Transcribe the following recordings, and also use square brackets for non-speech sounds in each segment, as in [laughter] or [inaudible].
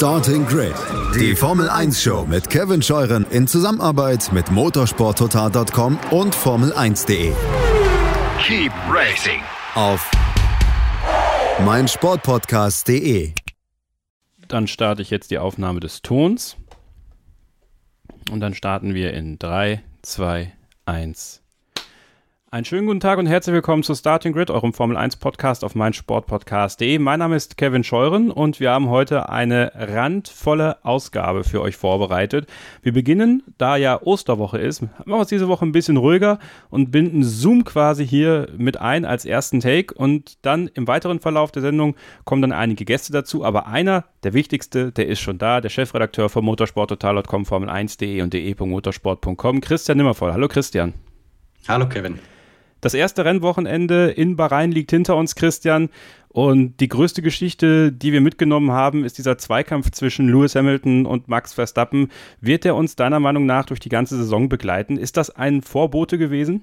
Starting Grid, die Formel 1 Show mit Kevin Scheuren in Zusammenarbeit mit motorsporttotal.com und Formel1.de. Keep racing Auf meinsportpodcast.de. Dann starte ich jetzt die Aufnahme des Tons. Und dann starten wir in 3, 2, 1. Einen schönen guten Tag und herzlich willkommen zu Starting Grid, eurem Formel 1 Podcast auf meinsportpodcast.de. Mein Name ist Kevin Scheuren und wir haben heute eine randvolle Ausgabe für euch vorbereitet. Wir beginnen, da ja Osterwoche ist, machen wir uns diese Woche ein bisschen ruhiger und binden Zoom quasi hier mit ein als ersten Take und dann im weiteren Verlauf der Sendung kommen dann einige Gäste dazu, aber einer, der wichtigste, der ist schon da, der Chefredakteur von motorsporttotal.com, Formel1.de und de.motorsport.com, Christian Nimmervoll. Hallo Christian. Hallo Kevin. Das erste Rennwochenende in Bahrain liegt hinter uns, Christian. Und die größte Geschichte, die wir mitgenommen haben, ist dieser Zweikampf zwischen Lewis Hamilton und Max Verstappen. Wird er uns deiner Meinung nach durch die ganze Saison begleiten? Ist das ein Vorbote gewesen?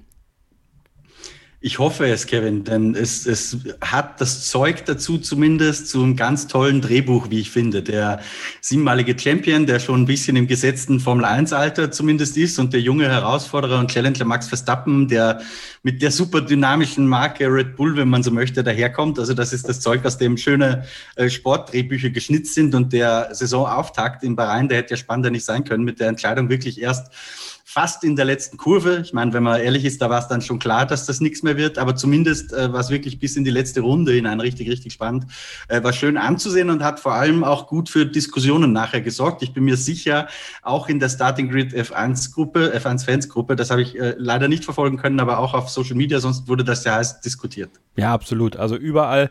Ich hoffe es, Kevin, denn es, es hat das Zeug dazu zumindest zu einem ganz tollen Drehbuch, wie ich finde. Der siebenmalige Champion, der schon ein bisschen im gesetzten Formel-1-Alter zumindest ist und der junge Herausforderer und Challenger Max Verstappen, der mit der super dynamischen Marke Red Bull, wenn man so möchte, daherkommt. Also das ist das Zeug, aus dem schöne äh, Sportdrehbücher geschnitzt sind und der Saisonauftakt in Bahrain, der hätte ja spannender nicht sein können, mit der Entscheidung wirklich erst fast in der letzten Kurve. Ich meine, wenn man ehrlich ist, da war es dann schon klar, dass das nichts mehr wird, aber zumindest äh, war es wirklich bis in die letzte Runde hinein richtig, richtig spannend. Äh, war schön anzusehen und hat vor allem auch gut für Diskussionen nachher gesorgt. Ich bin mir sicher, auch in der Starting Grid F1-Gruppe, F1-Fans-Gruppe, das habe ich äh, leider nicht verfolgen können, aber auch auf Social Media, sonst wurde das ja heiß diskutiert. Ja, absolut. Also überall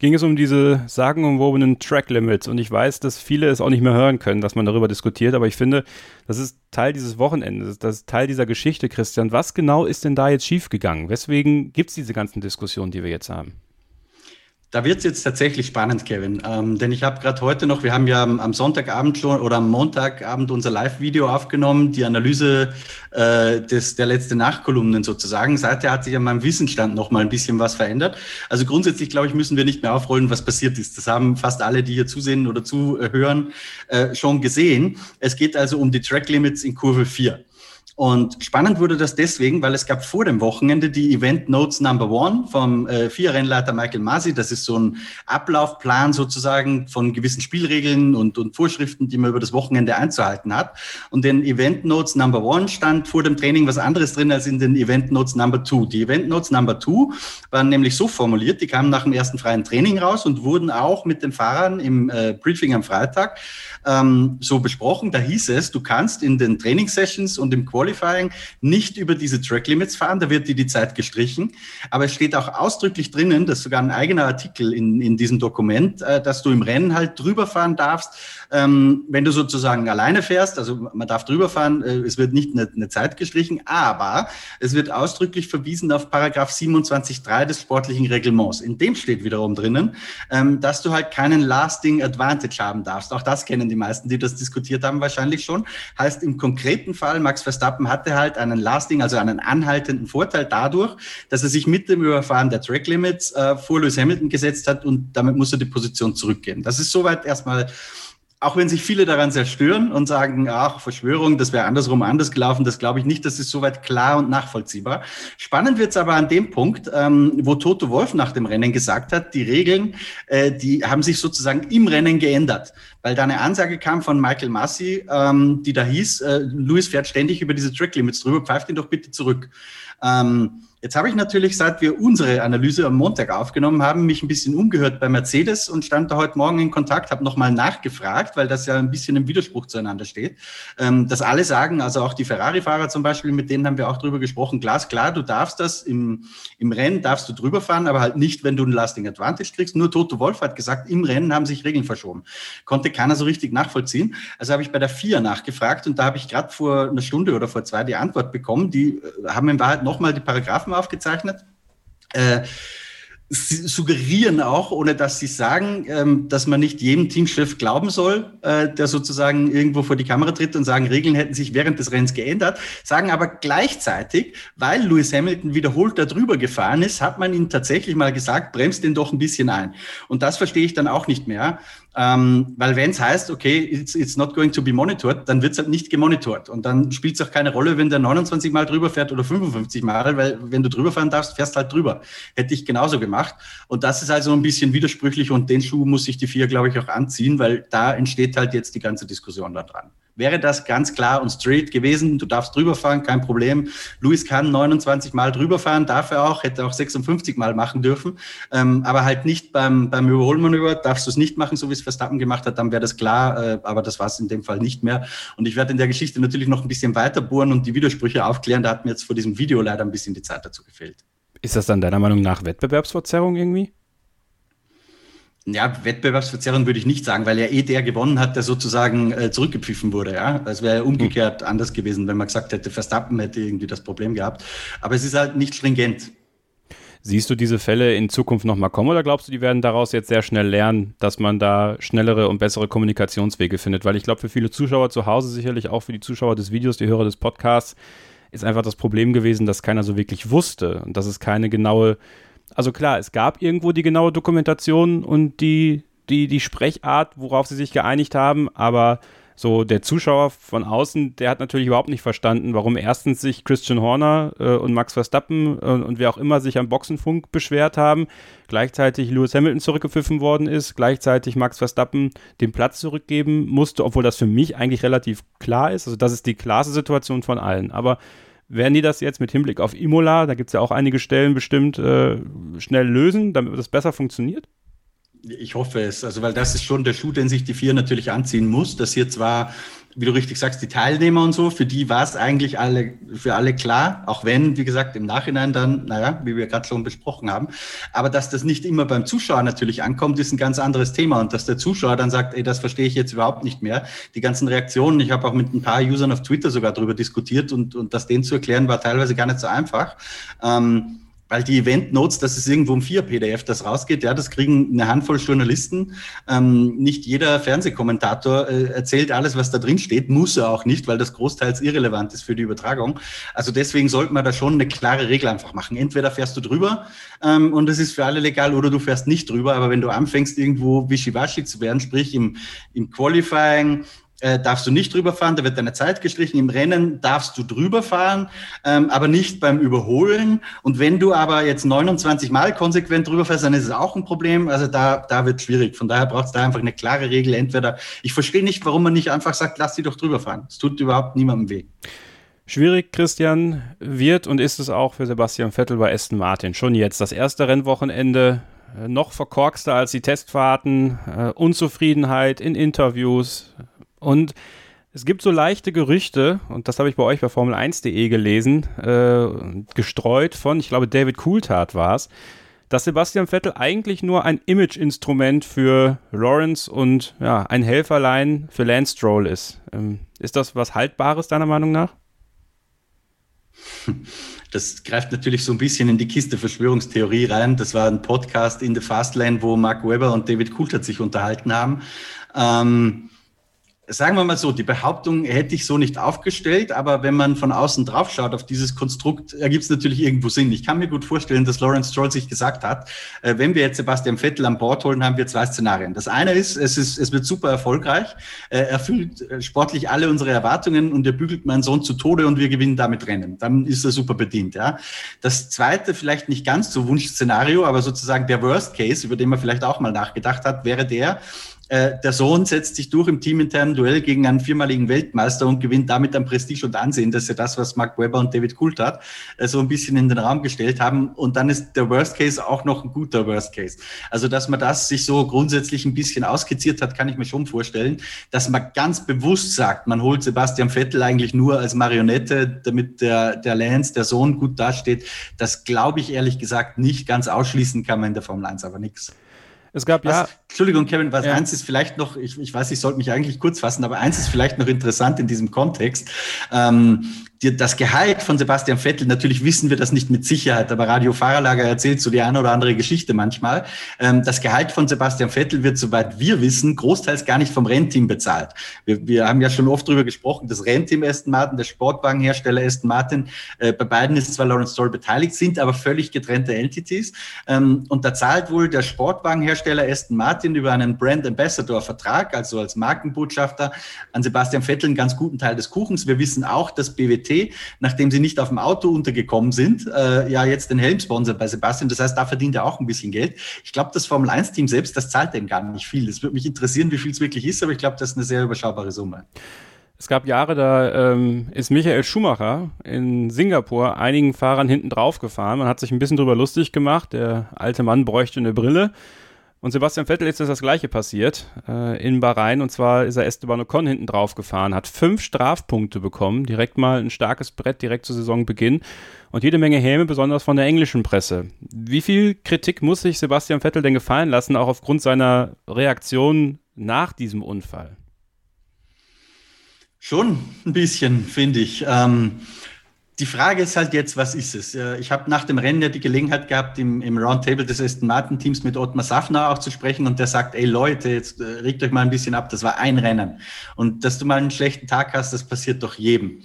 ging es um diese sagenumwobenen Track Limits. Und ich weiß, dass viele es auch nicht mehr hören können, dass man darüber diskutiert. Aber ich finde, das ist Teil dieses Wochenendes, das ist Teil dieser Geschichte, Christian. Was genau ist denn da jetzt schiefgegangen? Weswegen gibt es diese ganzen Diskussionen, die wir jetzt haben? Da wird es jetzt tatsächlich spannend, Kevin. Ähm, denn ich habe gerade heute noch, wir haben ja am, Sonntagabend schon oder am Montagabend unser Live-Video aufgenommen, die Analyse äh, des, der letzten Nachkolumnen sozusagen. Seither hat sich an meinem Wissensstand noch mal ein bisschen was verändert. Also grundsätzlich, glaube ich, müssen wir nicht mehr aufrollen, was passiert ist. Das haben fast alle, die hier zusehen oder zuhören, äh, schon gesehen. Es geht also um die Track Limits in Kurve 4. Und spannend wurde das deswegen, weil es gab vor dem Wochenende die Event Notes Number One vom äh, Vier-Rennleiter Michael Masi. Das ist so ein Ablaufplan sozusagen von gewissen Spielregeln und, und Vorschriften, die man über das Wochenende einzuhalten hat. Und den Event Notes Number One stand vor dem Training was anderes drin als in den Event Notes Number Two. Die Event Notes Number Two waren nämlich so formuliert, die kamen nach dem ersten freien Training raus und wurden auch mit den Fahrern im äh, Briefing am Freitag ähm, so besprochen. Da hieß es, du kannst in den Trainingssessions und im Qualifying nicht über diese Track Limits fahren, da wird dir die Zeit gestrichen. Aber es steht auch ausdrücklich drinnen, das ist sogar ein eigener Artikel in, in diesem Dokument, äh, dass du im Rennen halt drüber fahren darfst, ähm, wenn du sozusagen alleine fährst. Also man darf drüber fahren, äh, es wird nicht eine, eine Zeit gestrichen, aber es wird ausdrücklich verwiesen auf Paragraph 27.3 des sportlichen Reglements. In dem steht wiederum drinnen, ähm, dass du halt keinen lasting advantage haben darfst. Auch das kennen die meisten, die das diskutiert haben, wahrscheinlich schon. Heißt im konkreten Fall, Max Verstappen hatte halt einen lasting, also einen anhaltenden Vorteil dadurch, dass er sich mit dem Überfahren der Track Limits äh, vor Lewis Hamilton gesetzt hat und damit muss er die Position zurückgehen. Das ist soweit erstmal auch wenn sich viele daran zerstören und sagen, ach, Verschwörung, das wäre andersrum anders gelaufen, das glaube ich nicht, das ist soweit klar und nachvollziehbar. Spannend wird es aber an dem Punkt, ähm, wo Toto Wolf nach dem Rennen gesagt hat, die Regeln, äh, die haben sich sozusagen im Rennen geändert, weil da eine Ansage kam von Michael Massi, ähm, die da hieß, äh, Louis fährt ständig über diese Track Limits drüber, pfeift ihn doch bitte zurück. Ähm, Jetzt habe ich natürlich, seit wir unsere Analyse am Montag aufgenommen haben, mich ein bisschen umgehört bei Mercedes und stand da heute Morgen in Kontakt, habe nochmal nachgefragt, weil das ja ein bisschen im Widerspruch zueinander steht. Ähm, dass alle sagen, also auch die Ferrari-Fahrer zum Beispiel, mit denen haben wir auch drüber gesprochen, glasklar, du darfst das im, im Rennen, darfst du drüber fahren, aber halt nicht, wenn du ein Lasting Advantage kriegst. Nur Toto Wolf hat gesagt, im Rennen haben sich Regeln verschoben. Konnte keiner so richtig nachvollziehen. Also habe ich bei der FIA nachgefragt und da habe ich gerade vor einer Stunde oder vor zwei die Antwort bekommen. Die äh, haben in Wahrheit nochmal die Paragraphen Grafen aufgezeichnet. Äh, Sie suggerieren auch, ohne dass sie sagen, ähm, dass man nicht jedem Teamchef glauben soll, äh, der sozusagen irgendwo vor die Kamera tritt und sagen, Regeln hätten sich während des Rennens geändert, sagen aber gleichzeitig, weil Lewis Hamilton wiederholt darüber gefahren ist, hat man ihm tatsächlich mal gesagt, bremst den doch ein bisschen ein. Und das verstehe ich dann auch nicht mehr. Ähm, weil wenn es heißt, okay, it's, it's not going to be monitored, dann wird es halt nicht gemonitort. Und dann spielt es auch keine Rolle, wenn der 29 Mal drüber fährt oder 55 Mal, weil wenn du drüber fahren darfst, fährst halt drüber. Hätte ich genauso gemacht. Und das ist also ein bisschen widersprüchlich und den Schuh muss sich die vier, glaube ich, auch anziehen, weil da entsteht halt jetzt die ganze Diskussion da dran wäre das ganz klar und straight gewesen. Du darfst drüber fahren, kein Problem. Luis kann 29 Mal drüber fahren, darf er auch, hätte auch 56 Mal machen dürfen. Ähm, aber halt nicht beim, beim Überholmanöver, darfst du es nicht machen, so wie es Verstappen gemacht hat, dann wäre das klar. Äh, aber das war es in dem Fall nicht mehr. Und ich werde in der Geschichte natürlich noch ein bisschen weiter bohren und die Widersprüche aufklären. Da hat mir jetzt vor diesem Video leider ein bisschen die Zeit dazu gefehlt. Ist das dann deiner Meinung nach Wettbewerbsverzerrung irgendwie? Ja, Wettbewerbsverzerrung würde ich nicht sagen, weil ja eh der gewonnen hat, der sozusagen äh, zurückgepfiffen wurde. Ja, es wäre ja umgekehrt mhm. anders gewesen, wenn man gesagt hätte, Verstappen hätte irgendwie das Problem gehabt. Aber es ist halt nicht stringent. Siehst du diese Fälle in Zukunft nochmal kommen oder glaubst du, die werden daraus jetzt sehr schnell lernen, dass man da schnellere und bessere Kommunikationswege findet? Weil ich glaube, für viele Zuschauer zu Hause, sicherlich auch für die Zuschauer des Videos, die Hörer des Podcasts, ist einfach das Problem gewesen, dass keiner so wirklich wusste und dass es keine genaue also klar, es gab irgendwo die genaue Dokumentation und die, die, die Sprechart, worauf sie sich geeinigt haben, aber so der Zuschauer von außen, der hat natürlich überhaupt nicht verstanden, warum erstens sich Christian Horner äh, und Max Verstappen äh, und wer auch immer sich am Boxenfunk beschwert haben, gleichzeitig Lewis Hamilton zurückgepfiffen worden ist, gleichzeitig Max Verstappen den Platz zurückgeben musste, obwohl das für mich eigentlich relativ klar ist. Also das ist die klarste Situation von allen. Aber werden die das jetzt mit Hinblick auf Imola, da gibt es ja auch einige Stellen bestimmt, äh, schnell lösen, damit das besser funktioniert? Ich hoffe es, also weil das ist schon der Schuh, den sich die vier natürlich anziehen muss, dass hier zwar wie du richtig sagst, die Teilnehmer und so, für die war es eigentlich alle, für alle klar, auch wenn, wie gesagt, im Nachhinein dann, naja, wie wir gerade schon besprochen haben. Aber dass das nicht immer beim Zuschauer natürlich ankommt, ist ein ganz anderes Thema. Und dass der Zuschauer dann sagt, ey, das verstehe ich jetzt überhaupt nicht mehr. Die ganzen Reaktionen, ich habe auch mit ein paar Usern auf Twitter sogar darüber diskutiert und, und das denen zu erklären, war teilweise gar nicht so einfach. Ähm, weil die Event Notes, das ist irgendwo um vier PDF, das rausgeht, ja, das kriegen eine Handvoll Journalisten. Ähm, nicht jeder Fernsehkommentator äh, erzählt alles, was da drin steht, muss er auch nicht, weil das großteils irrelevant ist für die Übertragung. Also deswegen sollte man da schon eine klare Regel einfach machen. Entweder fährst du drüber ähm, und es ist für alle legal, oder du fährst nicht drüber. Aber wenn du anfängst, irgendwo wischiwaschi zu werden, sprich im, im Qualifying äh, darfst du nicht drüber fahren, da wird deine Zeit gestrichen. Im Rennen darfst du drüber fahren, ähm, aber nicht beim Überholen. Und wenn du aber jetzt 29 Mal konsequent drüber fährst, dann ist es auch ein Problem. Also da, da wird schwierig. Von daher braucht es da einfach eine klare Regel. Entweder, ich verstehe nicht, warum man nicht einfach sagt, lass sie doch drüber fahren. Es tut überhaupt niemandem weh. Schwierig, Christian, wird und ist es auch für Sebastian Vettel bei Aston Martin. Schon jetzt das erste Rennwochenende äh, noch verkorkster als die Testfahrten, äh, Unzufriedenheit in Interviews, und es gibt so leichte Gerüchte, und das habe ich bei euch bei Formel1.de gelesen, äh, gestreut von, ich glaube, David Coulthard war es, dass Sebastian Vettel eigentlich nur ein Image-Instrument für Lawrence und ja, ein Helferlein für Lance Stroll ist. Ähm, ist das was Haltbares deiner Meinung nach? Das greift natürlich so ein bisschen in die Kiste Verschwörungstheorie rein. Das war ein Podcast in the Fastlane, wo Mark Webber und David Coulthard sich unterhalten haben. Ähm, sagen wir mal so, die Behauptung hätte ich so nicht aufgestellt, aber wenn man von außen drauf schaut auf dieses Konstrukt, ergibt es natürlich irgendwo Sinn. Ich kann mir gut vorstellen, dass Lawrence Stroll sich gesagt hat, äh, wenn wir jetzt Sebastian Vettel an Bord holen, haben wir zwei Szenarien. Das eine ist, es, ist, es wird super erfolgreich, äh, erfüllt äh, sportlich alle unsere Erwartungen und er bügelt meinen Sohn zu Tode und wir gewinnen damit Rennen. Dann ist er super bedient. Ja. Das zweite, vielleicht nicht ganz so Wunschszenario, aber sozusagen der Worst Case, über den man vielleicht auch mal nachgedacht hat, wäre der, äh, der Sohn setzt sich durch im teaminternen Duell gegen einen viermaligen Weltmeister und gewinnt damit an Prestige und Ansehen. Das ist ja das, was Mark Webber und David Coulthard äh, so ein bisschen in den Raum gestellt haben. Und dann ist der Worst Case auch noch ein guter Worst Case. Also, dass man das sich so grundsätzlich ein bisschen auskizziert hat, kann ich mir schon vorstellen. Dass man ganz bewusst sagt, man holt Sebastian Vettel eigentlich nur als Marionette, damit der, der Lance, der Sohn, gut dasteht. Das glaube ich ehrlich gesagt nicht ganz ausschließen kann man in der Formel 1 aber nichts. Es gab was, ja. Entschuldigung, Kevin, was ja. eins ist vielleicht noch, ich, ich weiß, ich sollte mich eigentlich kurz fassen, aber eins ist vielleicht noch interessant in diesem Kontext. Ähm, die, das Gehalt von Sebastian Vettel, natürlich wissen wir das nicht mit Sicherheit, aber Radio Fahrerlager erzählt so die eine oder andere Geschichte manchmal. Ähm, das Gehalt von Sebastian Vettel wird, soweit wir wissen, großteils gar nicht vom Rennteam bezahlt. Wir, wir haben ja schon oft darüber gesprochen, das Rennteam Aston Martin, der Sportwagenhersteller Aston Martin, äh, bei beiden ist zwar Lawrence Stroll beteiligt, sind aber völlig getrennte Entities. Ähm, und da zahlt wohl der Sportwagenhersteller Aston Martin Martin über einen Brand Ambassador Vertrag, also als Markenbotschafter, an Sebastian Vettel einen ganz guten Teil des Kuchens. Wir wissen auch, dass BWT, nachdem sie nicht auf dem Auto untergekommen sind, äh, ja jetzt den Helmsponsor bei Sebastian. Das heißt, da verdient er auch ein bisschen Geld. Ich glaube, das Formel 1 Team selbst, das zahlt dem gar nicht viel. Das würde mich interessieren, wie viel es wirklich ist, aber ich glaube, das ist eine sehr überschaubare Summe. Es gab Jahre, da ähm, ist Michael Schumacher in Singapur einigen Fahrern hinten drauf gefahren. Man hat sich ein bisschen drüber lustig gemacht. Der alte Mann bräuchte eine Brille. Und Sebastian Vettel ist das gleiche passiert äh, in Bahrain. Und zwar ist er Esteban Ocon hinten drauf gefahren, hat fünf Strafpunkte bekommen, direkt mal ein starkes Brett direkt zu Saisonbeginn und jede Menge Häme, besonders von der englischen Presse. Wie viel Kritik muss sich Sebastian Vettel denn gefallen lassen, auch aufgrund seiner Reaktion nach diesem Unfall? Schon ein bisschen, finde ich. Ähm, die Frage ist halt jetzt, was ist es? Ich habe nach dem Rennen ja die Gelegenheit gehabt, im, im Roundtable des Aston Martin Teams mit Ottmar Safner auch zu sprechen und der sagt, ey Leute, jetzt äh, regt euch mal ein bisschen ab, das war ein Rennen. Und dass du mal einen schlechten Tag hast, das passiert doch jedem.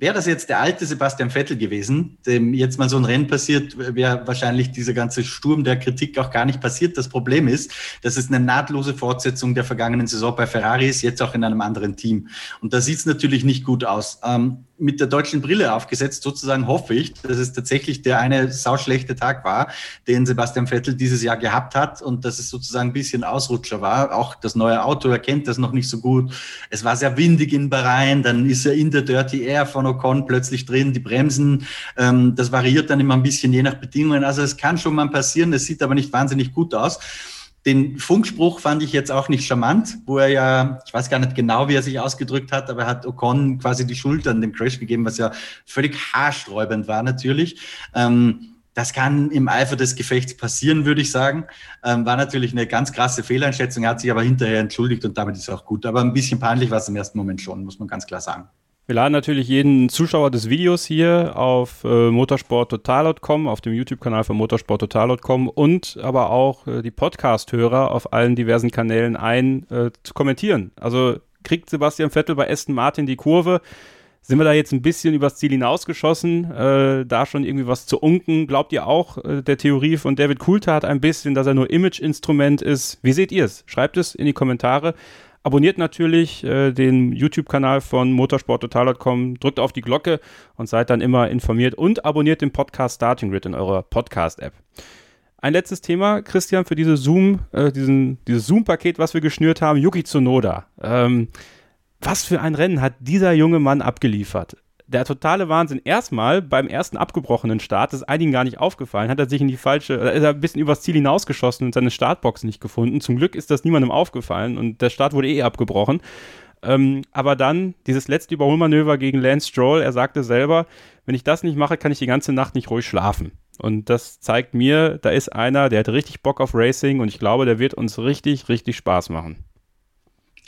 Wäre das jetzt der alte Sebastian Vettel gewesen, dem jetzt mal so ein Rennen passiert, wäre wahrscheinlich dieser ganze Sturm der Kritik auch gar nicht passiert. Das Problem ist, dass es eine nahtlose Fortsetzung der vergangenen Saison bei Ferrari ist, jetzt auch in einem anderen Team. Und da sieht es natürlich nicht gut aus. Ähm, mit der deutschen Brille aufgesetzt, sozusagen hoffe ich, dass es tatsächlich der eine sauschlechte Tag war, den Sebastian Vettel dieses Jahr gehabt hat und dass es sozusagen ein bisschen Ausrutscher war. Auch das neue Auto erkennt das noch nicht so gut. Es war sehr windig in Bahrain, dann ist er in der Dirty Air von Ocon plötzlich drin, die Bremsen, ähm, das variiert dann immer ein bisschen je nach Bedingungen. Also es kann schon mal passieren, es sieht aber nicht wahnsinnig gut aus. Den Funkspruch fand ich jetzt auch nicht charmant, wo er ja, ich weiß gar nicht genau, wie er sich ausgedrückt hat, aber er hat Ocon quasi die Schuld an dem Crash gegeben, was ja völlig haarsträubend war natürlich. Ähm, das kann im Eifer des Gefechts passieren, würde ich sagen. Ähm, war natürlich eine ganz krasse Fehleinschätzung, hat sich aber hinterher entschuldigt und damit ist auch gut. Aber ein bisschen peinlich war es im ersten Moment schon, muss man ganz klar sagen. Wir laden natürlich jeden Zuschauer des Videos hier auf äh, motorsporttotal.com, auf dem YouTube-Kanal von motorsporttotal.com und aber auch äh, die Podcast-Hörer auf allen diversen Kanälen ein, äh, zu kommentieren. Also kriegt Sebastian Vettel bei Aston Martin die Kurve? Sind wir da jetzt ein bisschen übers Ziel hinausgeschossen, äh, da schon irgendwie was zu unken? Glaubt ihr auch äh, der Theorie von David Coulthard ein bisschen, dass er nur Image-Instrument ist? Wie seht ihr es? Schreibt es in die Kommentare. Abonniert natürlich äh, den YouTube-Kanal von motorsporttotal.com, drückt auf die Glocke und seid dann immer informiert und abonniert den Podcast Starting Grid in eurer Podcast-App. Ein letztes Thema, Christian, für diese Zoom, äh, diesen, dieses Zoom-Paket, was wir geschnürt haben, Yuki Tsunoda. Ähm, was für ein Rennen hat dieser junge Mann abgeliefert? Der totale Wahnsinn. Erstmal beim ersten abgebrochenen Start, das ist einigen gar nicht aufgefallen, hat er sich in die falsche, ist er ein bisschen übers Ziel hinausgeschossen und seine Startbox nicht gefunden. Zum Glück ist das niemandem aufgefallen und der Start wurde eh abgebrochen. Ähm, aber dann dieses letzte Überholmanöver gegen Lance Stroll, er sagte selber, wenn ich das nicht mache, kann ich die ganze Nacht nicht ruhig schlafen. Und das zeigt mir, da ist einer, der hat richtig Bock auf Racing und ich glaube, der wird uns richtig, richtig Spaß machen.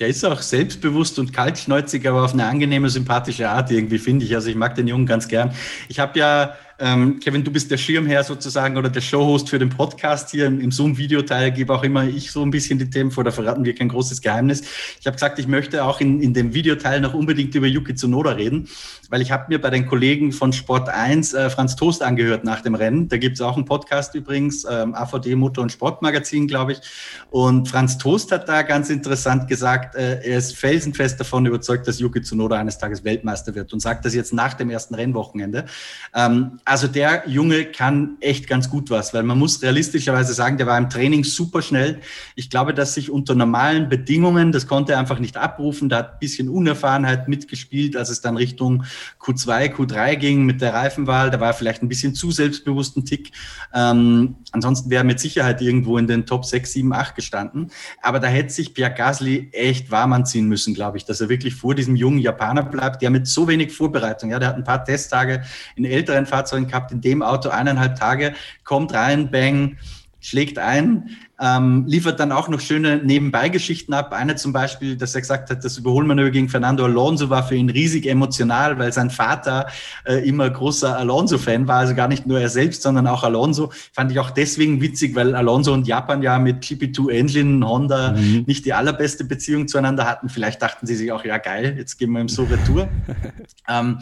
Der ist auch selbstbewusst und kaltschnäuzig, aber auf eine angenehme, sympathische Art irgendwie, finde ich. Also ich mag den Jungen ganz gern. Ich habe ja ähm, Kevin, du bist der Schirmherr sozusagen oder der Showhost für den Podcast hier im, im Zoom-Videoteil. Gebe auch immer ich so ein bisschen die Themen vor, da verraten wir kein großes Geheimnis. Ich habe gesagt, ich möchte auch in, in dem Videoteil noch unbedingt über Yuki Tsunoda reden, weil ich habe mir bei den Kollegen von Sport 1 äh, Franz Toast angehört nach dem Rennen. Da gibt es auch einen Podcast übrigens, ähm, AVD Motor und Sportmagazin, glaube ich. Und Franz Toast hat da ganz interessant gesagt, äh, er ist felsenfest davon überzeugt, dass Yuki Tsunoda eines Tages Weltmeister wird und sagt das jetzt nach dem ersten Rennwochenende. Ähm, also der Junge kann echt ganz gut was, weil man muss realistischerweise sagen, der war im Training super schnell. Ich glaube, dass sich unter normalen Bedingungen, das konnte er einfach nicht abrufen, da hat ein bisschen Unerfahrenheit mitgespielt, als es dann Richtung Q2, Q3 ging mit der Reifenwahl. Da war er vielleicht ein bisschen zu selbstbewussten Tick. Ähm, ansonsten wäre er mit Sicherheit irgendwo in den Top 6, 7, 8 gestanden. Aber da hätte sich Pierre Gasly echt warm anziehen müssen, glaube ich, dass er wirklich vor diesem jungen Japaner bleibt, der mit so wenig Vorbereitung, ja, der hat ein paar Testtage in älteren Fahrzeugen Gehabt, in dem Auto eineinhalb Tage, kommt rein, bang, schlägt ein, ähm, liefert dann auch noch schöne Nebenbeigeschichten ab. Eine zum Beispiel, dass er gesagt hat, das Überholmanöver gegen Fernando Alonso war für ihn riesig emotional, weil sein Vater äh, immer großer Alonso-Fan war, also gar nicht nur er selbst, sondern auch Alonso. Fand ich auch deswegen witzig, weil Alonso und Japan ja mit GP2 Engine, Honda mhm. nicht die allerbeste Beziehung zueinander hatten. Vielleicht dachten sie sich auch, ja geil, jetzt gehen wir ihm so retour. [laughs] ähm,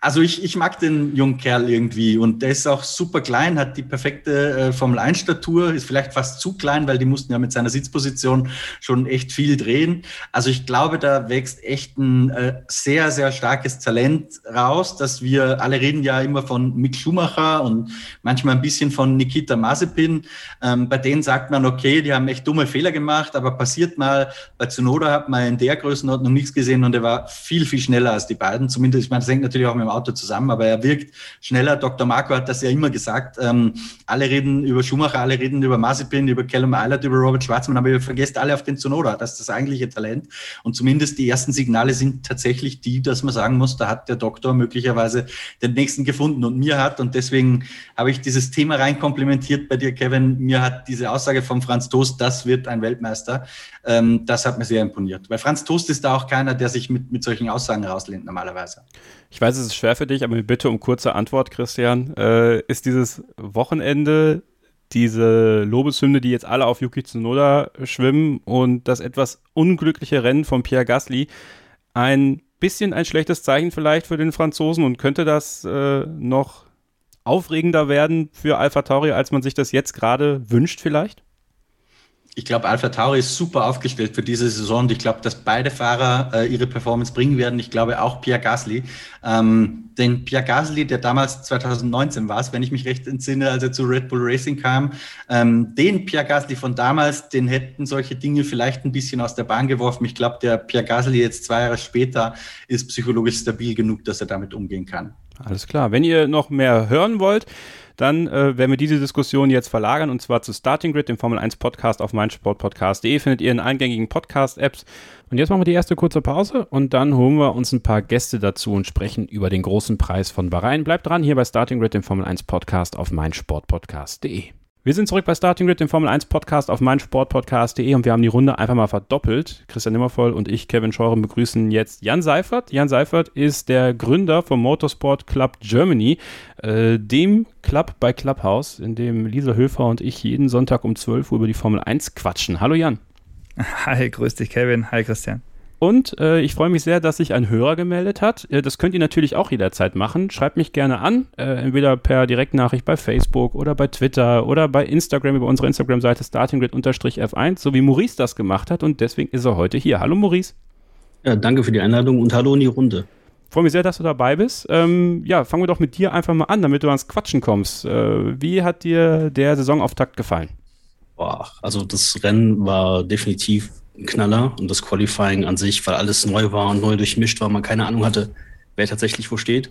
also ich, ich mag den jungen Kerl irgendwie und der ist auch super klein, hat die perfekte äh, Formel-1-Statur, ist vielleicht fast zu klein sein, weil die mussten ja mit seiner Sitzposition schon echt viel drehen. Also ich glaube, da wächst echt ein äh, sehr, sehr starkes Talent raus, dass wir alle reden ja immer von Mick Schumacher und manchmal ein bisschen von Nikita Mazepin. Ähm, bei denen sagt man, okay, die haben echt dumme Fehler gemacht, aber passiert mal, bei Tsunoda hat man in der Größenordnung nichts gesehen und er war viel, viel schneller als die beiden. Zumindest, ich meine, das hängt natürlich auch mit dem Auto zusammen, aber er wirkt schneller. Dr. Marco hat das ja immer gesagt. Ähm, alle reden über Schumacher, alle reden über Mazepin, über Callum Eilert, über Robert Schwarzmann, aber ihr vergesst alle auf den Tsunoda. Das ist das eigentliche Talent. Und zumindest die ersten Signale sind tatsächlich die, dass man sagen muss, da hat der Doktor möglicherweise den nächsten gefunden und mir hat. Und deswegen habe ich dieses Thema rein komplimentiert bei dir, Kevin. Mir hat diese Aussage von Franz Toast, das wird ein Weltmeister, ähm, das hat mir sehr imponiert. Weil Franz Toast ist da auch keiner, der sich mit, mit solchen Aussagen rauslehnt normalerweise. Ich weiß, es ist schwer für dich, aber bitte um kurze Antwort, Christian. Äh, ist dieses Wochenende diese Lobeshymne, die jetzt alle auf Yuki Tsunoda schwimmen und das etwas unglückliche Rennen von Pierre Gasly ein bisschen ein schlechtes Zeichen vielleicht für den Franzosen und könnte das äh, noch aufregender werden für Alpha Tauri, als man sich das jetzt gerade wünscht vielleicht? Ich glaube, Alpha Tauri ist super aufgestellt für diese Saison und ich glaube, dass beide Fahrer äh, ihre Performance bringen werden. Ich glaube auch Pierre Gasly. Ähm, denn Pierre Gasly, der damals 2019 war, wenn ich mich recht entsinne, als er zu Red Bull Racing kam, ähm, den Pierre Gasly von damals, den hätten solche Dinge vielleicht ein bisschen aus der Bahn geworfen. Ich glaube, der Pierre Gasly jetzt zwei Jahre später ist psychologisch stabil genug, dass er damit umgehen kann. Alles klar. Wenn ihr noch mehr hören wollt, dann äh, werden wir diese Diskussion jetzt verlagern und zwar zu Starting Grid, dem Formel 1 Podcast auf meinsportpodcast.de. Findet ihr in eingängigen Podcast-Apps. Und jetzt machen wir die erste kurze Pause und dann holen wir uns ein paar Gäste dazu und sprechen über den großen Preis von Bahrain. Bleibt dran hier bei Starting Grid, dem Formel 1 Podcast auf meinsportpodcast.de. Wir sind zurück bei Starting Grid, dem Formel 1 Podcast auf meinsportpodcast.de und wir haben die Runde einfach mal verdoppelt. Christian Nimmervoll und ich, Kevin Scheuren, begrüßen jetzt Jan Seifert. Jan Seifert ist der Gründer vom Motorsport Club Germany, äh, dem Club bei Clubhouse, in dem Lisa Höfer und ich jeden Sonntag um 12 Uhr über die Formel 1 quatschen. Hallo Jan. Hi, grüß dich Kevin. Hi Christian. Und äh, ich freue mich sehr, dass sich ein Hörer gemeldet hat. Äh, das könnt ihr natürlich auch jederzeit machen. Schreibt mich gerne an, äh, entweder per Direktnachricht bei Facebook oder bei Twitter oder bei Instagram über unsere Instagram-Seite startinggrid-f1, so wie Maurice das gemacht hat. Und deswegen ist er heute hier. Hallo Maurice. Ja, danke für die Einladung und hallo in die Runde. Freue mich sehr, dass du dabei bist. Ähm, ja, fangen wir doch mit dir einfach mal an, damit du ans Quatschen kommst. Äh, wie hat dir der Saisonauftakt gefallen? Boah, also das Rennen war definitiv Knaller und das Qualifying an sich, weil alles neu war und neu durchmischt war, man keine Ahnung hatte, wer tatsächlich wo steht,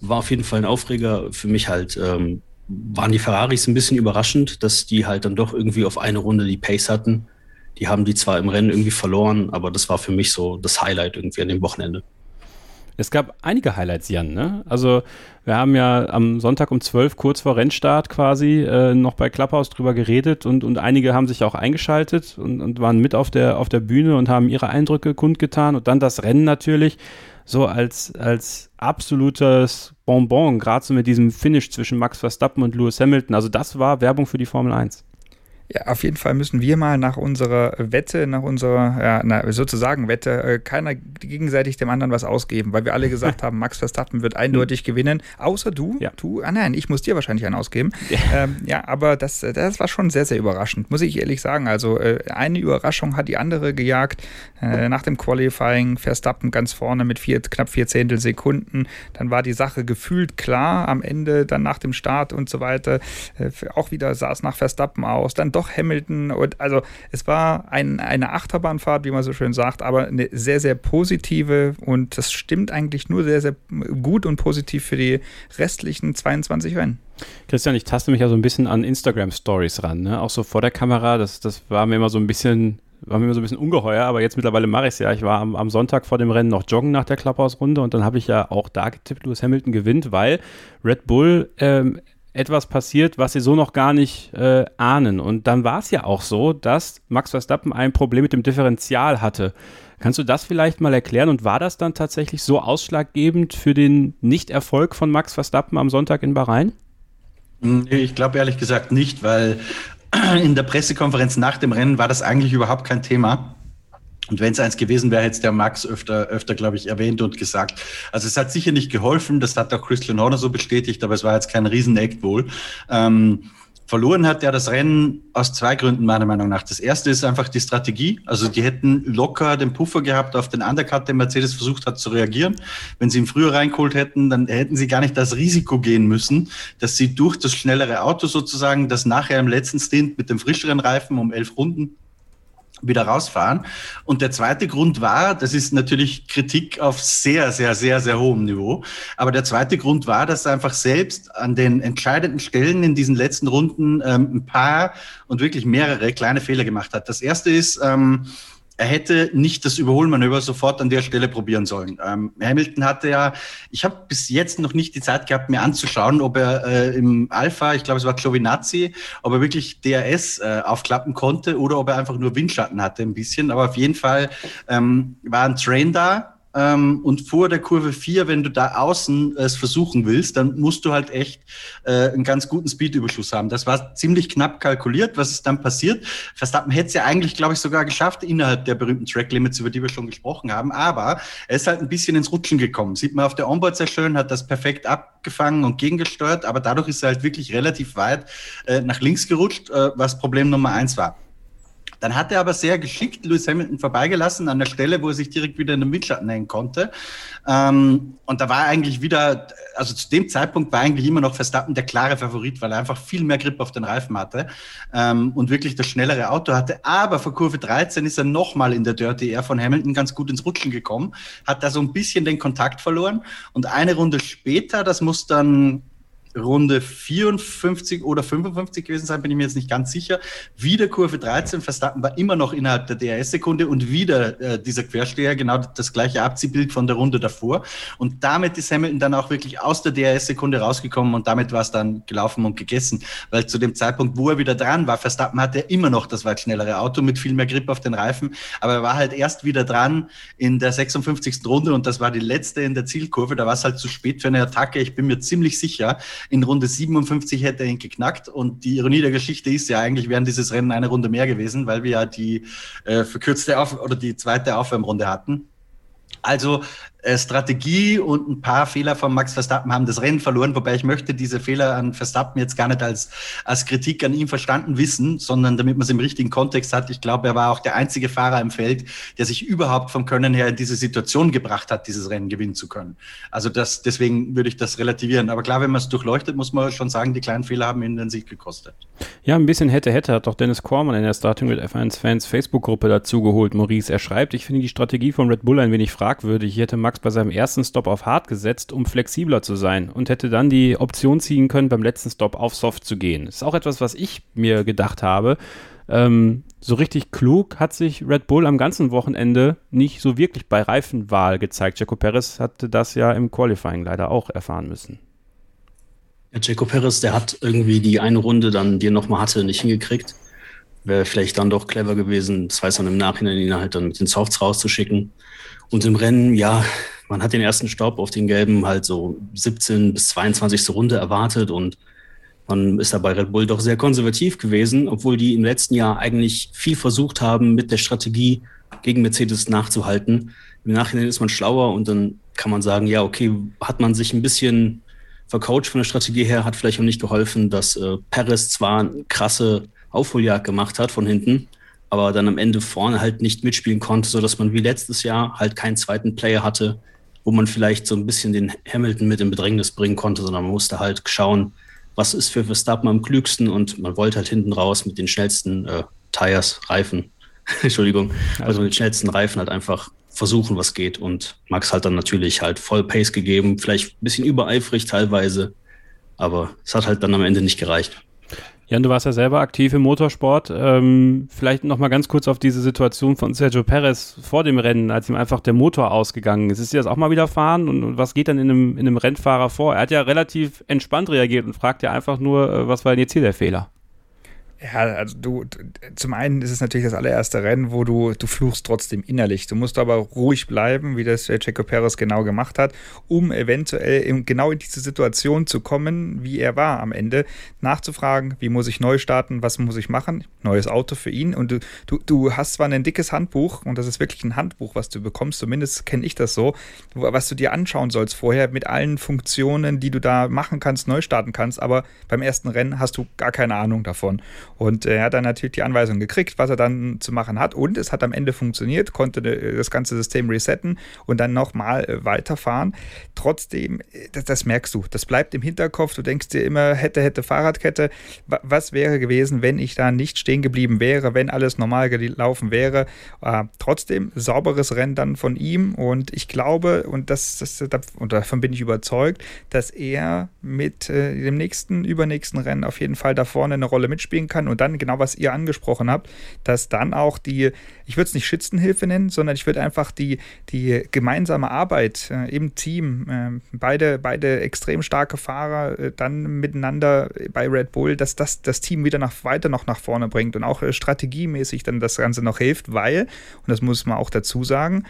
war auf jeden Fall ein Aufreger. Für mich halt ähm, waren die Ferraris ein bisschen überraschend, dass die halt dann doch irgendwie auf eine Runde die Pace hatten. Die haben die zwar im Rennen irgendwie verloren, aber das war für mich so das Highlight irgendwie an dem Wochenende. Es gab einige Highlights, Jan. Ne? Also wir haben ja am Sonntag um 12, kurz vor Rennstart quasi, äh, noch bei Clubhouse drüber geredet und, und einige haben sich auch eingeschaltet und, und waren mit auf der, auf der Bühne und haben ihre Eindrücke kundgetan. Und dann das Rennen natürlich so als, als absolutes Bonbon, gerade so mit diesem Finish zwischen Max Verstappen und Lewis Hamilton. Also das war Werbung für die Formel 1. Ja, auf jeden Fall müssen wir mal nach unserer Wette, nach unserer, ja, na, sozusagen Wette, äh, keiner gegenseitig dem anderen was ausgeben, weil wir alle gesagt [laughs] haben, Max Verstappen wird eindeutig gewinnen, außer du. Ja. Du, ah nein, ich muss dir wahrscheinlich einen ausgeben. Ja, [laughs] ähm, ja aber das, das war schon sehr, sehr überraschend, muss ich ehrlich sagen. Also äh, eine Überraschung hat die andere gejagt. Äh, nach dem Qualifying Verstappen ganz vorne mit vier, knapp vier Zehntel Sekunden. Dann war die Sache gefühlt klar am Ende, dann nach dem Start und so weiter. Äh, auch wieder sah es nach Verstappen aus. Dann doch doch Hamilton. Und also es war ein, eine Achterbahnfahrt, wie man so schön sagt, aber eine sehr, sehr positive und das stimmt eigentlich nur sehr, sehr gut und positiv für die restlichen 22 Rennen. Christian, ich taste mich ja so ein bisschen an Instagram-Stories ran, ne? auch so vor der Kamera. Das, das war mir immer so ein bisschen war mir so ein bisschen ungeheuer, aber jetzt mittlerweile mache ich es ja. Ich war am, am, Sonntag vor dem Rennen noch joggen nach der Clubhouse-Runde und dann habe ich ja auch da getippt, Lewis Hamilton gewinnt, weil Red Bull ähm, etwas passiert, was sie so noch gar nicht äh, ahnen. Und dann war es ja auch so, dass Max Verstappen ein Problem mit dem Differential hatte. Kannst du das vielleicht mal erklären? Und war das dann tatsächlich so ausschlaggebend für den Nichterfolg von Max Verstappen am Sonntag in Bahrain? Ich glaube ehrlich gesagt nicht, weil [clears throat] in der Pressekonferenz nach dem Rennen war das eigentlich überhaupt kein Thema. Und wenn es eins gewesen wäre, hätte es der Max öfter, öfter, glaube ich, erwähnt und gesagt. Also es hat sicher nicht geholfen, das hat auch Christian Horner so bestätigt, aber es war jetzt kein Riesen-Act wohl. Ähm, Verloren hat er das Rennen aus zwei Gründen meiner Meinung nach. Das erste ist einfach die Strategie. Also die hätten locker den Puffer gehabt auf den Undercut, den Mercedes versucht hat zu reagieren. Wenn sie ihn früher reingeholt hätten, dann hätten sie gar nicht das Risiko gehen müssen, dass sie durch das schnellere Auto sozusagen, das nachher im letzten Stint mit dem frischeren Reifen um elf Runden wieder rausfahren. Und der zweite Grund war, das ist natürlich Kritik auf sehr, sehr, sehr, sehr hohem Niveau. Aber der zweite Grund war, dass er einfach selbst an den entscheidenden Stellen in diesen letzten Runden ähm, ein paar und wirklich mehrere kleine Fehler gemacht hat. Das erste ist, ähm, er hätte nicht das Überholmanöver sofort an der Stelle probieren sollen. Ähm, Hamilton hatte ja, ich habe bis jetzt noch nicht die Zeit gehabt, mir anzuschauen, ob er äh, im Alpha, ich glaube es war Giovinazzi, ob er wirklich DRS äh, aufklappen konnte oder ob er einfach nur Windschatten hatte ein bisschen. Aber auf jeden Fall ähm, war ein Train da, ähm, und vor der Kurve 4, wenn du da außen es versuchen willst, dann musst du halt echt äh, einen ganz guten Speedüberschuss haben. Das war ziemlich knapp kalkuliert, was ist dann passiert. Verstappen hätte es ja eigentlich, glaube ich, sogar geschafft innerhalb der berühmten Track Limits, über die wir schon gesprochen haben, aber er ist halt ein bisschen ins Rutschen gekommen. Sieht man auf der Onboard sehr schön, hat das perfekt abgefangen und gegengesteuert, aber dadurch ist er halt wirklich relativ weit äh, nach links gerutscht, äh, was Problem Nummer eins war. Dann hat er aber sehr geschickt Lewis Hamilton vorbeigelassen an der Stelle, wo er sich direkt wieder in den Windschatten hängen konnte. Ähm, und da war eigentlich wieder, also zu dem Zeitpunkt war eigentlich immer noch Verstappen der klare Favorit, weil er einfach viel mehr Grip auf den Reifen hatte ähm, und wirklich das schnellere Auto hatte. Aber vor Kurve 13 ist er nochmal in der Dirty Air von Hamilton ganz gut ins Rutschen gekommen, hat da so ein bisschen den Kontakt verloren. Und eine Runde später, das muss dann Runde 54 oder 55 gewesen sein, bin ich mir jetzt nicht ganz sicher. Wieder Kurve 13, Verstappen war immer noch innerhalb der DRS-Sekunde und wieder äh, dieser Quersteher, genau das gleiche Abziehbild von der Runde davor. Und damit ist Hamilton dann auch wirklich aus der DRS-Sekunde rausgekommen und damit war es dann gelaufen und gegessen. Weil zu dem Zeitpunkt, wo er wieder dran war, Verstappen hatte immer noch das weit schnellere Auto mit viel mehr Grip auf den Reifen, aber er war halt erst wieder dran in der 56. Runde und das war die letzte in der Zielkurve. Da war es halt zu spät für eine Attacke. Ich bin mir ziemlich sicher, in Runde 57 hätte er ihn geknackt. Und die Ironie der Geschichte ist ja, eigentlich wären dieses Rennen eine Runde mehr gewesen, weil wir ja die äh, verkürzte Auf oder die zweite Aufwärmrunde hatten. Also äh, Strategie und ein paar Fehler von Max Verstappen haben das Rennen verloren, wobei ich möchte diese Fehler an Verstappen jetzt gar nicht als, als Kritik an ihm verstanden wissen, sondern damit man es im richtigen Kontext hat. Ich glaube, er war auch der einzige Fahrer im Feld, der sich überhaupt vom Können her in diese Situation gebracht hat, dieses Rennen gewinnen zu können. Also das, deswegen würde ich das relativieren. Aber klar, wenn man es durchleuchtet, muss man schon sagen, die kleinen Fehler haben ihn den Sieg gekostet. Ja, ein bisschen hätte, hätte hat doch Dennis Kormann in der Starting with F1 Fans Facebook-Gruppe dazu geholt, Maurice. Er schreibt, ich finde die Strategie von Red Bull ein wenig fragwürdig. Ich hätte Max bei seinem ersten Stop auf Hard gesetzt, um flexibler zu sein und hätte dann die Option ziehen können, beim letzten Stop auf Soft zu gehen. Das ist auch etwas, was ich mir gedacht habe. Ähm, so richtig klug hat sich Red Bull am ganzen Wochenende nicht so wirklich bei Reifenwahl gezeigt. Jaco Perez hatte das ja im Qualifying leider auch erfahren müssen. Ja, Jaco Perez, der hat irgendwie die eine Runde dann, die er nochmal hatte, nicht hingekriegt. Wäre vielleicht dann doch clever gewesen, das weiß man im Nachhinein, ihn halt dann mit den Softs rauszuschicken. Und im Rennen, ja, man hat den ersten Stopp auf den gelben halt so 17 bis 22. Runde erwartet und man ist da bei Red Bull doch sehr konservativ gewesen, obwohl die im letzten Jahr eigentlich viel versucht haben, mit der Strategie gegen Mercedes nachzuhalten. Im Nachhinein ist man schlauer und dann kann man sagen, ja, okay, hat man sich ein bisschen vercoacht von der Strategie her, hat vielleicht auch nicht geholfen, dass äh, Perez zwar eine krasse Aufholjagd gemacht hat von hinten, aber dann am Ende vorne halt nicht mitspielen konnte, sodass man wie letztes Jahr halt keinen zweiten Player hatte, wo man vielleicht so ein bisschen den Hamilton mit in Bedrängnis bringen konnte, sondern man musste halt schauen, was ist für Verstappen am klügsten und man wollte halt hinten raus mit den schnellsten äh, Tires, Reifen, [laughs] Entschuldigung, also mit den schnellsten Reifen halt einfach versuchen, was geht und Max hat dann natürlich halt voll Pace gegeben, vielleicht ein bisschen übereifrig teilweise, aber es hat halt dann am Ende nicht gereicht. Jan, du warst ja selber aktiv im Motorsport. Ähm, vielleicht noch mal ganz kurz auf diese Situation von Sergio Perez vor dem Rennen, als ihm einfach der Motor ausgegangen ist. Ist dir das auch mal widerfahren? Und, und was geht dann in einem, in einem Rennfahrer vor? Er hat ja relativ entspannt reagiert und fragt ja einfach nur, äh, was war denn jetzt hier der Fehler? Ja, also du, zum einen ist es natürlich das allererste Rennen, wo du, du fluchst trotzdem innerlich. Du musst aber ruhig bleiben, wie das Checo Perez genau gemacht hat, um eventuell in, genau in diese Situation zu kommen, wie er war am Ende, nachzufragen, wie muss ich neu starten, was muss ich machen, neues Auto für ihn. Und du, du, du hast zwar ein dickes Handbuch, und das ist wirklich ein Handbuch, was du bekommst, zumindest kenne ich das so, was du dir anschauen sollst vorher mit allen Funktionen, die du da machen kannst, neu starten kannst, aber beim ersten Rennen hast du gar keine Ahnung davon. Und äh, er hat dann natürlich die Anweisung gekriegt, was er dann zu machen hat. Und es hat am Ende funktioniert, konnte äh, das ganze System resetten und dann nochmal äh, weiterfahren. Trotzdem, das, das, merkst du, das bleibt im Hinterkopf. Du denkst dir immer, hätte, hätte Fahrradkette. Was wäre gewesen, wenn ich da nicht stehen geblieben wäre, wenn alles normal gelaufen wäre? Äh, trotzdem, sauberes Rennen dann von ihm. Und ich glaube, und, das, das, und davon bin ich überzeugt, dass er mit äh, dem nächsten, übernächsten Rennen auf jeden Fall da vorne eine Rolle mitspielen kann und dann genau, was ihr angesprochen habt, dass dann auch die, ich würde es nicht Schützenhilfe nennen, sondern ich würde einfach die, die gemeinsame Arbeit äh, im Team, äh, beide, beide extrem starke Fahrer äh, dann miteinander bei Red Bull, dass das das Team wieder nach, weiter noch nach vorne bringt und auch äh, strategiemäßig dann das Ganze noch hilft, weil, und das muss man auch dazu sagen,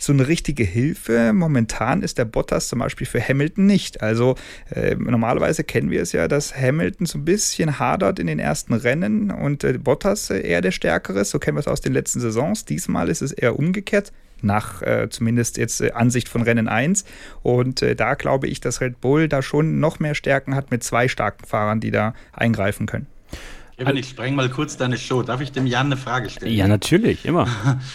so eine richtige Hilfe momentan ist der Bottas zum Beispiel für Hamilton nicht. Also äh, normalerweise kennen wir es ja, dass Hamilton so ein bisschen hadert in den ersten Rennen und äh, Bottas äh, eher der Stärkere ist. So kennen wir es aus den letzten Saisons. Diesmal ist es eher umgekehrt nach äh, zumindest jetzt äh, Ansicht von Rennen 1. Und äh, da glaube ich, dass Red Bull da schon noch mehr Stärken hat mit zwei starken Fahrern, die da eingreifen können. Kevin, ich spreng mal kurz deine Show. Darf ich dem Jan eine Frage stellen? Ja, natürlich, immer.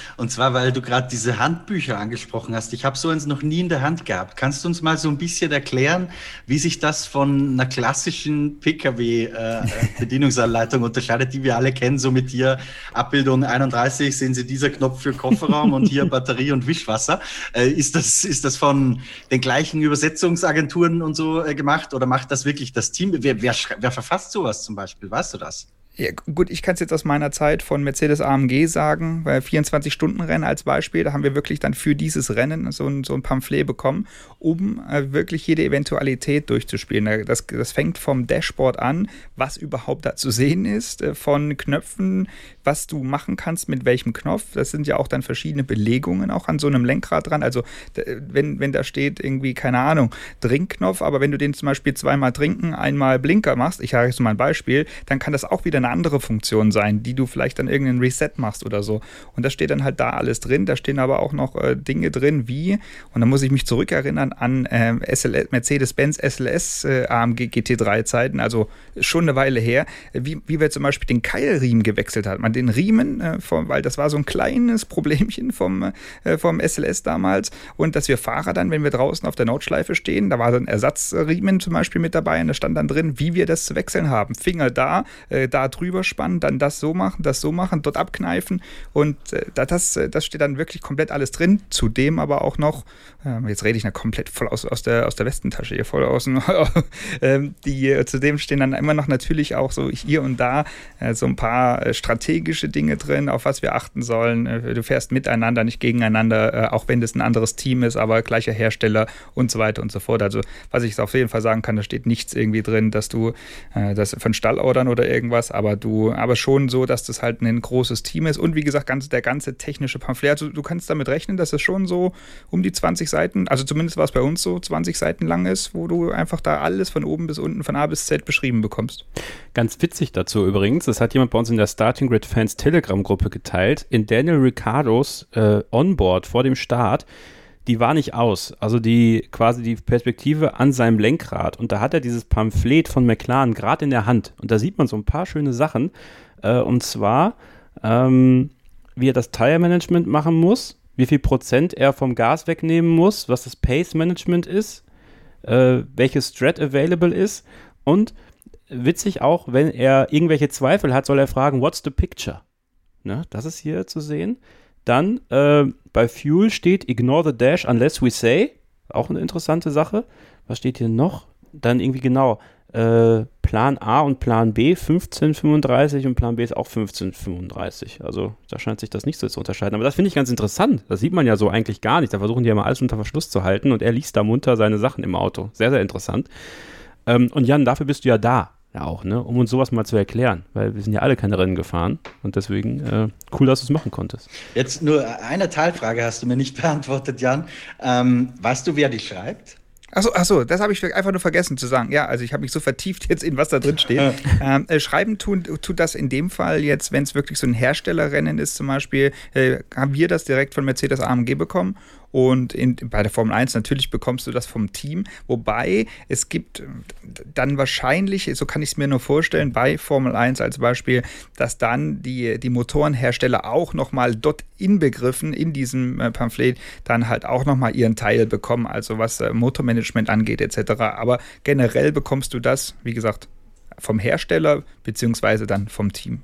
[laughs] Und zwar, weil du gerade diese Handbücher angesprochen hast. Ich habe so eins noch nie in der Hand gehabt. Kannst du uns mal so ein bisschen erklären, wie sich das von einer klassischen Pkw-Bedienungsanleitung äh, [laughs] unterscheidet, die wir alle kennen, so mit hier Abbildung 31 sehen Sie dieser Knopf für Kofferraum und hier [laughs] Batterie und Wischwasser. Äh, ist, das, ist das von den gleichen Übersetzungsagenturen und so äh, gemacht oder macht das wirklich das Team? Wer, wer, wer verfasst sowas zum Beispiel? Weißt du das? Ja, gut, ich kann es jetzt aus meiner Zeit von Mercedes AMG sagen, weil 24-Stunden-Rennen als Beispiel, da haben wir wirklich dann für dieses Rennen so ein, so ein Pamphlet bekommen, um äh, wirklich jede Eventualität durchzuspielen. Das, das fängt vom Dashboard an, was überhaupt da zu sehen ist, äh, von Knöpfen, was du machen kannst, mit welchem Knopf. Das sind ja auch dann verschiedene Belegungen auch an so einem Lenkrad dran. Also wenn, wenn da steht irgendwie, keine Ahnung, Trinkknopf, aber wenn du den zum Beispiel zweimal trinken, einmal Blinker machst, ich habe jetzt mal ein Beispiel, dann kann das auch wieder eine andere Funktion sein, die du vielleicht dann irgendeinen Reset machst oder so. Und das steht dann halt da alles drin. Da stehen aber auch noch äh, Dinge drin wie, und da muss ich mich zurückerinnern an äh, Mercedes-Benz SLS äh, AMG GT3 Zeiten, also schon eine Weile her, wie, wie wir zum Beispiel den Keilriemen gewechselt haben. Man den Riemen, äh, vom, weil das war so ein kleines [laughs] Problemchen vom, äh, vom SLS damals. Und dass wir Fahrer dann, wenn wir draußen auf der Notschleife stehen, da war so ein Ersatzriemen zum Beispiel mit dabei und da stand dann drin, wie wir das zu wechseln haben. Finger da, äh, da drüber spannen, dann das so machen, das so machen, dort abkneifen. Und äh, das, äh, das steht dann wirklich komplett alles drin. Zudem aber auch noch, äh, jetzt rede ich noch komplett voll aus, aus, der, aus der Westentasche hier, voll aus [laughs] ähm, die, zudem stehen dann immer noch natürlich auch so hier und da so ein paar Strategien strategische Dinge drin, auf was wir achten sollen. Äh, du fährst miteinander, nicht gegeneinander, äh, auch wenn das ein anderes Team ist, aber gleicher Hersteller und so weiter und so fort. Also, was ich auf jeden Fall sagen kann, da steht nichts irgendwie drin, dass du äh, das von Stallordern oder irgendwas, aber du, aber schon so, dass das halt ein großes Team ist und wie gesagt, ganz, der ganze technische Pamphlet. Also, du kannst damit rechnen, dass es schon so um die 20 Seiten, also zumindest war es bei uns so, 20 Seiten lang ist, wo du einfach da alles von oben bis unten, von A bis Z beschrieben bekommst. Ganz witzig dazu übrigens, das hat jemand bei uns in der Starting Grid Fans Telegram-Gruppe geteilt. In Daniel Ricardos äh, Onboard vor dem Start, die war nicht aus. Also die quasi die Perspektive an seinem Lenkrad. Und da hat er dieses Pamphlet von McLaren gerade in der Hand. Und da sieht man so ein paar schöne Sachen. Äh, und zwar, ähm, wie er das Tire-Management machen muss, wie viel Prozent er vom Gas wegnehmen muss, was das Pace-Management ist, äh, welches Strat available ist und witzig auch, wenn er irgendwelche Zweifel hat, soll er fragen, what's the picture? Ne, das ist hier zu sehen. Dann äh, bei Fuel steht Ignore the dash unless we say. Auch eine interessante Sache. Was steht hier noch? Dann irgendwie genau äh, Plan A und Plan B 1535 und Plan B ist auch 1535. Also da scheint sich das nicht so zu unterscheiden. Aber das finde ich ganz interessant. Das sieht man ja so eigentlich gar nicht. Da versuchen die ja mal alles unter Verschluss zu halten und er liest da munter seine Sachen im Auto. Sehr, sehr interessant. Ähm, und Jan, dafür bist du ja da ja auch, ne, um uns sowas mal zu erklären, weil wir sind ja alle keine Rennen gefahren und deswegen äh, cool, dass du es machen konntest. Jetzt nur eine Teilfrage hast du mir nicht [laughs] beantwortet, Jan. Ähm, weißt du, wer die schreibt? Achso, ach so, das habe ich einfach nur vergessen zu sagen. Ja, also ich habe mich so vertieft jetzt in, was da drin steht. ähm, äh, schreiben tun, tut das in dem Fall jetzt, wenn es wirklich so ein Herstellerrennen ist zum Beispiel, äh, haben wir das direkt von Mercedes AMG bekommen und in, bei der Formel 1 natürlich bekommst du das vom Team. Wobei es gibt dann wahrscheinlich, so kann ich es mir nur vorstellen, bei Formel 1 als Beispiel, dass dann die, die Motorenhersteller auch nochmal dort inbegriffen in diesem äh, Pamphlet dann halt auch nochmal ihren Teil bekommen, also was äh, Motormanagement angeht etc. Aber generell bekommst du das, wie gesagt, vom Hersteller beziehungsweise dann vom Team.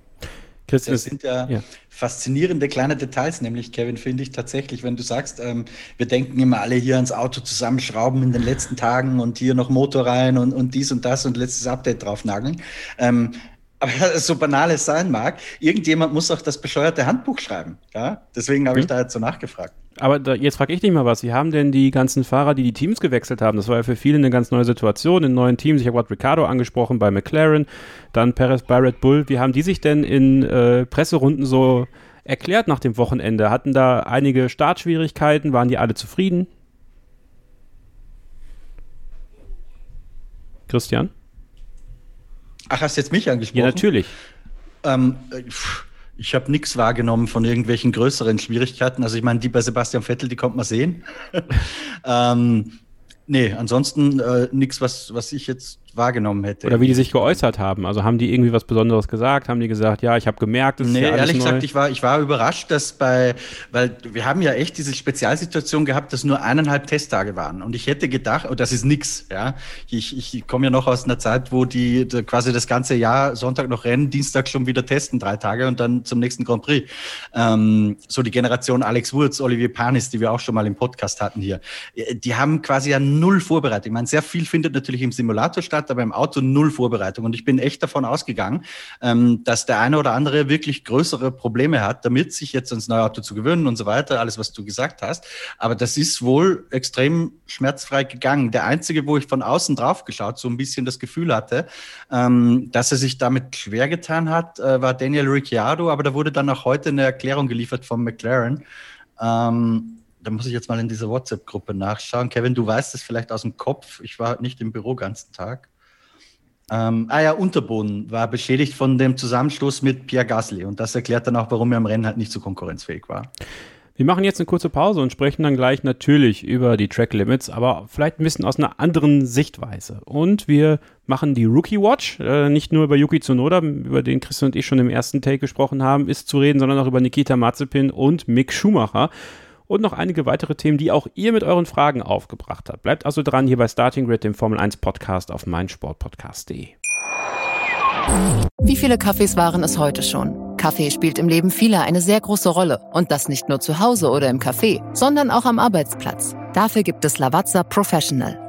Christian, das sind ja, ja, faszinierende kleine Details, nämlich, Kevin, finde ich tatsächlich, wenn du sagst, ähm, wir denken immer alle hier ans Auto zusammenschrauben in den letzten Tagen und hier noch Motor rein und, und dies und das und letztes Update draufnageln. Ähm, aber [laughs] so banal es sein mag, irgendjemand muss auch das bescheuerte Handbuch schreiben. Ja? Deswegen habe ich mhm. da jetzt so nachgefragt. Aber da, jetzt frage ich dich mal was. Wie haben denn die ganzen Fahrer, die die Teams gewechselt haben? Das war ja für viele eine ganz neue Situation in neuen Teams. Ich habe gerade Ricardo angesprochen bei McLaren, dann Perez bei Red Bull. Wie haben die sich denn in äh, Presserunden so erklärt nach dem Wochenende? Hatten da einige Startschwierigkeiten? Waren die alle zufrieden? Christian? Ach, hast du jetzt mich angesprochen? Ja, natürlich. Ähm, ich habe nichts wahrgenommen von irgendwelchen größeren Schwierigkeiten. Also ich meine, die bei Sebastian Vettel, die kommt man sehen. [laughs] ähm, nee, ansonsten äh, nichts, was, was ich jetzt wahrgenommen hätte. Oder wie die sich geäußert haben. Also haben die irgendwie was Besonderes gesagt? Haben die gesagt, ja, ich habe gemerkt, es nee, ist ja ehrlich neu? gesagt, ich war, ich war überrascht, dass bei, weil wir haben ja echt diese Spezialsituation gehabt, dass nur eineinhalb Testtage waren. Und ich hätte gedacht, oh, das ist nix, ja. Ich, ich komme ja noch aus einer Zeit, wo die, die quasi das ganze Jahr Sonntag noch rennen, Dienstag schon wieder testen, drei Tage und dann zum nächsten Grand Prix. Ähm, so die Generation Alex Wurz, Olivier Panis, die wir auch schon mal im Podcast hatten hier. Die haben quasi ja null vorbereitet. Ich meine, sehr viel findet natürlich im Simulator statt, aber im Auto null Vorbereitung. Und ich bin echt davon ausgegangen, ähm, dass der eine oder andere wirklich größere Probleme hat, damit sich jetzt ans neue Auto zu gewöhnen und so weiter, alles, was du gesagt hast. Aber das ist wohl extrem schmerzfrei gegangen. Der einzige, wo ich von außen drauf geschaut, so ein bisschen das Gefühl hatte, ähm, dass er sich damit schwer getan hat, äh, war Daniel Ricciardo. Aber da wurde dann auch heute eine Erklärung geliefert von McLaren. Ähm, da muss ich jetzt mal in dieser WhatsApp-Gruppe nachschauen. Kevin, du weißt es vielleicht aus dem Kopf. Ich war nicht im Büro ganzen Tag. Ähm, ah ja, Unterboden war beschädigt von dem Zusammenstoß mit Pierre Gasly und das erklärt dann auch, warum er im Rennen halt nicht so konkurrenzfähig war. Wir machen jetzt eine kurze Pause und sprechen dann gleich natürlich über die Track Limits, aber vielleicht ein bisschen aus einer anderen Sichtweise. Und wir machen die Rookie Watch, äh, nicht nur über Yuki Tsunoda, über den Christian und ich schon im ersten Take gesprochen haben, ist zu reden, sondern auch über Nikita Mazepin und Mick Schumacher und noch einige weitere Themen, die auch ihr mit euren Fragen aufgebracht habt. Bleibt also dran hier bei Starting Grid, dem Formel 1 Podcast auf meinsportpodcast.de. Wie viele Kaffees waren es heute schon? Kaffee spielt im Leben vieler eine sehr große Rolle. Und das nicht nur zu Hause oder im Café, sondern auch am Arbeitsplatz. Dafür gibt es Lavazza Professional.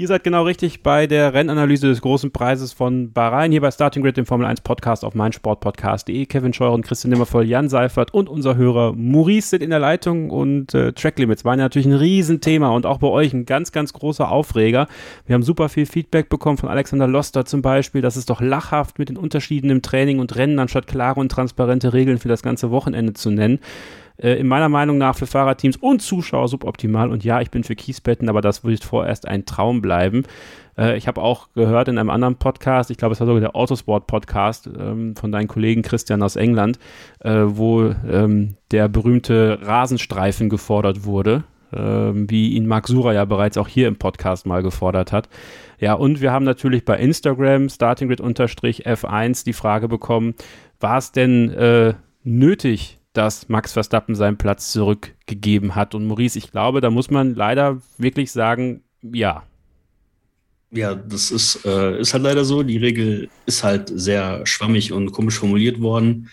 Ihr seid genau richtig bei der Rennanalyse des großen Preises von Bahrain hier bei Starting Grid, dem Formel 1 Podcast auf meinsportpodcast.de. Kevin Scheuren, Christian Nimmervoll, Jan Seifert und unser Hörer Maurice sind in der Leitung und äh, Track Limits waren ja natürlich ein Riesenthema und auch bei euch ein ganz, ganz großer Aufreger. Wir haben super viel Feedback bekommen von Alexander Loster zum Beispiel. Das ist doch lachhaft mit den Unterschieden im Training und Rennen, anstatt klare und transparente Regeln für das ganze Wochenende zu nennen äh, in meiner Meinung nach für Fahrerteams und Zuschauer suboptimal. Und ja, ich bin für Kiesbetten, aber das wird vorerst ein Traum bleiben. Äh, ich habe auch gehört in einem anderen Podcast, ich glaube, es war sogar der Autosport-Podcast ähm, von deinen Kollegen Christian aus England, äh, wo ähm, der berühmte Rasenstreifen gefordert wurde. Ähm, wie ihn Marc Sura ja bereits auch hier im Podcast mal gefordert hat. Ja, und wir haben natürlich bei Instagram, startinggrid-f1, die Frage bekommen, war es denn äh, nötig, dass Max Verstappen seinen Platz zurückgegeben hat. Und Maurice, ich glaube, da muss man leider wirklich sagen, ja. Ja, das ist, äh, ist halt leider so. Die Regel ist halt sehr schwammig und komisch formuliert worden.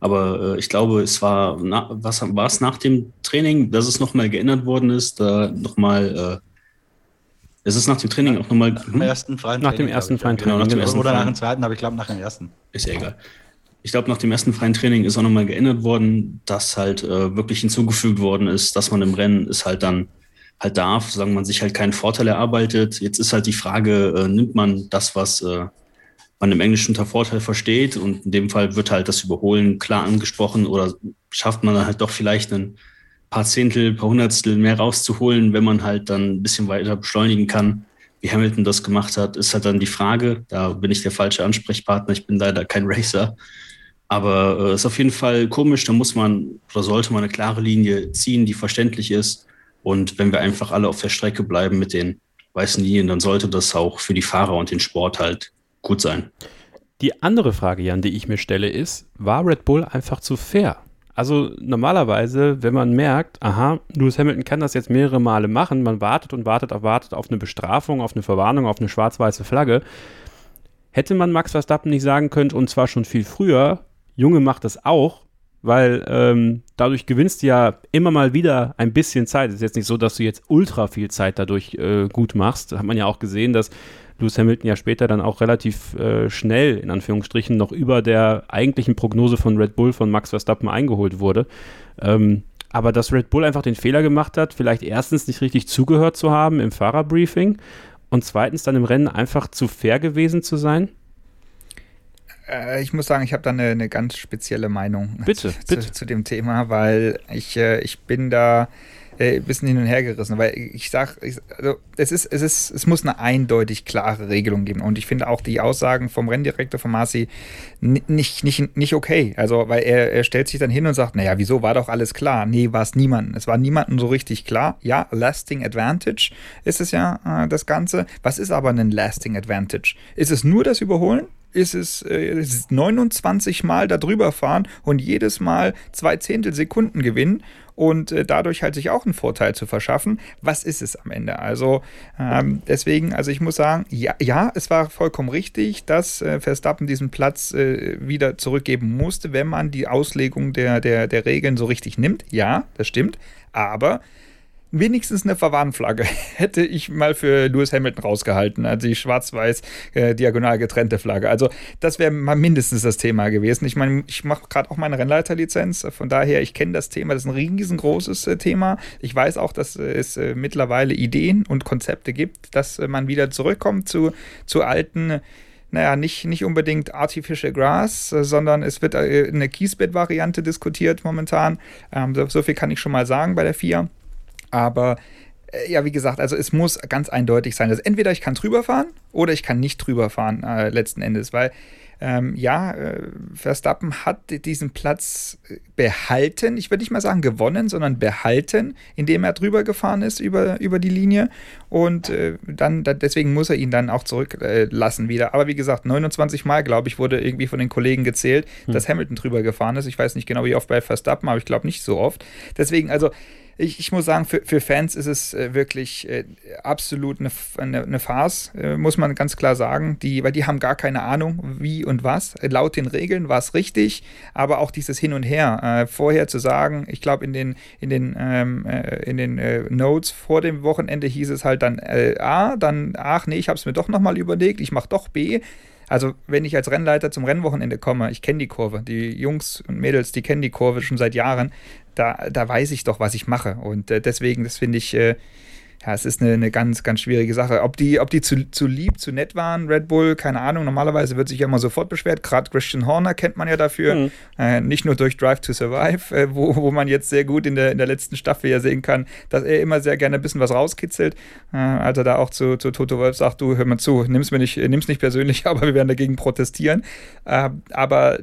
Aber äh, ich glaube, es war, na, was war es nach dem Training, dass es nochmal geändert worden ist, da nochmal, äh, es ist nach dem Training auch nochmal. Nach dem ersten freien Nach dem ersten freien Genau, nach dem ersten Oder nach dem zweiten, aber ich glaube nach dem ersten. Ist ja egal. Ich glaube, nach dem ersten freien Training ist auch nochmal geändert worden, dass halt äh, wirklich hinzugefügt worden ist, dass man im Rennen es halt dann halt darf, sagen man sich halt keinen Vorteil erarbeitet. Jetzt ist halt die Frage, äh, nimmt man das, was äh, man im Englischen unter Vorteil versteht und in dem Fall wird halt das Überholen klar angesprochen oder schafft man dann halt doch vielleicht ein paar Zehntel, paar Hundertstel mehr rauszuholen, wenn man halt dann ein bisschen weiter beschleunigen kann, wie Hamilton das gemacht hat, ist halt dann die Frage. Da bin ich der falsche Ansprechpartner. Ich bin leider kein Racer. Aber äh, ist auf jeden Fall komisch. Da muss man oder sollte man eine klare Linie ziehen, die verständlich ist. Und wenn wir einfach alle auf der Strecke bleiben mit den weißen Linien, dann sollte das auch für die Fahrer und den Sport halt gut sein. Die andere Frage, Jan, die ich mir stelle, ist, war Red Bull einfach zu fair? Also normalerweise, wenn man merkt, aha, Lewis Hamilton kann das jetzt mehrere Male machen, man wartet und wartet, wartet auf eine Bestrafung, auf eine Verwarnung, auf eine schwarz-weiße Flagge, hätte man Max Verstappen nicht sagen können, und zwar schon viel früher, Junge macht das auch, weil ähm, dadurch gewinnst du ja immer mal wieder ein bisschen Zeit. Es ist jetzt nicht so, dass du jetzt ultra viel Zeit dadurch äh, gut machst. Hat man ja auch gesehen, dass Lewis Hamilton ja später dann auch relativ äh, schnell, in Anführungsstrichen, noch über der eigentlichen Prognose von Red Bull von Max Verstappen eingeholt wurde. Ähm, aber dass Red Bull einfach den Fehler gemacht hat, vielleicht erstens nicht richtig zugehört zu haben im Fahrerbriefing und zweitens dann im Rennen einfach zu fair gewesen zu sein? Äh, ich muss sagen, ich habe da eine, eine, ganz spezielle Meinung [laughs] bitte, zu, bitte. Zu, dem Thema, weil ich, äh, ich bin da äh, ein bisschen hin und her gerissen, weil ich sage, also es ist, es ist, es muss eine eindeutig klare Regelung geben und ich finde auch die Aussagen vom Renndirektor von Marci nicht, nicht, nicht okay. Also, weil er, er stellt sich dann hin und sagt, naja, wieso war doch alles klar? Nee, war es niemandem. Es war niemandem so richtig klar. Ja, Lasting Advantage ist es ja äh, das Ganze. Was ist aber ein Lasting Advantage? Ist es nur das Überholen? Ist es, äh, es 29 Mal darüber fahren und jedes Mal zwei Zehntel Sekunden gewinnen und äh, dadurch halt sich auch einen Vorteil zu verschaffen. Was ist es am Ende? Also ähm, deswegen, also ich muss sagen, ja, ja, es war vollkommen richtig, dass äh, Verstappen diesen Platz äh, wieder zurückgeben musste, wenn man die Auslegung der, der, der Regeln so richtig nimmt. Ja, das stimmt. Aber wenigstens eine Verwarnflagge [laughs] hätte ich mal für Lewis Hamilton rausgehalten, also die schwarz-weiß äh, diagonal getrennte Flagge. Also das wäre mal mindestens das Thema gewesen. Ich meine, ich mache gerade auch meine Rennleiterlizenz, von daher, ich kenne das Thema, das ist ein riesengroßes äh, Thema. Ich weiß auch, dass äh, es mittlerweile Ideen und Konzepte gibt, dass äh, man wieder zurückkommt zu, zu alten naja, nicht, nicht unbedingt Artificial Grass, äh, sondern es wird äh, eine Kiesbett-Variante diskutiert momentan. Ähm, so, so, viel kann ich schon mal sagen bei der FIA. Aber äh, ja, wie gesagt, also es muss ganz eindeutig sein. Also entweder ich kann drüber fahren oder ich kann nicht drüber fahren, äh, letzten Endes, weil ähm, ja, äh, Verstappen hat diesen Platz äh, behalten. Ich würde nicht mal sagen gewonnen, sondern behalten, indem er drüber gefahren ist über, über die Linie. Und äh, dann, da, deswegen muss er ihn dann auch zurücklassen äh, wieder. Aber wie gesagt, 29 Mal, glaube ich, wurde irgendwie von den Kollegen gezählt, hm. dass Hamilton drüber gefahren ist. Ich weiß nicht genau, wie oft bei Verstappen, aber ich glaube nicht so oft. Deswegen, also ich, ich muss sagen, für, für Fans ist es äh, wirklich äh, absolut eine, eine, eine Farce, äh, muss man ganz klar sagen. Die, weil die haben gar keine Ahnung, wie und was. Laut den Regeln war es richtig, aber auch dieses Hin und Her. Äh, vorher zu sagen, ich glaube, in den, in den, ähm, äh, in den äh, Notes vor dem Wochenende hieß es halt dann A, dann, ach nee, ich habe es mir doch nochmal überlegt, ich mache doch B. Also, wenn ich als Rennleiter zum Rennwochenende komme, ich kenne die Kurve. Die Jungs und Mädels, die kennen die Kurve schon seit Jahren. Da, da weiß ich doch, was ich mache. Und äh, deswegen, das finde ich, äh, ja, es ist eine, eine, ganz, ganz schwierige Sache. Ob die, ob die zu, zu lieb, zu nett waren, Red Bull, keine Ahnung. Normalerweise wird sich ja immer sofort beschwert. Gerade Christian Horner kennt man ja dafür. Mhm. Äh, nicht nur durch Drive to Survive, äh, wo, wo man jetzt sehr gut in der, in der letzten Staffel ja sehen kann, dass er immer sehr gerne ein bisschen was rauskitzelt. Äh, als er da auch zu, zu Toto Wolf sagt, du, hör mal zu, nimm's mir nicht, nimm's nicht persönlich, [laughs] aber wir werden dagegen protestieren. Äh, aber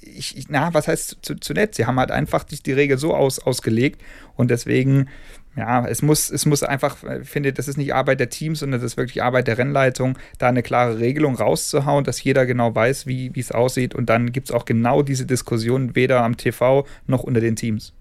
ich, ich, na, was heißt zu, zu nett? Sie haben halt einfach die, die Regel so aus, ausgelegt und deswegen ja, es muss, es muss einfach, ich äh, finde, das ist nicht Arbeit der Teams, sondern das ist wirklich Arbeit der Rennleitung, da eine klare Regelung rauszuhauen, dass jeder genau weiß, wie es aussieht. Und dann gibt es auch genau diese Diskussion weder am TV noch unter den Teams.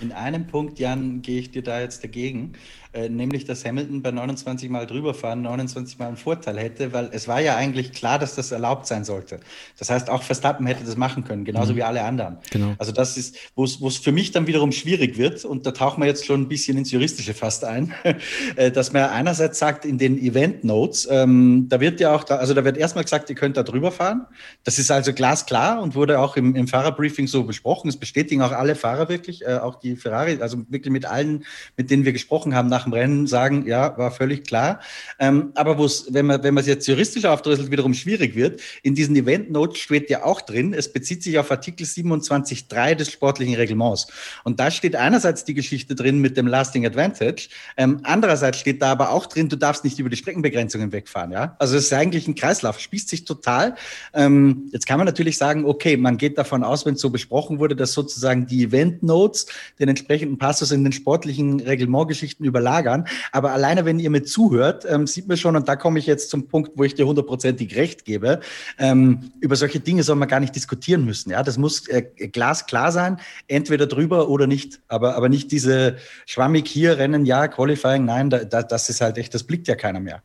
In einem Punkt, Jan, gehe ich dir da jetzt dagegen. Äh, nämlich dass Hamilton bei 29 Mal drüberfahren 29 Mal einen Vorteil hätte, weil es war ja eigentlich klar, dass das erlaubt sein sollte. Das heißt, auch Verstappen hätte das machen können, genauso mhm. wie alle anderen. Genau. Also das ist, wo es für mich dann wiederum schwierig wird, und da tauchen wir jetzt schon ein bisschen ins Juristische fast ein, [laughs] äh, dass man einerseits sagt, in den Event Notes, ähm, da wird ja auch, da, also da wird erstmal gesagt, ihr könnt da drüber fahren. Das ist also glasklar und wurde auch im, im Fahrerbriefing so besprochen. Es bestätigen auch alle Fahrer wirklich, äh, auch die Ferrari, also wirklich mit allen, mit denen wir gesprochen haben nach dem Rennen, sagen, ja, war völlig klar. Ähm, aber wenn man wenn es jetzt juristisch aufdröselt, wiederum schwierig wird, in diesen Event Notes steht ja auch drin, es bezieht sich auf Artikel 27.3 des sportlichen Reglements. Und da steht einerseits die Geschichte drin mit dem Lasting Advantage, ähm, andererseits steht da aber auch drin, du darfst nicht über die Streckenbegrenzungen wegfahren. Ja? Also es ist eigentlich ein Kreislauf, spießt sich total. Ähm, jetzt kann man natürlich sagen, okay, man geht davon aus, wenn es so besprochen wurde, dass sozusagen die Event Notes den entsprechenden Passus in den sportlichen Reglementgeschichten überlagern. Aber alleine, wenn ihr mir zuhört, ähm, sieht man schon, und da komme ich jetzt zum Punkt, wo ich dir hundertprozentig recht gebe, ähm, über solche Dinge soll man gar nicht diskutieren müssen. Ja, das muss äh, glasklar sein, entweder drüber oder nicht. Aber, aber nicht diese schwammig hier rennen, ja, Qualifying, nein, da, da, das ist halt echt, das blickt ja keiner mehr.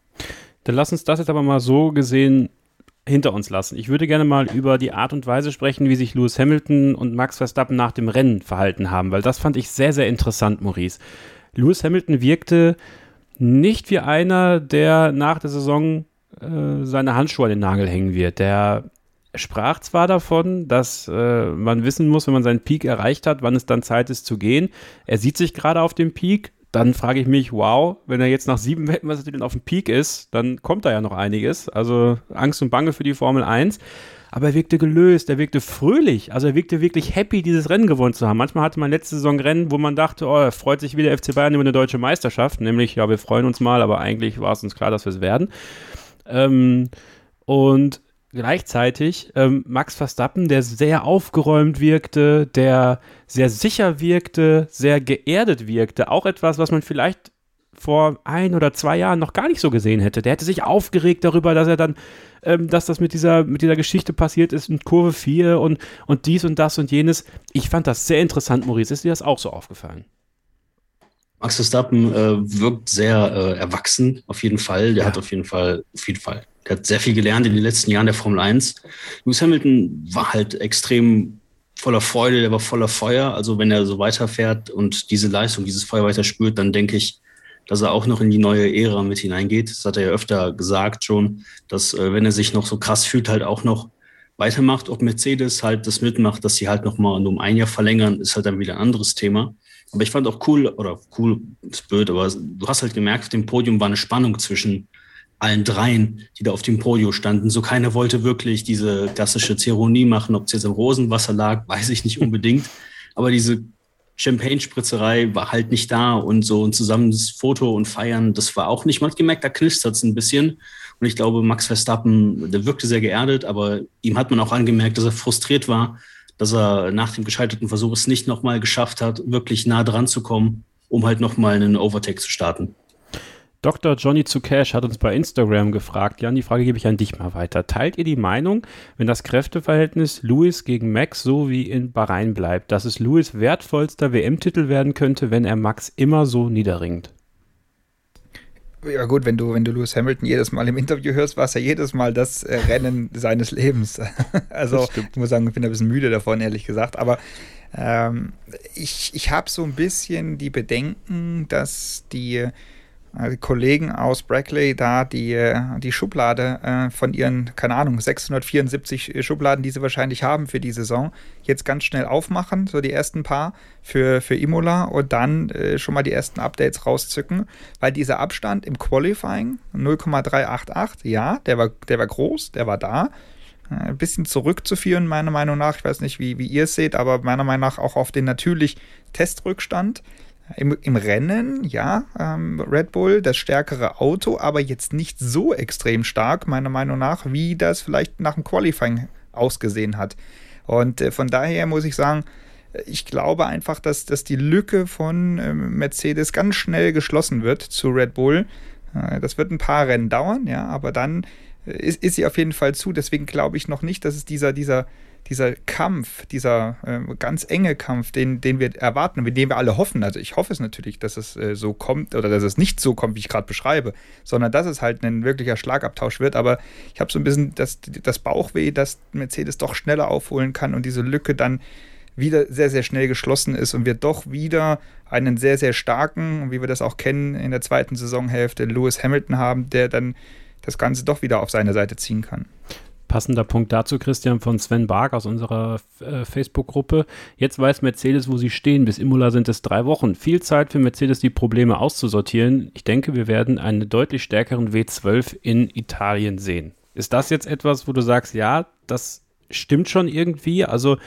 Dann lass uns das jetzt aber mal so gesehen hinter uns lassen. Ich würde gerne mal über die Art und Weise sprechen, wie sich Lewis Hamilton und Max Verstappen nach dem Rennen verhalten haben, weil das fand ich sehr, sehr interessant, Maurice. Lewis Hamilton wirkte nicht wie einer, der nach der Saison äh, seine Handschuhe an den Nagel hängen wird. Der sprach zwar davon, dass äh, man wissen muss, wenn man seinen Peak erreicht hat, wann es dann Zeit ist zu gehen. Er sieht sich gerade auf dem Peak, dann frage ich mich, wow, wenn er jetzt nach sieben Weltmeistertiteln auf dem Peak ist, dann kommt da ja noch einiges. Also Angst und Bange für die Formel 1. Aber er wirkte gelöst, er wirkte fröhlich, also er wirkte wirklich happy, dieses Rennen gewonnen zu haben. Manchmal hatte man letzte Saison Rennen, wo man dachte, oh, er freut sich wieder FC Bayern über eine deutsche Meisterschaft, nämlich, ja, wir freuen uns mal, aber eigentlich war es uns klar, dass wir es werden. Ähm, und gleichzeitig ähm, Max Verstappen, der sehr aufgeräumt wirkte, der sehr sicher wirkte, sehr geerdet wirkte. Auch etwas, was man vielleicht vor ein oder zwei Jahren noch gar nicht so gesehen hätte. Der hätte sich aufgeregt darüber, dass er dann, ähm, dass das mit dieser, mit dieser Geschichte passiert ist in Kurve 4 und, und dies und das und jenes. Ich fand das sehr interessant, Maurice. Ist dir das auch so aufgefallen? Max Verstappen äh, wirkt sehr äh, erwachsen, auf jeden Fall. Der ja. hat auf jeden Fall, auf jeden Fall der hat sehr viel gelernt in den letzten Jahren der Formel 1. Lewis Hamilton war halt extrem voller Freude, der war voller Feuer. Also wenn er so weiterfährt und diese Leistung, dieses Feuer weiter spürt, dann denke ich, dass er auch noch in die neue Ära mit hineingeht. Das hat er ja öfter gesagt schon, dass äh, wenn er sich noch so krass fühlt, halt auch noch weitermacht. Ob Mercedes halt das mitmacht, dass sie halt noch mal um ein Jahr verlängern, ist halt dann wieder ein anderes Thema. Aber ich fand auch cool, oder cool ist blöd, aber du hast halt gemerkt, auf dem Podium war eine Spannung zwischen allen dreien, die da auf dem Podium standen. So keiner wollte wirklich diese klassische Zeremonie machen. Ob es jetzt im Rosenwasser lag, [laughs] weiß ich nicht unbedingt. Aber diese Champagne-Spritzerei war halt nicht da und so ein zusammenes Foto und Feiern, das war auch nicht. Man hat gemerkt, da knistert es ein bisschen. Und ich glaube, Max Verstappen, der wirkte sehr geerdet, aber ihm hat man auch angemerkt, dass er frustriert war, dass er nach dem gescheiterten Versuch es nicht nochmal geschafft hat, wirklich nah dran zu kommen, um halt nochmal einen Overtake zu starten. Dr. Johnny Zucash hat uns bei Instagram gefragt, Jan, die Frage gebe ich an dich mal weiter. Teilt ihr die Meinung, wenn das Kräfteverhältnis Lewis gegen Max so wie in Bahrain bleibt, dass es Lewis wertvollster WM-Titel werden könnte, wenn er Max immer so niederringt? Ja gut, wenn du, wenn du Lewis Hamilton jedes Mal im Interview hörst, war es ja jedes Mal das äh, Rennen [laughs] seines Lebens. [laughs] also ich muss sagen, ich bin ein bisschen müde davon, ehrlich gesagt. Aber ähm, ich, ich habe so ein bisschen die Bedenken, dass die äh, Kollegen aus Brackley da die, äh, die Schublade äh, von ihren, keine Ahnung, 674 Schubladen, die sie wahrscheinlich haben für die Saison, jetzt ganz schnell aufmachen, so die ersten paar für, für Imola und dann äh, schon mal die ersten Updates rauszücken, weil dieser Abstand im Qualifying 0,388, ja, der war, der war groß, der war da, ein bisschen zurückzuführen, meiner Meinung nach. Ich weiß nicht, wie, wie ihr es seht, aber meiner Meinung nach auch auf den natürlich Testrückstand. Im, im Rennen, ja, ähm, Red Bull, das stärkere Auto, aber jetzt nicht so extrem stark, meiner Meinung nach, wie das vielleicht nach dem Qualifying ausgesehen hat. Und äh, von daher muss ich sagen, ich glaube einfach, dass, dass die Lücke von äh, Mercedes ganz schnell geschlossen wird zu Red Bull. Äh, das wird ein paar Rennen dauern, ja, aber dann äh, ist, ist sie auf jeden Fall zu. Deswegen glaube ich noch nicht, dass es dieser, dieser dieser Kampf, dieser äh, ganz enge Kampf, den, den wir erwarten, mit dem wir alle hoffen, also ich hoffe es natürlich, dass es äh, so kommt oder dass es nicht so kommt, wie ich gerade beschreibe, sondern dass es halt ein wirklicher Schlagabtausch wird. Aber ich habe so ein bisschen das, das Bauchweh, dass Mercedes doch schneller aufholen kann und diese Lücke dann wieder sehr, sehr schnell geschlossen ist und wir doch wieder einen sehr, sehr starken, wie wir das auch kennen in der zweiten Saisonhälfte, Lewis Hamilton haben, der dann das Ganze doch wieder auf seine Seite ziehen kann. Passender Punkt dazu, Christian, von Sven Bark aus unserer äh, Facebook-Gruppe. Jetzt weiß Mercedes, wo sie stehen. Bis Imola sind es drei Wochen. Viel Zeit für Mercedes, die Probleme auszusortieren. Ich denke, wir werden einen deutlich stärkeren W12 in Italien sehen. Ist das jetzt etwas, wo du sagst, ja, das stimmt schon irgendwie? Also,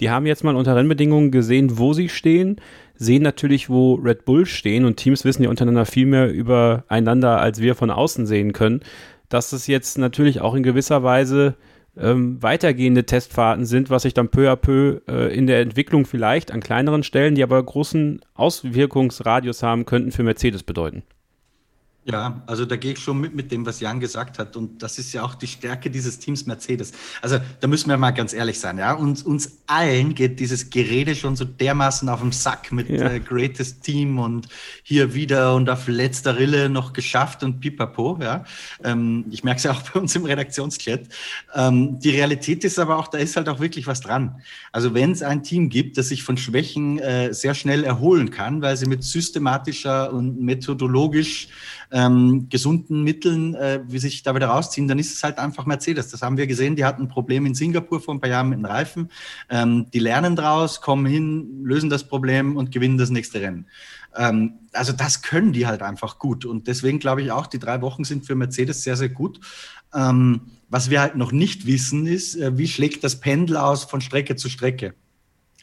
die haben jetzt mal unter Rennbedingungen gesehen, wo sie stehen, sehen natürlich, wo Red Bull stehen und Teams wissen ja untereinander viel mehr übereinander, als wir von außen sehen können dass es jetzt natürlich auch in gewisser Weise ähm, weitergehende Testfahrten sind, was sich dann peu à peu äh, in der Entwicklung vielleicht an kleineren Stellen, die aber großen Auswirkungsradius haben könnten, für Mercedes bedeuten. Ja, also da gehe ich schon mit mit dem, was Jan gesagt hat. Und das ist ja auch die Stärke dieses Teams Mercedes. Also da müssen wir mal ganz ehrlich sein. Ja, uns, uns allen geht dieses Gerede schon so dermaßen auf den Sack mit ja. äh, Greatest Team und hier wieder und auf letzter Rille noch geschafft und pipapo. Ja, ähm, ich merke es ja auch bei uns im Redaktionschat. Ähm, die Realität ist aber auch, da ist halt auch wirklich was dran. Also wenn es ein Team gibt, das sich von Schwächen äh, sehr schnell erholen kann, weil sie mit systematischer und methodologisch ähm, gesunden Mitteln, äh, wie sich da wieder rausziehen, dann ist es halt einfach Mercedes. Das haben wir gesehen. Die hatten ein Problem in Singapur vor ein paar Jahren mit den Reifen. Ähm, die lernen draus, kommen hin, lösen das Problem und gewinnen das nächste Rennen. Ähm, also das können die halt einfach gut. Und deswegen glaube ich auch, die drei Wochen sind für Mercedes sehr, sehr gut. Ähm, was wir halt noch nicht wissen, ist, äh, wie schlägt das Pendel aus von Strecke zu Strecke.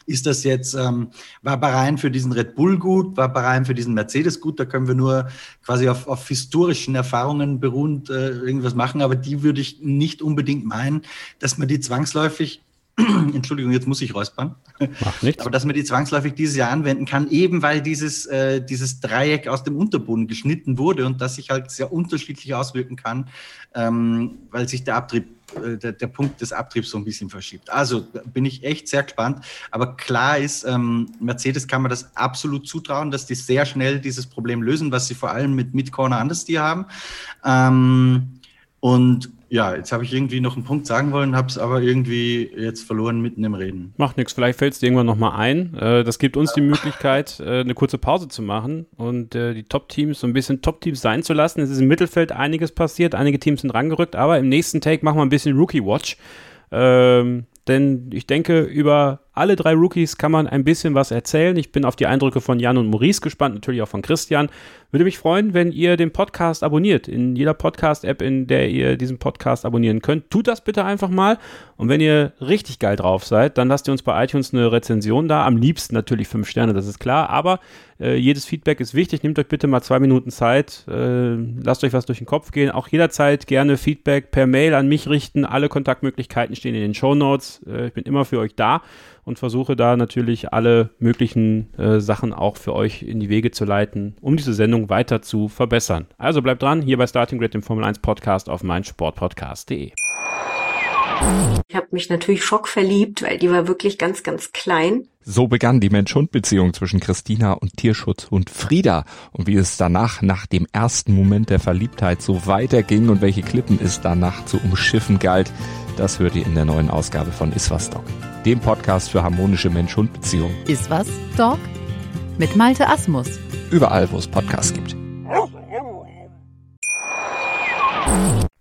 Ist das jetzt, ähm, war Bahrain für diesen Red Bull gut, war Bahrain für diesen Mercedes gut? Da können wir nur quasi auf, auf historischen Erfahrungen beruhend äh, irgendwas machen, aber die würde ich nicht unbedingt meinen, dass man die zwangsläufig [clears throat] Entschuldigung, jetzt muss ich räuspern. Macht nichts. Aber dass man die zwangsläufig dieses Jahr anwenden kann, eben weil dieses, äh, dieses Dreieck aus dem Unterboden geschnitten wurde und das sich halt sehr unterschiedlich auswirken kann, ähm, weil sich der Abtrieb äh, der, der, Punkt des Abtriebs so ein bisschen verschiebt. Also bin ich echt sehr gespannt. Aber klar ist, ähm, Mercedes kann man das absolut zutrauen, dass die sehr schnell dieses Problem lösen, was sie vor allem mit Mid-Corner Understeer haben. Ähm, und ja, jetzt habe ich irgendwie noch einen Punkt sagen wollen, habe es aber irgendwie jetzt verloren mitten im Reden. Macht nichts, vielleicht fällt es dir irgendwann nochmal ein. Äh, das gibt uns die Möglichkeit, äh, eine kurze Pause zu machen und äh, die Top-Teams so ein bisschen Top-Teams sein zu lassen. Es ist im Mittelfeld einiges passiert, einige Teams sind rangerückt, aber im nächsten Take machen wir ein bisschen Rookie-Watch. Ähm, denn ich denke, über alle drei Rookies kann man ein bisschen was erzählen. Ich bin auf die Eindrücke von Jan und Maurice gespannt, natürlich auch von Christian. Würde mich freuen, wenn ihr den Podcast abonniert. In jeder Podcast-App, in der ihr diesen Podcast abonnieren könnt. Tut das bitte einfach mal. Und wenn ihr richtig geil drauf seid, dann lasst ihr uns bei iTunes eine Rezension da. Am liebsten natürlich fünf Sterne, das ist klar. Aber äh, jedes Feedback ist wichtig. Nehmt euch bitte mal zwei Minuten Zeit. Äh, lasst euch was durch den Kopf gehen. Auch jederzeit gerne Feedback per Mail an mich richten. Alle Kontaktmöglichkeiten stehen in den Show Notes. Äh, ich bin immer für euch da und versuche da natürlich alle möglichen äh, Sachen auch für euch in die Wege zu leiten, um diese Sendung weiter zu verbessern. Also bleibt dran, hier bei Starting Grid, dem Formel 1 Podcast auf meinsportpodcast.de. Ich habe mich natürlich schockverliebt, weil die war wirklich ganz, ganz klein. So begann die Mensch-Hund-Beziehung zwischen Christina und Tierschutzhund Frieda. Und wie es danach, nach dem ersten Moment der Verliebtheit, so weiterging und welche Klippen es danach zu umschiffen galt, das hört ihr in der neuen Ausgabe von Iswas Dog, dem Podcast für harmonische Mensch-Hund-Beziehungen. Iswas Dog? Mit Malte Asmus. Überall, wo es Podcasts gibt.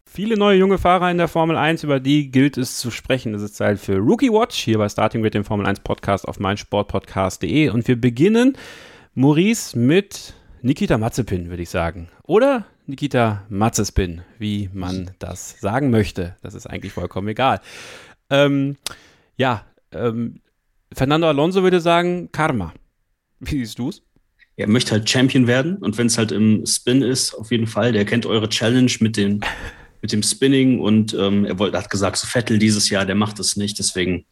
Viele neue junge Fahrer in der Formel 1, über die gilt es zu sprechen. Es ist Zeit für Rookie Watch hier bei Starting Grid, dem Formel 1 Podcast auf meinsportpodcast.de. Und wir beginnen, Maurice, mit Nikita Mazepin, würde ich sagen. Oder Nikita Matzespin, wie man das sagen möchte. Das ist eigentlich vollkommen egal. Ähm, ja, ähm, Fernando Alonso würde sagen, Karma. Wie siehst du es? Er möchte halt Champion werden und wenn es halt im Spin ist, auf jeden Fall. Der kennt eure Challenge mit, den, [laughs] mit dem Spinning und ähm, er wollte, hat gesagt, so Vettel dieses Jahr, der macht es nicht, deswegen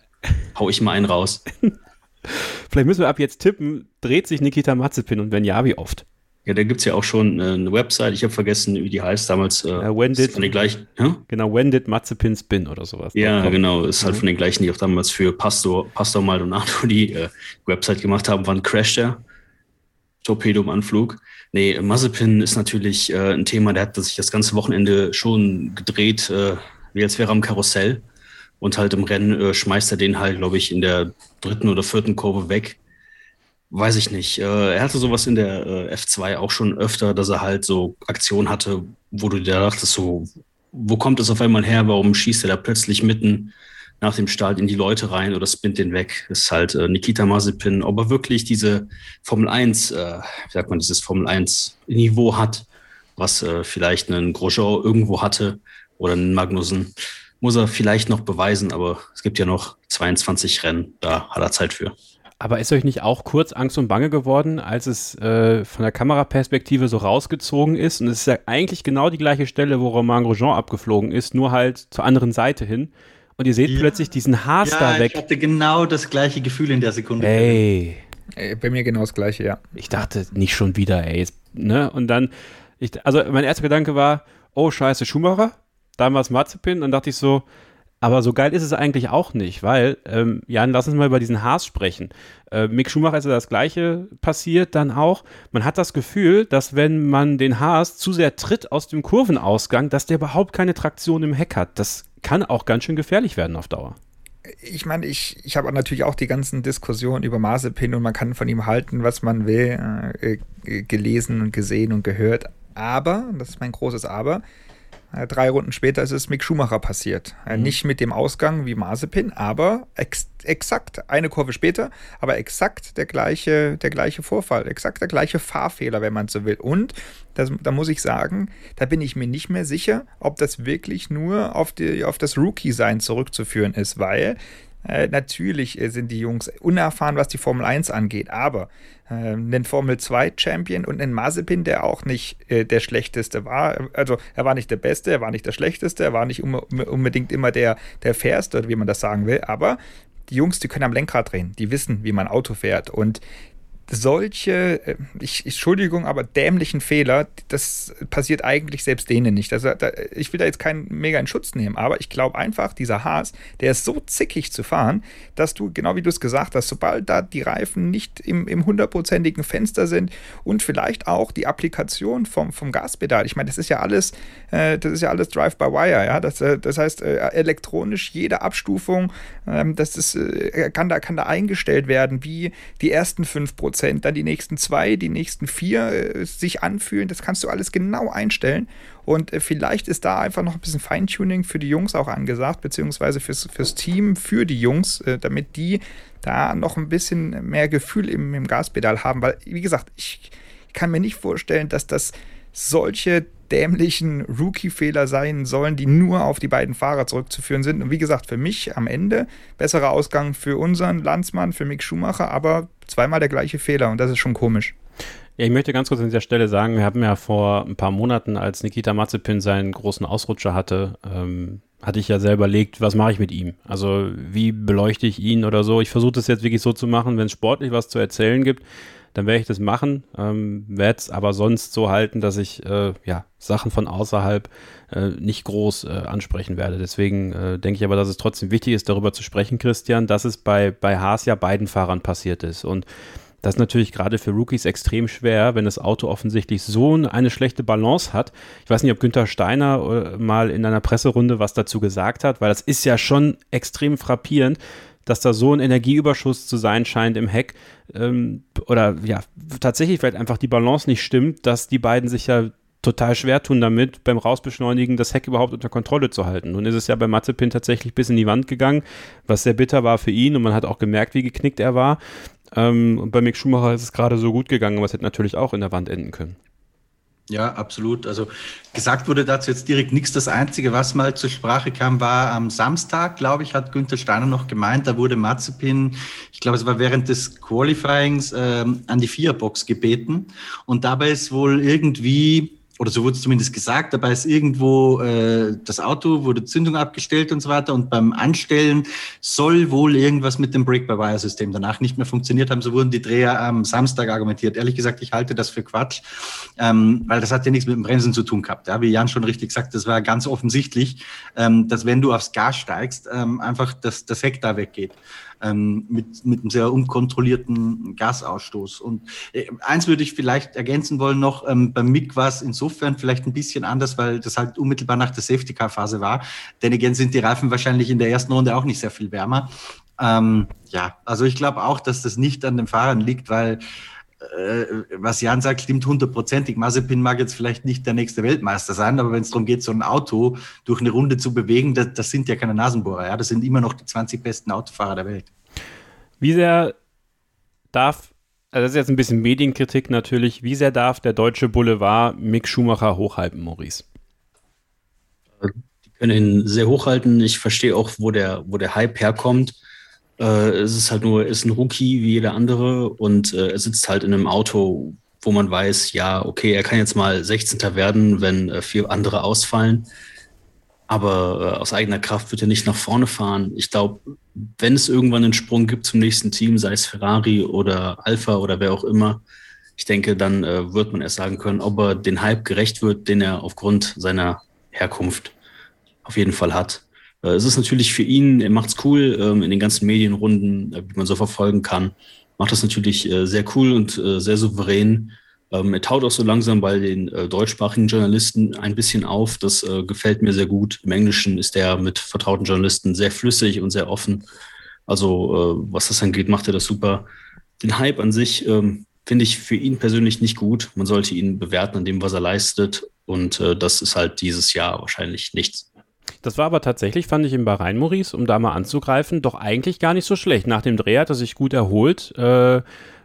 hau ich mal einen raus. [laughs] Vielleicht müssen wir ab jetzt tippen, dreht sich Nikita Mazepin und wenn ja, wie oft? Ja, da gibt es ja auch schon äh, eine Website, ich habe vergessen, wie die heißt damals. Äh, uh, when did, von den gleichen, ja? Genau, When did Mazepin spin oder sowas. Ja, genau, ist halt mhm. von den gleichen, die auch damals für Pastor, Pastor Maldonado die äh, Website gemacht haben. Wann crasht der? Torpedo im Anflug. Nee, Mazepin ist natürlich äh, ein Thema, der hat sich das ganze Wochenende schon gedreht, äh, wie als wäre er am Karussell. Und halt im Rennen äh, schmeißt er den halt, glaube ich, in der dritten oder vierten Kurve weg weiß ich nicht. Äh, er hatte sowas in der äh, F2 auch schon öfter, dass er halt so Aktionen hatte, wo du dir dachtest, so, wo kommt es auf einmal her? Warum schießt er da plötzlich mitten nach dem Start in die Leute rein oder spinnt den weg? Das ist halt äh, Nikita Mazepin, ob er wirklich diese Formel 1, äh, wie sagt man, dieses Formel 1 Niveau hat, was äh, vielleicht einen Grosjean irgendwo hatte oder einen Magnussen, muss er vielleicht noch beweisen, aber es gibt ja noch 22 Rennen, da hat er Zeit für. Aber ist euch nicht auch kurz Angst und Bange geworden, als es äh, von der Kameraperspektive so rausgezogen ist? Und es ist ja eigentlich genau die gleiche Stelle, wo Romain Grosjean abgeflogen ist, nur halt zur anderen Seite hin. Und ihr seht ja. plötzlich diesen Haas ja, da weg. Ich hatte genau das gleiche Gefühl in der Sekunde. Ey. ey bei mir genau das gleiche, ja. Ich dachte nicht schon wieder, ey. Ne? Und dann, ich, also mein erster Gedanke war, oh scheiße, Schumacher. Damals Mazepin. Dann dachte ich so, aber so geil ist es eigentlich auch nicht, weil, ähm, Jan, lass uns mal über diesen Haas sprechen. Äh, Mick Schumacher ist ja das Gleiche passiert dann auch. Man hat das Gefühl, dass wenn man den Haas zu sehr tritt aus dem Kurvenausgang, dass der überhaupt keine Traktion im Heck hat. Das kann auch ganz schön gefährlich werden auf Dauer. Ich meine, ich, ich habe natürlich auch die ganzen Diskussionen über Mazepin und man kann von ihm halten, was man will, äh, äh gelesen und gesehen und gehört. Aber, das ist mein großes Aber, drei Runden später ist es Mick Schumacher passiert. Äh, mhm. Nicht mit dem Ausgang wie Mazepin, aber ex exakt eine Kurve später, aber exakt der gleiche, der gleiche Vorfall, exakt der gleiche Fahrfehler, wenn man so will. Und das, da muss ich sagen, da bin ich mir nicht mehr sicher, ob das wirklich nur auf, die, auf das Rookie-Sein zurückzuführen ist, weil äh, natürlich äh, sind die Jungs unerfahren, was die Formel 1 angeht, aber äh, einen Formel 2 Champion und einen Mazepin, der auch nicht äh, der schlechteste war, also er war nicht der Beste, er war nicht der schlechteste, er war nicht um, unbedingt immer der, der fairste, wie man das sagen will, aber die Jungs, die können am Lenkrad drehen, die wissen, wie man Auto fährt und solche, äh, ich, Entschuldigung, aber dämlichen Fehler, das passiert eigentlich selbst denen nicht. Also, da, ich will da jetzt keinen mega in Schutz nehmen, aber ich glaube einfach, dieser Haas, der ist so zickig zu fahren, dass du, genau wie du es gesagt hast, sobald da die Reifen nicht im, hundertprozentigen Fenster sind und vielleicht auch die Applikation vom, vom Gaspedal, ich meine, das ist ja alles, äh, das ist ja alles Drive-by-Wire, ja, das, äh, das heißt, äh, elektronisch jede Abstufung, ähm, das ist, äh, kann, da, kann da eingestellt werden, wie die ersten 5%, Prozent, dann die nächsten zwei, die nächsten vier äh, sich anfühlen. Das kannst du alles genau einstellen. Und äh, vielleicht ist da einfach noch ein bisschen Feintuning für die Jungs auch angesagt, beziehungsweise fürs, fürs Team, für die Jungs, äh, damit die da noch ein bisschen mehr Gefühl im, im Gaspedal haben. Weil, wie gesagt, ich kann mir nicht vorstellen, dass das solche dämlichen Rookie-Fehler sein sollen, die nur auf die beiden Fahrer zurückzuführen sind. Und wie gesagt, für mich am Ende besserer Ausgang für unseren Landsmann, für Mick Schumacher, aber zweimal der gleiche Fehler und das ist schon komisch. Ja, ich möchte ganz kurz an dieser Stelle sagen, wir haben ja vor ein paar Monaten, als Nikita Mazepin seinen großen Ausrutscher hatte, ähm, hatte ich ja selber überlegt, was mache ich mit ihm? Also wie beleuchte ich ihn oder so? Ich versuche das jetzt wirklich so zu machen, wenn es sportlich was zu erzählen gibt, dann werde ich das machen, ähm, werde es aber sonst so halten, dass ich äh, ja, Sachen von außerhalb äh, nicht groß äh, ansprechen werde. Deswegen äh, denke ich aber, dass es trotzdem wichtig ist, darüber zu sprechen, Christian, dass es bei, bei Haas ja beiden Fahrern passiert ist. Und das ist natürlich gerade für Rookies extrem schwer, wenn das Auto offensichtlich so eine schlechte Balance hat. Ich weiß nicht, ob Günther Steiner äh, mal in einer Presserunde was dazu gesagt hat, weil das ist ja schon extrem frappierend, dass da so ein Energieüberschuss zu sein scheint im Heck ähm, oder ja, tatsächlich vielleicht einfach die Balance nicht stimmt, dass die beiden sich ja total schwer tun damit, beim Rausbeschleunigen das Heck überhaupt unter Kontrolle zu halten. Nun ist es ja bei Mazepin tatsächlich bis in die Wand gegangen, was sehr bitter war für ihn und man hat auch gemerkt, wie geknickt er war. Ähm, und bei Mick Schumacher ist es gerade so gut gegangen, aber es hätte natürlich auch in der Wand enden können. Ja, absolut. Also gesagt wurde dazu jetzt direkt nichts. Das Einzige, was mal zur Sprache kam, war am Samstag, glaube ich, hat Günther Steiner noch gemeint, da wurde Mazepin, ich glaube, es war während des Qualifyings, ähm, an die Viererbox gebeten. Und dabei ist wohl irgendwie oder so wurde es zumindest gesagt, dabei ist irgendwo äh, das Auto, wurde Zündung abgestellt und so weiter. Und beim Anstellen soll wohl irgendwas mit dem Brake-by-Wire-System danach nicht mehr funktioniert haben. So wurden die Dreher am Samstag argumentiert. Ehrlich gesagt, ich halte das für Quatsch, ähm, weil das hat ja nichts mit dem Bremsen zu tun gehabt. Ja? Wie Jan schon richtig sagt, das war ganz offensichtlich, ähm, dass wenn du aufs Gas steigst, ähm, einfach das, das Heck da weggeht ähm, mit, mit einem sehr unkontrollierten Gasausstoß. Und äh, eins würde ich vielleicht ergänzen wollen noch, ähm, beim MIG war es insofern vielleicht ein bisschen anders, weil das halt unmittelbar nach der Safety-Car-Phase war. Denn again sind die Reifen wahrscheinlich in der ersten Runde auch nicht sehr viel wärmer. Ähm, ja, also ich glaube auch, dass das nicht an den Fahrern liegt, weil äh, was Jan sagt, stimmt hundertprozentig. Mazepin mag jetzt vielleicht nicht der nächste Weltmeister sein, aber wenn es darum geht, so ein Auto durch eine Runde zu bewegen, das, das sind ja keine Nasenbohrer. Ja? Das sind immer noch die 20 besten Autofahrer der Welt. Wie sehr darf, also das ist jetzt ein bisschen Medienkritik natürlich, wie sehr darf der deutsche Boulevard Mick Schumacher hochhalten, Maurice? Die können ihn sehr hochhalten. Ich verstehe auch, wo der, wo der Hype herkommt äh, es ist halt nur, ist ein Rookie wie jeder andere und äh, er sitzt halt in einem Auto, wo man weiß, ja, okay, er kann jetzt mal 16. werden, wenn äh, vier andere ausfallen. Aber äh, aus eigener Kraft wird er nicht nach vorne fahren. Ich glaube, wenn es irgendwann einen Sprung gibt zum nächsten Team, sei es Ferrari oder Alpha oder wer auch immer, ich denke, dann äh, wird man erst sagen können, ob er den Hype gerecht wird, den er aufgrund seiner Herkunft auf jeden Fall hat. Äh, es ist natürlich für ihn, er macht's cool, ähm, in den ganzen Medienrunden, äh, wie man so verfolgen kann, macht das natürlich äh, sehr cool und sehr souverän. Ähm, er taut auch so langsam bei den deutschsprachigen Journalisten ein bisschen auf. Das gefällt mir sehr gut. Im Englischen ist er mit vertrauten Journalisten sehr flüssig und sehr offen. Also was das angeht, macht er das super. Den Hype an sich ähm, finde ich für ihn persönlich nicht gut. Man sollte ihn bewerten an dem, was er leistet. Und das ist halt dieses Jahr wahrscheinlich nichts. Das war aber tatsächlich, fand ich im Bahrain, Maurice, um da mal anzugreifen, doch eigentlich gar nicht so schlecht. Nach dem Dreh hat er sich gut erholt. Äh,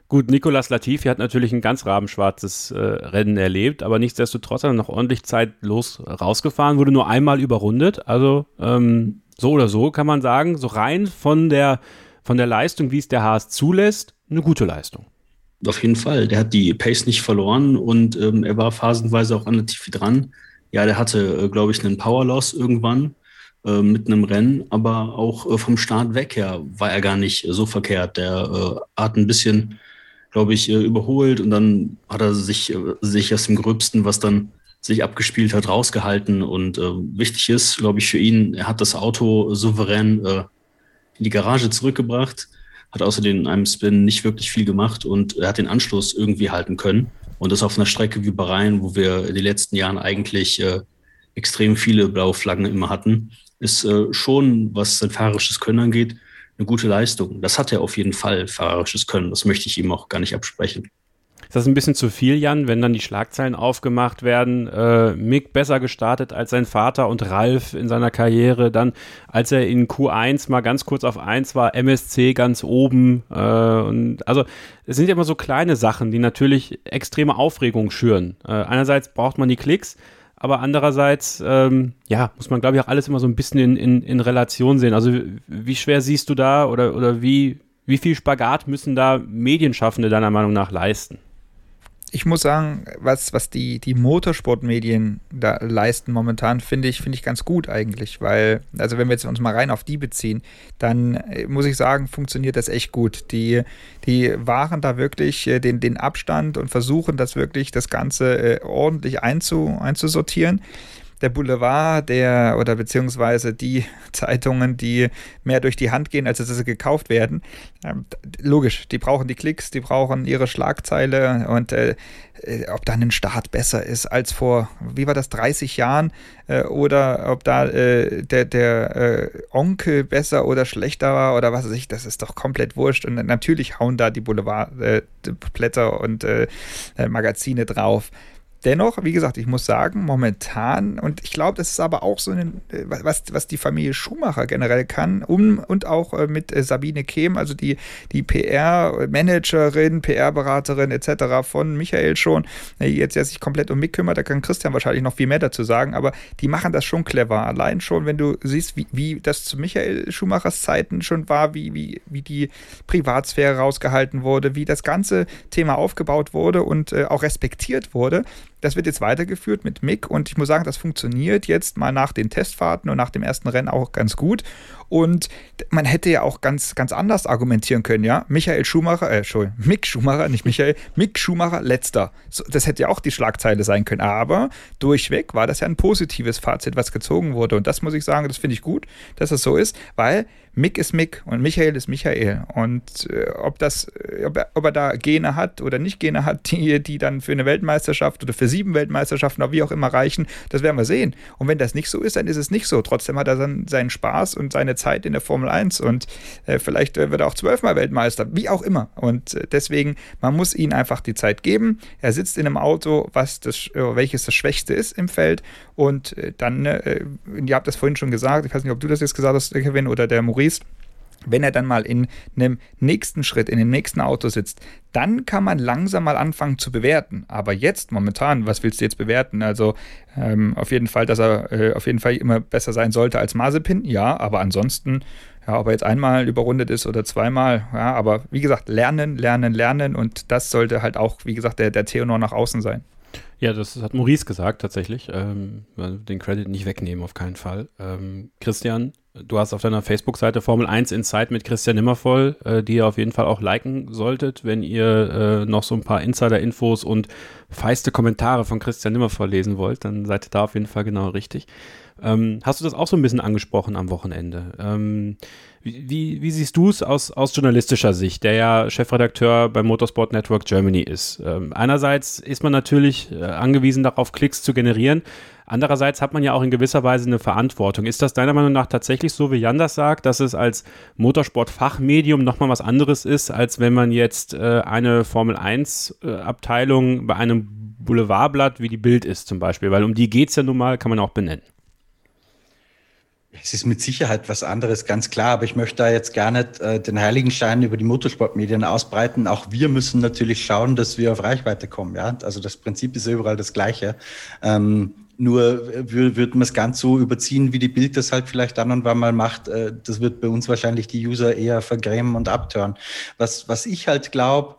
gut, Nicolas Latifi hat natürlich ein ganz rabenschwarzes äh, Rennen erlebt, aber nichtsdestotrotz hat er noch ordentlich Zeit los rausgefahren, wurde nur einmal überrundet. Also ähm, so oder so kann man sagen, so rein von der, von der Leistung, wie es der Haas zulässt, eine gute Leistung. Auf jeden Fall. Der hat die Pace nicht verloren und ähm, er war phasenweise auch an Latifi dran. Ja, der hatte, äh, glaube ich, einen Power Loss irgendwann äh, mit einem Rennen, aber auch äh, vom Start weg her war er gar nicht so verkehrt. Der äh, hat ein bisschen, glaube ich, äh, überholt und dann hat er sich, sich aus dem Gröbsten, was dann sich abgespielt hat, rausgehalten. Und wichtig ist, glaube ich, für ihn, er hat das Auto souverän in die Garage zurückgebracht, hat außerdem in einem Spin nicht wirklich viel gemacht und er hat den Anschluss irgendwie halten können. Und das auf einer Strecke wie Bahrain, wo wir in den letzten Jahren eigentlich äh, extrem viele blaue Flaggen immer hatten, ist äh, schon, was sein fahrerisches Können angeht, eine gute Leistung. Das hat er auf jeden Fall, fahrerisches Können. Das möchte ich ihm auch gar nicht absprechen. Ist das ein bisschen zu viel, Jan, wenn dann die Schlagzeilen aufgemacht werden? Äh, Mick besser gestartet als sein Vater und Ralf in seiner Karriere. Dann, als er in Q1 mal ganz kurz auf 1 war, MSC ganz oben. Äh, und also, es sind ja immer so kleine Sachen, die natürlich extreme Aufregung schüren. Äh, einerseits braucht man die Klicks, aber andererseits, ähm, ja, muss man, glaube ich, auch alles immer so ein bisschen in, in, in Relation sehen. Also, wie schwer siehst du da oder, oder wie, wie viel Spagat müssen da Medienschaffende deiner Meinung nach leisten? Ich muss sagen, was, was die, die Motorsportmedien da leisten momentan, finde ich, finde ich ganz gut eigentlich, weil, also wenn wir jetzt uns mal rein auf die beziehen, dann äh, muss ich sagen, funktioniert das echt gut. Die, die wahren da wirklich äh, den, den Abstand und versuchen das wirklich, das Ganze äh, ordentlich einzu, einzusortieren der Boulevard, der oder beziehungsweise die [laughs] Zeitungen, die mehr durch die Hand gehen, als dass sie gekauft werden. Ähm, logisch, die brauchen die Klicks, die brauchen ihre Schlagzeile und äh, äh ob dann ein Start besser ist als vor, wie war das, 30 Jahren äh, oder ob da äh, der, der äh, Onkel besser oder schlechter war oder was weiß ich, das ist doch komplett wurscht und natürlich hauen da die Boulevardblätter äh, und Magazine drauf. Dennoch, wie gesagt, ich muss sagen, momentan, und ich glaube, das ist aber auch so ein, äh, was, was die Familie Schumacher generell kann, um, und auch äh, mit äh, Sabine Kehm, also die, die PR-Managerin, PR-Beraterin etc. von Michael schon, jetzt ja sich komplett um mich kümmert, da kann Christian wahrscheinlich noch viel mehr dazu sagen, aber die machen das schon clever. Allein schon, wenn du siehst, wie, wie das zu Michael Schumachers Zeiten schon war, wie, wie, wie die Privatsphäre rausgehalten wurde, wie das ganze Thema aufgebaut wurde und äh, auch respektiert wurde das wird jetzt weitergeführt mit Mick und ich muss sagen, das funktioniert jetzt mal nach den Testfahrten und nach dem ersten Rennen auch ganz gut. Und man hätte ja auch ganz, ganz anders argumentieren können, ja. Michael Schumacher, äh, Entschuldigung, Mick Schumacher, nicht Michael, [laughs] Mick Schumacher, letzter. So, das hätte ja auch die Schlagzeile sein können. Aber durchweg war das ja ein positives Fazit, was gezogen wurde. Und das muss ich sagen, das finde ich gut, dass es das so ist, weil Mick ist Mick und Michael ist Michael. Und äh, ob, das, äh, ob, er, ob, er, da Gene hat oder nicht Gene hat, die, die dann für eine Weltmeisterschaft oder für sieben Weltmeisterschaften oder wie auch immer reichen, das werden wir sehen. Und wenn das nicht so ist, dann ist es nicht so. Trotzdem hat er dann seinen Spaß und seine Zeit in der Formel 1 und äh, vielleicht äh, wird er auch zwölfmal Weltmeister, wie auch immer. Und äh, deswegen, man muss ihm einfach die Zeit geben. Er sitzt in einem Auto, was das, äh, welches das Schwächste ist im Feld. Und dann, ihr habt das vorhin schon gesagt, ich weiß nicht, ob du das jetzt gesagt hast, Kevin, oder der Maurice, wenn er dann mal in einem nächsten Schritt, in dem nächsten Auto sitzt, dann kann man langsam mal anfangen zu bewerten. Aber jetzt, momentan, was willst du jetzt bewerten? Also ähm, auf jeden Fall, dass er äh, auf jeden Fall immer besser sein sollte als Mazepin, ja, aber ansonsten, ja, ob er jetzt einmal überrundet ist oder zweimal, ja, aber wie gesagt, lernen, lernen, lernen und das sollte halt auch, wie gesagt, der, der Theonor nach außen sein. Ja, das hat Maurice gesagt tatsächlich. Ähm, den Credit nicht wegnehmen, auf keinen Fall. Ähm, Christian, du hast auf deiner Facebook-Seite Formel 1 Insight mit Christian Nimmervoll, äh, die ihr auf jeden Fall auch liken solltet, wenn ihr äh, noch so ein paar Insider-Infos und feiste Kommentare von Christian Nimmervoll lesen wollt, dann seid ihr da auf jeden Fall genau richtig. Ähm, hast du das auch so ein bisschen angesprochen am Wochenende? Ähm, wie, wie, siehst du es aus, aus journalistischer Sicht, der ja Chefredakteur beim Motorsport Network Germany ist? Ähm, einerseits ist man natürlich äh, angewiesen darauf, Klicks zu generieren. Andererseits hat man ja auch in gewisser Weise eine Verantwortung. Ist das deiner Meinung nach tatsächlich so, wie Jan das sagt, dass es als Motorsport-Fachmedium nochmal was anderes ist, als wenn man jetzt äh, eine Formel-1-Abteilung äh, bei einem Boulevardblatt wie die Bild ist zum Beispiel? Weil um die geht es ja nun mal, kann man auch benennen. Es ist mit Sicherheit was anderes, ganz klar, aber ich möchte da jetzt gar nicht äh, den Heiligenschein über die Motorsportmedien ausbreiten. Auch wir müssen natürlich schauen, dass wir auf Reichweite kommen. Ja? Also das Prinzip ist ja überall das gleiche. Ähm, nur würde man es ganz so überziehen, wie die Bild das halt vielleicht dann und wann mal macht. Äh, das wird bei uns wahrscheinlich die User eher vergrämen und abtören. Was, was ich halt glaube,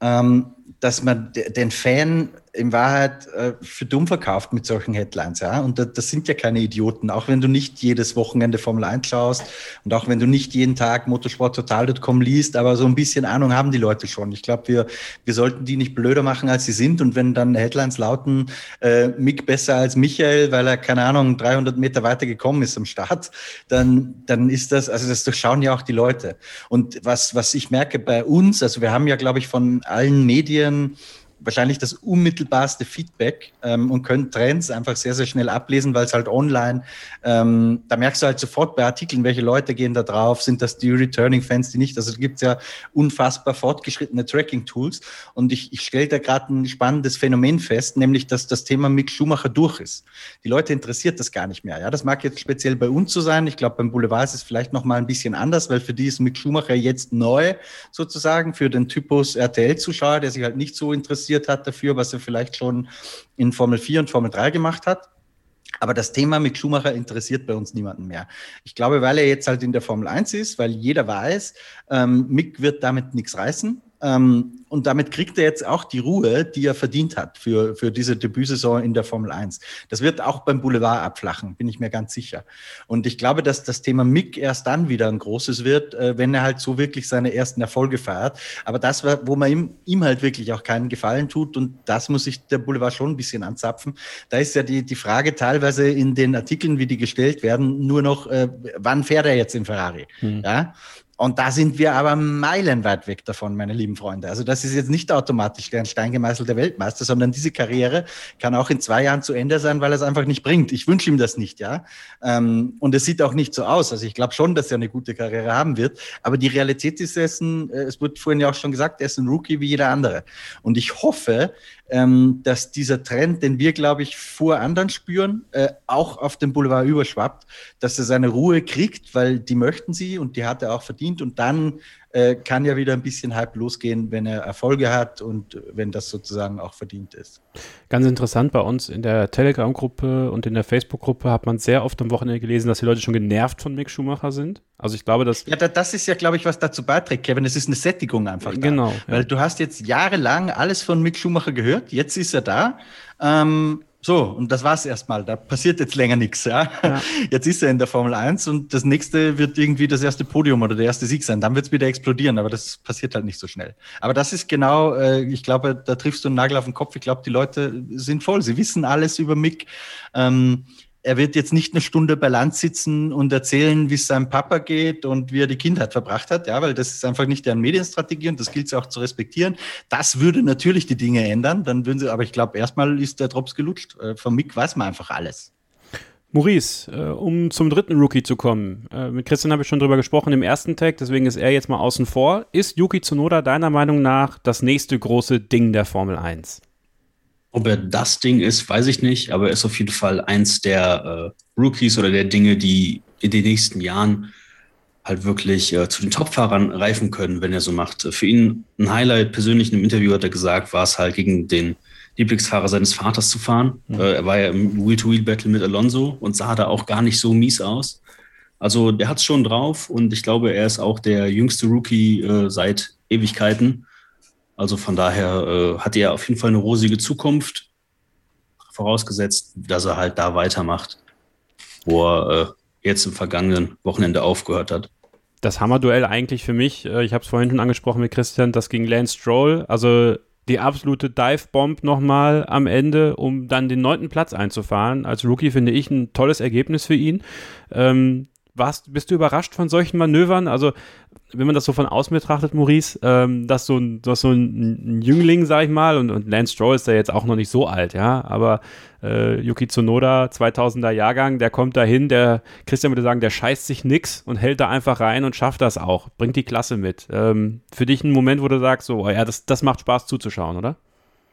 ähm, dass man den Fan in Wahrheit äh, für dumm verkauft mit solchen Headlines. Ja? Und da, das sind ja keine Idioten. Auch wenn du nicht jedes Wochenende Formel 1 schaust und auch wenn du nicht jeden Tag motorsporttotal.com liest, aber so ein bisschen Ahnung haben die Leute schon. Ich glaube, wir, wir sollten die nicht blöder machen, als sie sind. Und wenn dann Headlines lauten, äh, Mick besser als Michael, weil er, keine Ahnung, 300 Meter weiter gekommen ist am Start, dann, dann ist das, also das durchschauen ja auch die Leute. Und was, was ich merke bei uns, also wir haben ja, glaube ich, von allen Medien wahrscheinlich das unmittelbarste Feedback ähm, und können Trends einfach sehr, sehr schnell ablesen, weil es halt online, ähm, da merkst du halt sofort bei Artikeln, welche Leute gehen da drauf, sind das die Returning-Fans, die nicht. Also gibt es ja unfassbar fortgeschrittene Tracking-Tools und ich, ich stelle da gerade ein spannendes Phänomen fest, nämlich, dass das Thema Mick Schumacher durch ist. Die Leute interessiert das gar nicht mehr. Ja, das mag jetzt speziell bei uns so sein. Ich glaube, beim Boulevard ist es vielleicht noch mal ein bisschen anders, weil für die ist Mick Schumacher jetzt neu sozusagen für den Typus RTL-Zuschauer, der sich halt nicht so interessiert interessiert hat dafür, was er vielleicht schon in Formel 4 und Formel 3 gemacht hat. Aber das Thema mit Schumacher interessiert bei uns niemanden mehr. Ich glaube, weil er jetzt halt in der Formel 1 ist, weil jeder weiß, ähm, Mick wird damit nichts reißen. Ähm, und damit kriegt er jetzt auch die Ruhe, die er verdient hat für, für diese Debütsaison in der Formel 1. Das wird auch beim Boulevard abflachen, bin ich mir ganz sicher. Und ich glaube, dass das Thema Mick erst dann wieder ein großes wird, äh, wenn er halt so wirklich seine ersten Erfolge feiert. Aber das, wo man ihm, ihm halt wirklich auch keinen Gefallen tut, und das muss sich der Boulevard schon ein bisschen anzapfen, da ist ja die, die Frage teilweise in den Artikeln, wie die gestellt werden, nur noch, äh, wann fährt er jetzt in Ferrari? Hm. Ja? Und da sind wir aber meilenweit weg davon, meine lieben Freunde. Also das ist jetzt nicht automatisch der steingemeißelte Weltmeister, sondern diese Karriere kann auch in zwei Jahren zu Ende sein, weil er es einfach nicht bringt. Ich wünsche ihm das nicht, ja. Ähm, und es sieht auch nicht so aus. Also ich glaube schon, dass er eine gute Karriere haben wird. Aber die Realität ist, ein, äh, es wurde vorhin ja auch schon gesagt, er ist ein Rookie wie jeder andere. Und ich hoffe, ähm, dass dieser Trend, den wir, glaube ich, vor anderen spüren, äh, auch auf dem Boulevard überschwappt, dass er seine Ruhe kriegt, weil die möchten sie und die hat er auch verdient. Und dann äh, kann ja wieder ein bisschen Hype losgehen, wenn er Erfolge hat und wenn das sozusagen auch verdient ist. Ganz interessant bei uns in der Telegram-Gruppe und in der Facebook-Gruppe hat man sehr oft am Wochenende gelesen, dass die Leute schon genervt von Mick Schumacher sind. Also ich glaube, dass. Ja, das ist ja, glaube ich, was dazu beiträgt, Kevin. Es ist eine Sättigung einfach. Da. Genau. Weil ja. du hast jetzt jahrelang alles von Mick Schumacher gehört, jetzt ist er da. Ähm, so, und das war's erstmal. Da passiert jetzt länger nichts. Ja? ja? [laughs] Jetzt ist er in der Formel 1 und das nächste wird irgendwie das erste Podium oder der erste Sieg sein. Dann wird's wieder explodieren, aber das passiert halt nicht so schnell. Aber das ist genau, äh, ich glaube, da triffst du einen Nagel auf den Kopf. Ich glaube, die Leute sind voll. Sie wissen alles über Mick. Ähm, er wird jetzt nicht eine Stunde bei Land sitzen und erzählen, wie es seinem Papa geht und wie er die Kindheit verbracht hat, ja, weil das ist einfach nicht deren Medienstrategie und das gilt es auch zu respektieren. Das würde natürlich die Dinge ändern, dann würden sie, aber ich glaube, erstmal ist der Drops gelutscht. Äh, von Mick weiß man einfach alles. Maurice, äh, um zum dritten Rookie zu kommen. Äh, mit Christian habe ich schon drüber gesprochen im ersten Tag, deswegen ist er jetzt mal außen vor. Ist Yuki Tsunoda deiner Meinung nach das nächste große Ding der Formel 1? Ob er das Ding ist, weiß ich nicht, aber er ist auf jeden Fall eins der äh, Rookies oder der Dinge, die in den nächsten Jahren halt wirklich äh, zu den Topfahrern reifen können, wenn er so macht. Für ihn ein Highlight persönlich in einem Interview hat er gesagt, war es halt gegen den Lieblingsfahrer seines Vaters zu fahren. Mhm. Äh, er war ja im Wheel-to-Wheel-Battle mit Alonso und sah da auch gar nicht so mies aus. Also der hat es schon drauf und ich glaube, er ist auch der jüngste Rookie äh, seit Ewigkeiten. Also von daher äh, hat er auf jeden Fall eine rosige Zukunft, vorausgesetzt, dass er halt da weitermacht, wo er äh, jetzt im vergangenen Wochenende aufgehört hat. Das Hammerduell eigentlich für mich, äh, ich habe es vorhin schon angesprochen mit Christian, das ging Lance Stroll, also die absolute Dive-Bomb nochmal am Ende, um dann den neunten Platz einzufahren. Als Rookie finde ich ein tolles Ergebnis für ihn. Ähm, warst, bist du überrascht von solchen Manövern? Also wenn man das so von außen betrachtet, Maurice, ähm, dass so ein, dass so ein, ein Jüngling, sag ich mal, und, und Lance Stroll ist ja jetzt auch noch nicht so alt, ja, aber äh, Yuki Tsunoda, 2000er Jahrgang, der kommt da hin, der, Christian würde sagen, der scheißt sich nix und hält da einfach rein und schafft das auch, bringt die Klasse mit. Ähm, für dich ein Moment, wo du sagst, so, oh ja, das, das macht Spaß zuzuschauen, oder?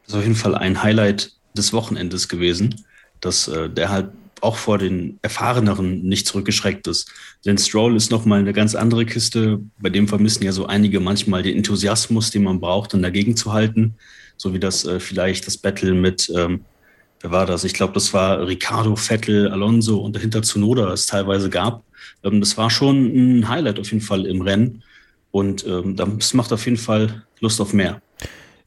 Das ist auf jeden Fall ein Highlight des Wochenendes gewesen, dass äh, der halt auch vor den Erfahreneren nicht zurückgeschreckt ist. Denn Stroll ist nochmal eine ganz andere Kiste. Bei dem vermissen ja so einige manchmal den Enthusiasmus, den man braucht, um dagegen zu halten. So wie das äh, vielleicht das Battle mit, ähm, wer war das? Ich glaube, das war Ricardo, Vettel, Alonso und dahinter Zunoda es teilweise gab. Ähm, das war schon ein Highlight auf jeden Fall im Rennen. Und ähm, das macht auf jeden Fall Lust auf mehr.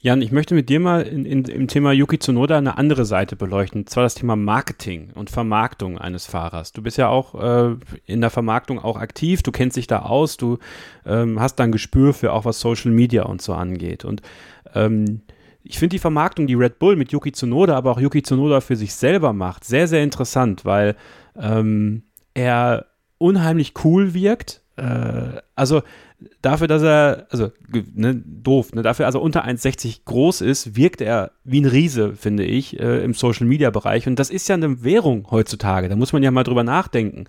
Jan, ich möchte mit dir mal in, in, im Thema Yuki Tsunoda eine andere Seite beleuchten, zwar das Thema Marketing und Vermarktung eines Fahrers. Du bist ja auch äh, in der Vermarktung auch aktiv, du kennst dich da aus, du ähm, hast dann Gespür für auch was Social Media und so angeht. Und ähm, ich finde die Vermarktung, die Red Bull mit Yuki Tsunoda, aber auch Yuki Tsunoda für sich selber macht, sehr, sehr interessant, weil ähm, er unheimlich cool wirkt. Äh, also dafür, dass er, also ne, doof, ne, dafür, also unter 1,60 groß ist, wirkt er wie ein Riese, finde ich, äh, im Social Media Bereich. Und das ist ja eine Währung heutzutage. Da muss man ja mal drüber nachdenken.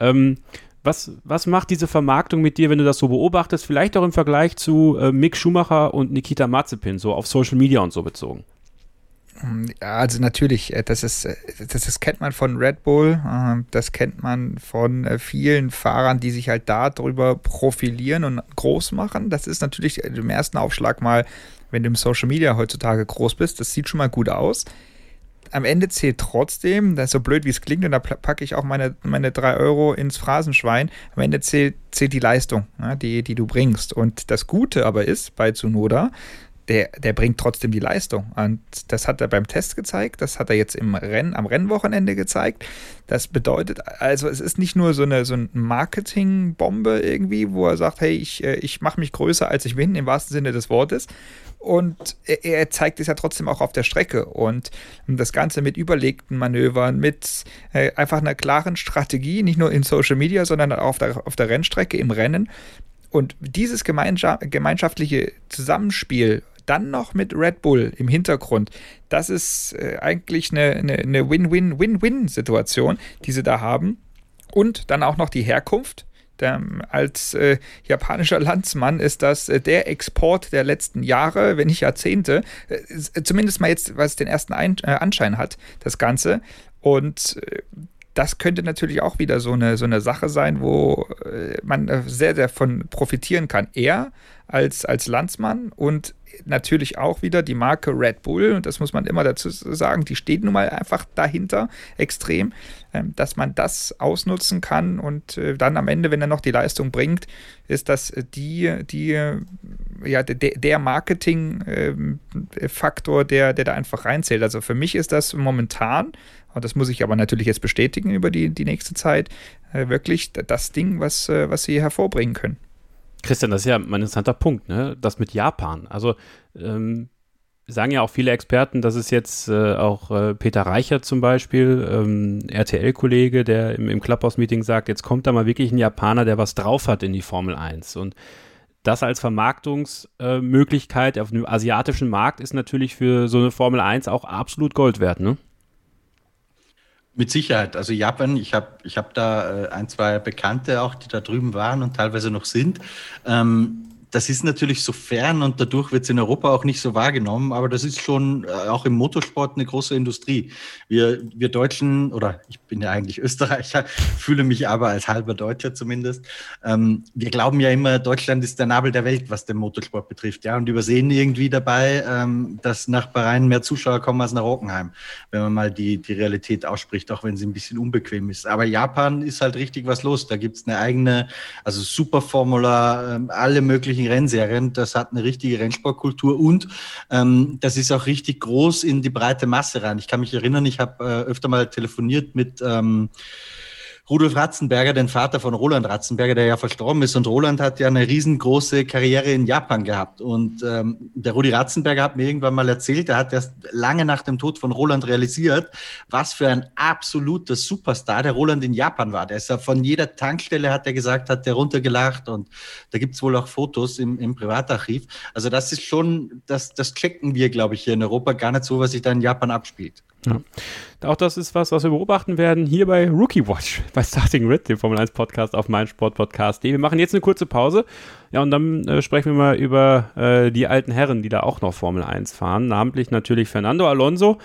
Ähm, was, was macht diese Vermarktung mit dir, wenn du das so beobachtest? Vielleicht auch im Vergleich zu äh, Mick Schumacher und Nikita Mazepin, so auf Social Media und so bezogen. Ja, also natürlich, äh, das ist, äh, das, das kennt man von Red Bull, ähm, das kennt man von äh, vielen Fahrern, die sich halt darüber profilieren und groß machen. Das ist natürlich im ersten Aufschlag mal, wenn du im Social Media heutzutage groß bist, das sieht schon mal gut aus. Am Ende zählt trotzdem, das ist so blöd wie es klingt, und da packe ich auch meine, meine 3 Euro ins Phrasenschwein. Am Ende zählt, zählt die Leistung, die, die du bringst. Und das Gute aber ist bei Tsunoda, der, der bringt trotzdem die Leistung. Und das hat er beim Test gezeigt, das hat er jetzt im Rennen, am Rennwochenende gezeigt. Das bedeutet, also es ist nicht nur so eine, so eine Marketingbombe irgendwie, wo er sagt, hey, ich, äh, ich mache mich größer, als ich bin, im wahrsten Sinne des Wortes. Und er, er zeigt es ja trotzdem auch auf der Strecke. Und das Ganze mit überlegten Manövern, mit äh, einfach einer klaren Strategie, nicht nur in Social Media, sondern auch auf der, auf der Rennstrecke, im Rennen. Und dieses gemeinschaftliche Zusammenspiel dann noch mit Red Bull im Hintergrund. Das ist äh, eigentlich eine, eine, Win-Win-Win-Win-Situation, die sie da haben. Und dann auch noch die Herkunft. Der, als äh, japanischer Landsmann ist das äh, der Export der letzten Jahre, wenn nicht Jahrzehnte. Äh, zumindest mal jetzt, was den ersten Ein äh, Anschein hat, das Ganze. Und äh, das könnte natürlich auch wieder so eine, so eine Sache sein, wo äh, man sehr, sehr von profitieren kann. Er als, als Landsmann und natürlich auch wieder die Marke Red Bull, und das muss man immer dazu sagen, die steht nun mal einfach dahinter extrem, ähm, dass man das ausnutzen kann und äh, dann am Ende, wenn er noch die Leistung bringt, ist das die, die ja, der, Marketing-Faktor, ähm, der, der da einfach reinzählt. Also für mich ist das momentan, und das muss ich aber natürlich jetzt bestätigen über die, die nächste Zeit, äh, wirklich das Ding, was, äh, was sie hervorbringen können. Christian, das ist ja ein interessanter Punkt, ne? Das mit Japan. Also ähm, sagen ja auch viele Experten, dass es jetzt äh, auch äh, Peter Reichert zum Beispiel, ähm, RTL-Kollege, der im, im Clubhouse-Meeting sagt, jetzt kommt da mal wirklich ein Japaner, der was drauf hat in die Formel 1. Und das als Vermarktungsmöglichkeit auf dem asiatischen Markt ist natürlich für so eine Formel 1 auch absolut Gold wert, ne? Mit Sicherheit. Also Japan, ich habe ich hab da äh, ein, zwei Bekannte auch, die da drüben waren und teilweise noch sind. Ähm, das ist natürlich so fern und dadurch wird es in Europa auch nicht so wahrgenommen, aber das ist schon äh, auch im Motorsport eine große Industrie. Wir, wir Deutschen, oder ich bin ja eigentlich Österreicher, [laughs] fühle mich aber als halber Deutscher zumindest, ähm, wir glauben ja immer, Deutschland ist der Nabel der Welt, was den Motorsport betrifft, ja, und übersehen irgendwie dabei, ähm, dass nach Bahrain mehr Zuschauer kommen als nach Rockenheim, wenn man mal die, die Realität ausspricht, auch wenn sie ein bisschen unbequem ist. Aber Japan ist halt richtig was los. Da gibt es eine eigene, also Superformula, äh, alle möglichen richtigen Rennserien. Das hat eine richtige Rennsportkultur und ähm, das ist auch richtig groß in die breite Masse rein. Ich kann mich erinnern, ich habe äh, öfter mal telefoniert mit ähm, Rudolf Ratzenberger, den Vater von Roland Ratzenberger, der ja verstorben ist. Und Roland hat ja eine riesengroße Karriere in Japan gehabt. Und ähm, der Rudi Ratzenberger hat mir irgendwann mal erzählt, er hat erst lange nach dem Tod von Roland realisiert, was für ein absoluter Superstar der Roland in Japan war. Der ist ja von jeder Tankstelle, hat er gesagt, hat der runtergelacht. Und da gibt's wohl auch Fotos im, im Privatarchiv. Also das ist schon, das, das checken wir, glaube ich, hier in Europa gar nicht so, was sich da in Japan abspielt. Ja. Auch das ist was, was wir beobachten werden hier bei Rookie Watch, [laughs] bei Starting Red, dem Formel 1 Podcast auf meinsportpodcast.de. Wir machen jetzt eine kurze Pause. Ja, und dann äh, sprechen wir mal über äh, die alten Herren, die da auch noch Formel 1 fahren. Namentlich natürlich Fernando Alonso.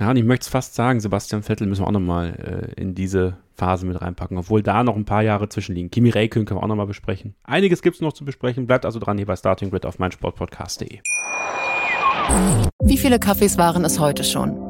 Ja, und ich möchte es fast sagen, Sebastian Vettel müssen wir auch nochmal äh, in diese Phase mit reinpacken, obwohl da noch ein paar Jahre zwischenliegen. Kimi Räikkönen können wir auch nochmal besprechen. Einiges gibt es noch zu besprechen. Bleibt also dran hier bei Starting Grid auf meinsportpodcast.de. Wie viele Kaffees waren es heute schon?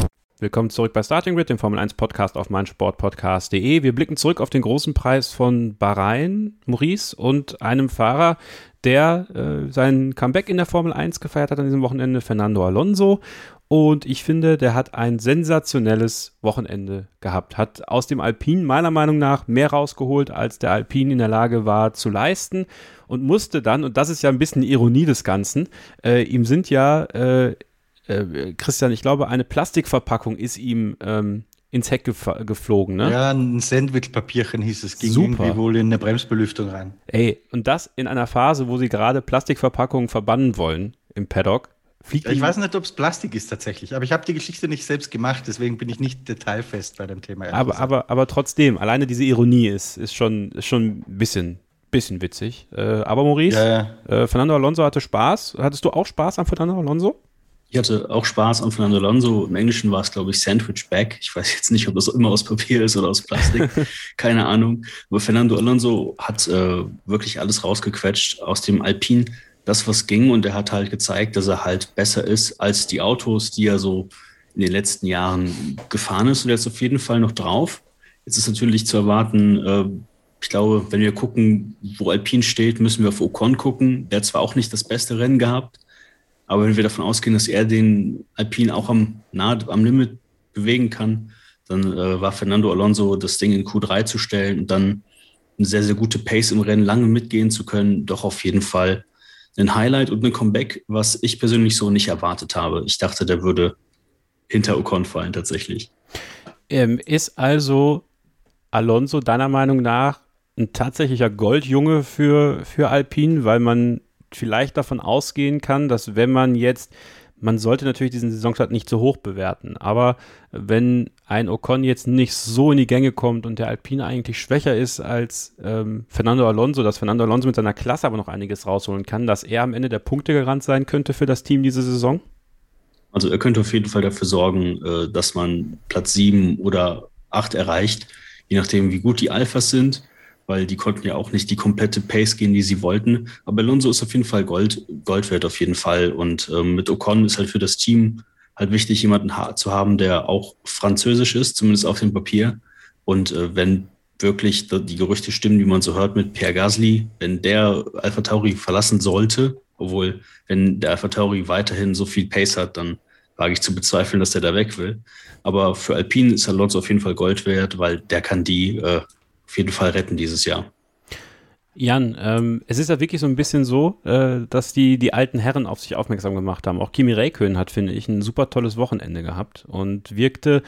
Willkommen zurück bei Starting Grid, dem Formel 1 Podcast auf meinsportpodcast.de. Wir blicken zurück auf den großen Preis von Bahrain, Maurice und einem Fahrer, der äh, sein Comeback in der Formel 1 gefeiert hat an diesem Wochenende, Fernando Alonso. Und ich finde, der hat ein sensationelles Wochenende gehabt. Hat aus dem Alpin meiner Meinung nach mehr rausgeholt, als der Alpin in der Lage war zu leisten. Und musste dann, und das ist ja ein bisschen die Ironie des Ganzen, äh, ihm sind ja äh, äh, Christian, ich glaube, eine Plastikverpackung ist ihm ähm, ins Heck gef geflogen, ne? Ja, ein Sandwichpapierchen hieß es, ging Super. irgendwie wohl in eine Bremsbelüftung rein. Ey, und das in einer Phase, wo sie gerade Plastikverpackungen verbannen wollen im Paddock. Fliegt ich weiß nicht, ob es Plastik ist tatsächlich, aber ich habe die Geschichte nicht selbst gemacht, deswegen bin ich nicht detailfest bei dem Thema. Aber, aber, aber trotzdem, alleine diese Ironie ist, ist, schon, ist schon ein bisschen, bisschen witzig. Äh, aber Maurice, ja, ja. Äh, Fernando Alonso hatte Spaß. Hattest du auch Spaß an Fernando Alonso? Ich hatte auch Spaß an Fernando Alonso. Im Englischen war es, glaube ich, Sandwich Bag. Ich weiß jetzt nicht, ob das immer aus Papier ist oder aus Plastik. [laughs] Keine Ahnung. Aber Fernando Alonso hat äh, wirklich alles rausgequetscht aus dem Alpin, das was ging. Und er hat halt gezeigt, dass er halt besser ist als die Autos, die er so in den letzten Jahren gefahren ist. Und er ist auf jeden Fall noch drauf. Jetzt ist natürlich zu erwarten, äh, ich glaube, wenn wir gucken, wo Alpin steht, müssen wir auf Ocon gucken. Der hat zwar auch nicht das beste Rennen gehabt, aber wenn wir davon ausgehen, dass er den Alpine auch am, nahe, am Limit bewegen kann, dann äh, war Fernando Alonso das Ding in Q3 zu stellen und dann eine sehr, sehr gute Pace im Rennen lange mitgehen zu können, doch auf jeden Fall ein Highlight und ein Comeback, was ich persönlich so nicht erwartet habe. Ich dachte, der würde hinter Ocon fallen tatsächlich. Ähm, ist also Alonso deiner Meinung nach ein tatsächlicher Goldjunge für, für Alpine, weil man vielleicht davon ausgehen kann, dass wenn man jetzt, man sollte natürlich diesen Saisonstart nicht zu hoch bewerten, aber wenn ein Ocon jetzt nicht so in die Gänge kommt und der Alpine eigentlich schwächer ist als ähm, Fernando Alonso, dass Fernando Alonso mit seiner Klasse aber noch einiges rausholen kann, dass er am Ende der Punkte gerannt sein könnte für das Team diese Saison? Also er könnte auf jeden Fall dafür sorgen, äh, dass man Platz sieben oder acht erreicht, je nachdem, wie gut die Alphas sind weil die konnten ja auch nicht die komplette Pace gehen, die sie wollten. Aber Alonso ist auf jeden Fall Gold, Gold wert auf jeden Fall. Und ähm, mit Ocon ist halt für das Team halt wichtig, jemanden zu haben, der auch französisch ist, zumindest auf dem Papier. Und äh, wenn wirklich die Gerüchte stimmen, wie man so hört mit Pierre Gasly, wenn der Alpha Tauri verlassen sollte, obwohl wenn der Alpha Tauri weiterhin so viel Pace hat, dann wage ich zu bezweifeln, dass der da weg will. Aber für Alpine ist Alonso auf jeden Fall Gold wert, weil der kann die äh, auf jeden Fall retten dieses Jahr. Jan, ähm, es ist ja wirklich so ein bisschen so, äh, dass die, die alten Herren auf sich aufmerksam gemacht haben. Auch Kimi Räikkönen hat, finde ich, ein super tolles Wochenende gehabt und wirkte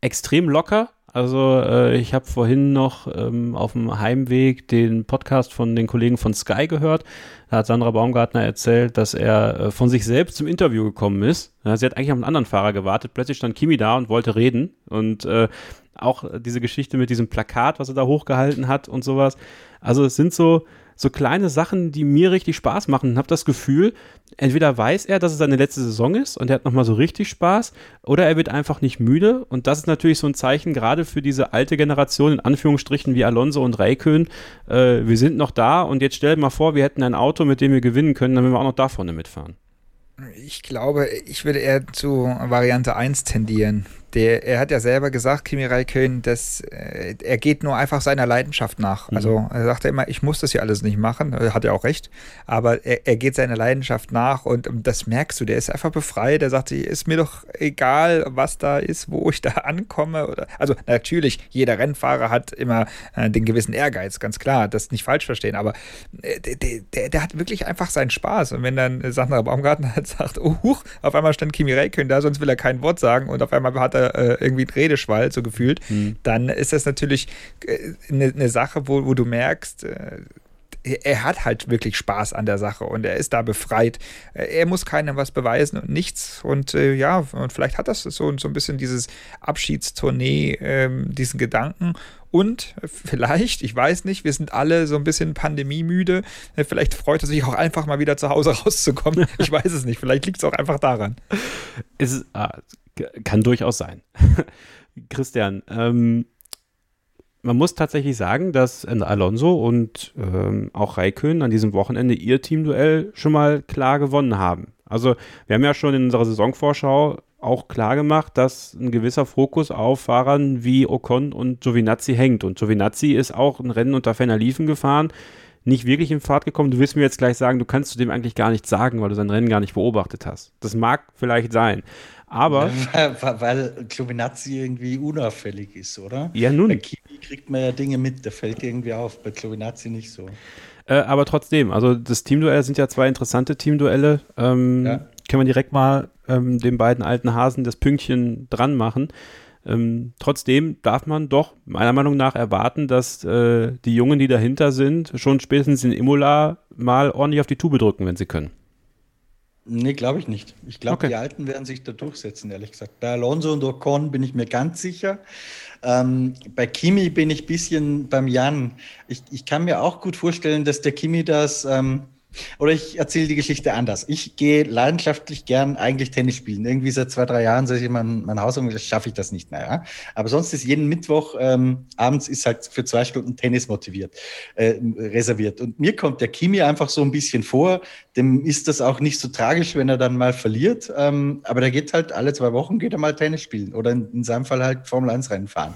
extrem locker. Also äh, ich habe vorhin noch ähm, auf dem Heimweg den Podcast von den Kollegen von Sky gehört. Da hat Sandra Baumgartner erzählt, dass er äh, von sich selbst zum Interview gekommen ist. Ja, sie hat eigentlich auf einen anderen Fahrer gewartet. Plötzlich stand Kimi da und wollte reden. Und äh, auch diese Geschichte mit diesem Plakat, was er da hochgehalten hat und sowas. Also es sind so, so kleine Sachen, die mir richtig Spaß machen. Ich habe das Gefühl, entweder weiß er, dass es seine letzte Saison ist und er hat nochmal so richtig Spaß, oder er wird einfach nicht müde. Und das ist natürlich so ein Zeichen, gerade für diese alte Generation, in Anführungsstrichen wie Alonso und Raikön. Äh, wir sind noch da und jetzt stell dir mal vor, wir hätten ein Auto, mit dem wir gewinnen können, dann würden wir auch noch da vorne mitfahren. Ich glaube, ich würde eher zu Variante 1 tendieren. Der, er hat ja selber gesagt, Kimi Räikkönen, dass äh, er geht nur einfach seiner Leidenschaft nach. Mhm. Also er sagte immer, ich muss das hier alles nicht machen, hat er auch recht, aber er, er geht seiner Leidenschaft nach und, und, das merkst du, der ist einfach befreit, der sagt, ist mir doch egal, was da ist, wo ich da ankomme. Oder, also natürlich, jeder Rennfahrer hat immer äh, den gewissen Ehrgeiz, ganz klar, das nicht falsch verstehen, aber äh, der, der, der, hat wirklich einfach seinen Spaß und wenn dann Sandra Baumgartner halt [laughs] sagt, oh, huch, auf einmal stand Kimi Räikkönen da, sonst will er kein Wort sagen und auf einmal hat er er äh, irgendwie ein Redeschwall, so gefühlt, mhm. dann ist das natürlich eine, äh, eine Sache, wo, wo du merkst, äh, er hat halt wirklich Spaß an der Sache und er ist da befreit. Er muss keinem was beweisen und nichts. Und äh, ja, und vielleicht hat das so, so ein bisschen dieses Abschiedstournee, ähm, diesen Gedanken. Und vielleicht, ich weiß nicht, wir sind alle so ein bisschen pandemiemüde. Vielleicht freut er sich auch einfach mal wieder zu Hause [laughs] rauszukommen. Ich weiß es nicht. Vielleicht liegt es auch einfach daran. Es ah, kann durchaus sein. [laughs] Christian, ähm, man muss tatsächlich sagen, dass Alonso und ähm, auch Raikön an diesem Wochenende ihr Teamduell schon mal klar gewonnen haben. Also wir haben ja schon in unserer Saisonvorschau auch klar gemacht, dass ein gewisser Fokus auf Fahrern wie Ocon und Giovinazzi hängt. Und Giovinazzi ist auch ein Rennen unter Fenner Liefen gefahren, nicht wirklich in Fahrt gekommen. Du wirst mir jetzt gleich sagen, du kannst zu dem eigentlich gar nichts sagen, weil du sein Rennen gar nicht beobachtet hast. Das mag vielleicht sein. Aber. [laughs] Weil, weil Giovinazzi irgendwie unauffällig ist, oder? Ja, nun. Bei Kimi kriegt man ja Dinge mit, der fällt irgendwie auf. Bei Giovinazzi nicht so. Äh, aber trotzdem, also das Teamduell sind ja zwei interessante Teamduelle. Ähm, ja. Können wir direkt mal ähm, den beiden alten Hasen das Pünktchen dran machen. Ähm, trotzdem darf man doch meiner Meinung nach erwarten, dass äh, die Jungen, die dahinter sind, schon spätestens in Imola mal ordentlich auf die Tube drücken, wenn sie können. Nee, glaube ich nicht. Ich glaube, okay. die Alten werden sich da durchsetzen, ehrlich gesagt. Bei Alonso und Ocon bin ich mir ganz sicher. Ähm, bei Kimi bin ich ein bisschen beim Jan. Ich, ich kann mir auch gut vorstellen, dass der Kimi das. Ähm, oder ich erzähle die Geschichte anders. Ich gehe leidenschaftlich gern eigentlich Tennis spielen. Irgendwie seit zwei, drei Jahren sage ich, mein, mein Haus schaffe ich das nicht mehr. Ja? Aber sonst ist jeden Mittwoch ähm, abends ist halt für zwei Stunden Tennis motiviert, äh, reserviert. Und mir kommt der Kimi einfach so ein bisschen vor. Dem ist das auch nicht so tragisch, wenn er dann mal verliert. Ähm, aber der geht halt alle zwei Wochen geht er mal Tennis spielen oder in, in seinem Fall halt Formel 1 Rennen fahren.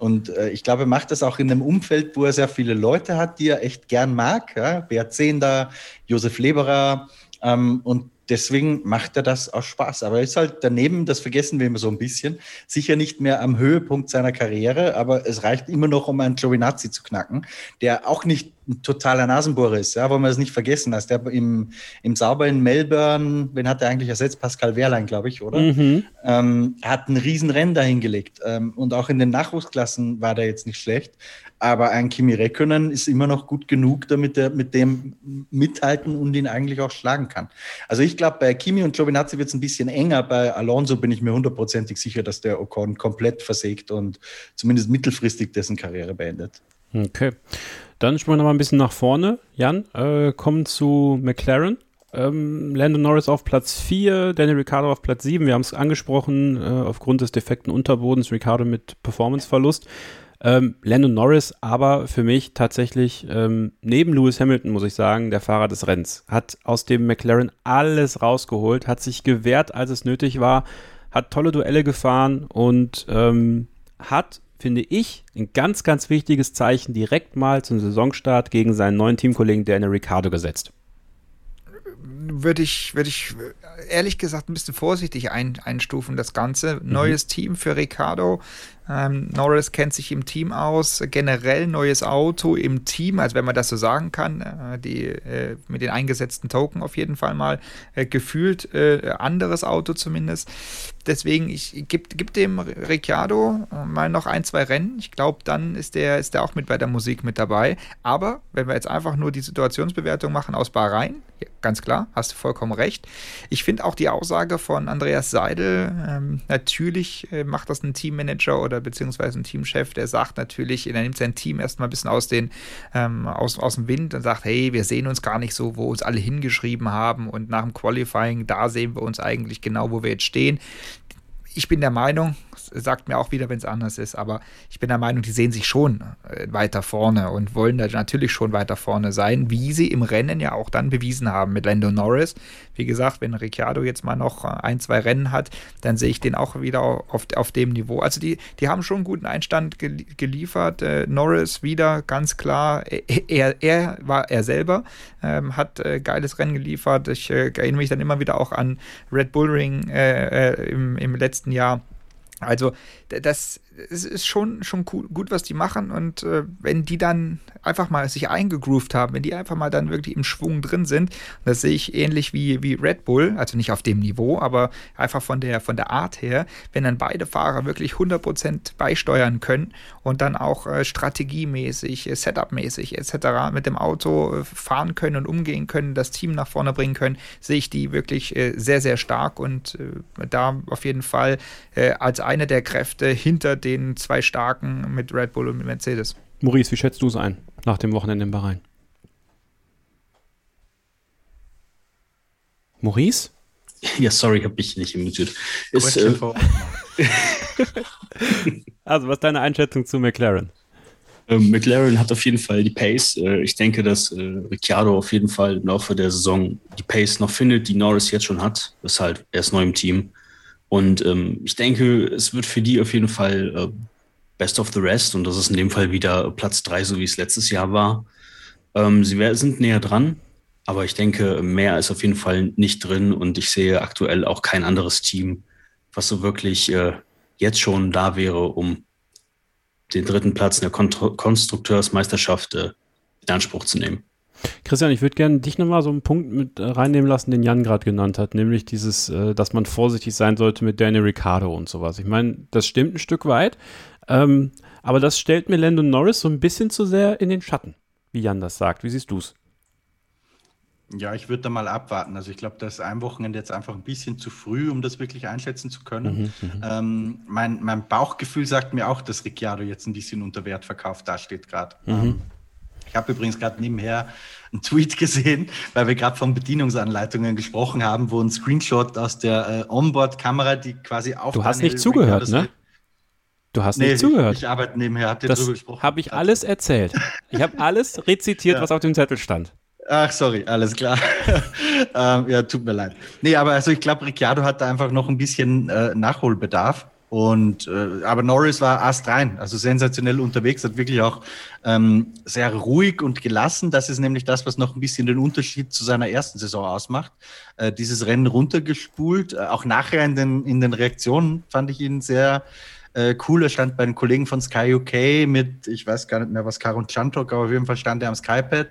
Und äh, ich glaube, er macht das auch in einem Umfeld, wo er sehr viele Leute hat, die er echt gern mag. Ja? Beat Zehnder, Josef Leberer. Ähm, und deswegen macht er das aus Spaß. Aber er ist halt daneben, das vergessen wir immer so ein bisschen, sicher nicht mehr am Höhepunkt seiner Karriere, aber es reicht immer noch, um einen Giovinazzi zu knacken, der auch nicht ein totaler Nasenbohrer ist, ja, wollen wir das nicht vergessen. Als der im, im Sauber in Melbourne, wen hat er eigentlich ersetzt? Pascal Wehrlein, glaube ich, oder? Mhm. Ähm, hat ein Riesenrennen dahingelegt. Ähm, und auch in den Nachwuchsklassen war der jetzt nicht schlecht. Aber ein Kimi Räikkönen ist immer noch gut genug, damit er mit dem mithalten und ihn eigentlich auch schlagen kann. Also ich glaube, bei Kimi und Giovinazzi wird es ein bisschen enger. Bei Alonso bin ich mir hundertprozentig sicher, dass der Ocon komplett versägt und zumindest mittelfristig dessen Karriere beendet. Okay. Dann springen wir noch mal ein bisschen nach vorne. Jan, äh, kommen zu McLaren. Ähm, Lando Norris auf Platz 4, Daniel Ricciardo auf Platz 7. Wir haben es angesprochen, äh, aufgrund des defekten Unterbodens, Ricciardo mit Performanceverlust. Ähm, Lando Norris aber für mich tatsächlich ähm, neben Lewis Hamilton, muss ich sagen, der Fahrer des Rennens. Hat aus dem McLaren alles rausgeholt, hat sich gewehrt, als es nötig war, hat tolle Duelle gefahren und ähm, hat finde ich, ein ganz, ganz wichtiges Zeichen direkt mal zum Saisonstart gegen seinen neuen Teamkollegen Daniel Ricciardo gesetzt. Würde ich, würde ich ehrlich gesagt ein bisschen vorsichtig ein, einstufen, das Ganze. Mhm. Neues Team für Ricciardo. Ähm, Norris kennt sich im Team aus, generell neues Auto im Team, also wenn man das so sagen kann, äh, die, äh, mit den eingesetzten Token auf jeden Fall mal äh, gefühlt äh, anderes Auto zumindest. Deswegen, ich gebe gib dem Ricciardo mal noch ein, zwei Rennen. Ich glaube, dann ist der, ist der auch mit bei der Musik mit dabei. Aber wenn wir jetzt einfach nur die Situationsbewertung machen aus Bahrain, ganz klar, hast du vollkommen recht. Ich finde auch die Aussage von Andreas Seidel, ähm, natürlich äh, macht das ein Teammanager oder oder beziehungsweise ein Teamchef, der sagt natürlich, er nimmt sein Team erstmal ein bisschen aus, den, ähm, aus, aus dem Wind und sagt, hey, wir sehen uns gar nicht so, wo uns alle hingeschrieben haben und nach dem Qualifying, da sehen wir uns eigentlich genau, wo wir jetzt stehen. Ich bin der Meinung, sagt mir auch wieder, wenn es anders ist, aber ich bin der Meinung, die sehen sich schon äh, weiter vorne und wollen da natürlich schon weiter vorne sein, wie sie im Rennen ja auch dann bewiesen haben mit Lando Norris. Wie gesagt, wenn Ricciardo jetzt mal noch äh, ein, zwei Rennen hat, dann sehe ich den auch wieder auf, auf dem Niveau. Also die, die haben schon einen guten Einstand geliefert. Äh, Norris wieder ganz klar, er, er war er selber, ähm, hat geiles Rennen geliefert. Ich äh, erinnere mich dann immer wieder auch an Red Bull Ring im, im letzten Jahr. Also das es ist schon, schon gut, was die machen. Und äh, wenn die dann einfach mal sich eingegroovt haben, wenn die einfach mal dann wirklich im Schwung drin sind, das sehe ich ähnlich wie, wie Red Bull, also nicht auf dem Niveau, aber einfach von der, von der Art her, wenn dann beide Fahrer wirklich 100% beisteuern können und dann auch äh, strategiemäßig, äh, setupmäßig etc. mit dem Auto äh, fahren können und umgehen können, das Team nach vorne bringen können, sehe ich die wirklich äh, sehr, sehr stark und äh, da auf jeden Fall als eine der Kräfte hinter den zwei starken mit Red Bull und mit Mercedes. Maurice, wie schätzt du es ein nach dem Wochenende in Bahrain? Maurice? Ja, sorry, habe ich nicht imitiert. Ist, äh, [laughs] also, was ist deine Einschätzung zu McLaren? Ähm, McLaren hat auf jeden Fall die Pace. Äh, ich denke, dass äh, Ricciardo auf jeden Fall im Laufe der Saison die Pace noch findet, die Norris jetzt schon hat. Das ist halt, er ist neu im Team. Und ähm, ich denke, es wird für die auf jeden Fall äh, Best of the Rest und das ist in dem Fall wieder Platz drei, so wie es letztes Jahr war. Ähm, sie sind näher dran, aber ich denke, mehr ist auf jeden Fall nicht drin und ich sehe aktuell auch kein anderes Team, was so wirklich äh, jetzt schon da wäre, um den dritten Platz in der Konstrukteursmeisterschaft äh, in Anspruch zu nehmen. Christian, ich würde gerne dich nochmal so einen Punkt mit äh, reinnehmen lassen, den Jan gerade genannt hat, nämlich dieses, äh, dass man vorsichtig sein sollte mit Daniel Ricciardo und sowas. Ich meine, das stimmt ein Stück weit, ähm, aber das stellt mir Landon Norris so ein bisschen zu sehr in den Schatten, wie Jan das sagt. Wie siehst du es? Ja, ich würde da mal abwarten. Also ich glaube, das ist ein Wochenende jetzt einfach ein bisschen zu früh, um das wirklich einschätzen zu können. Mhm, mhm. ähm, mein, mein, Bauchgefühl sagt mir auch, dass Ricciardo jetzt ein bisschen unter Wert verkauft dasteht gerade. Mhm. Ähm, ich habe übrigens gerade nebenher einen Tweet [laughs] gesehen, weil wir gerade von Bedienungsanleitungen gesprochen haben, wo ein Screenshot aus der äh, Onboard-Kamera, die quasi auf. Du hast nicht zugehört, ne? Du hast nee, nicht zugehört. Ich, ich arbeite nebenher, habt ihr das gesprochen? Habe ich alles erzählt. Ich habe alles [laughs] rezitiert, ja. was auf dem Zettel stand. Ach, sorry, alles klar. [laughs] ähm, ja, tut mir leid. Nee, aber also ich glaube, Ricciardo hat da einfach noch ein bisschen äh, Nachholbedarf. Und äh, aber Norris war astrein, also sensationell unterwegs, hat wirklich auch ähm, sehr ruhig und gelassen. Das ist nämlich das, was noch ein bisschen den Unterschied zu seiner ersten Saison ausmacht. Äh, dieses Rennen runtergespult, äh, auch nachher in den, in den Reaktionen fand ich ihn sehr Äh, cooler stand bei den Kollegen von Sky UK mit, ich weiß gar nicht mehr, was Karun Chantok, aber auf jeden Fall stand er am Skypad.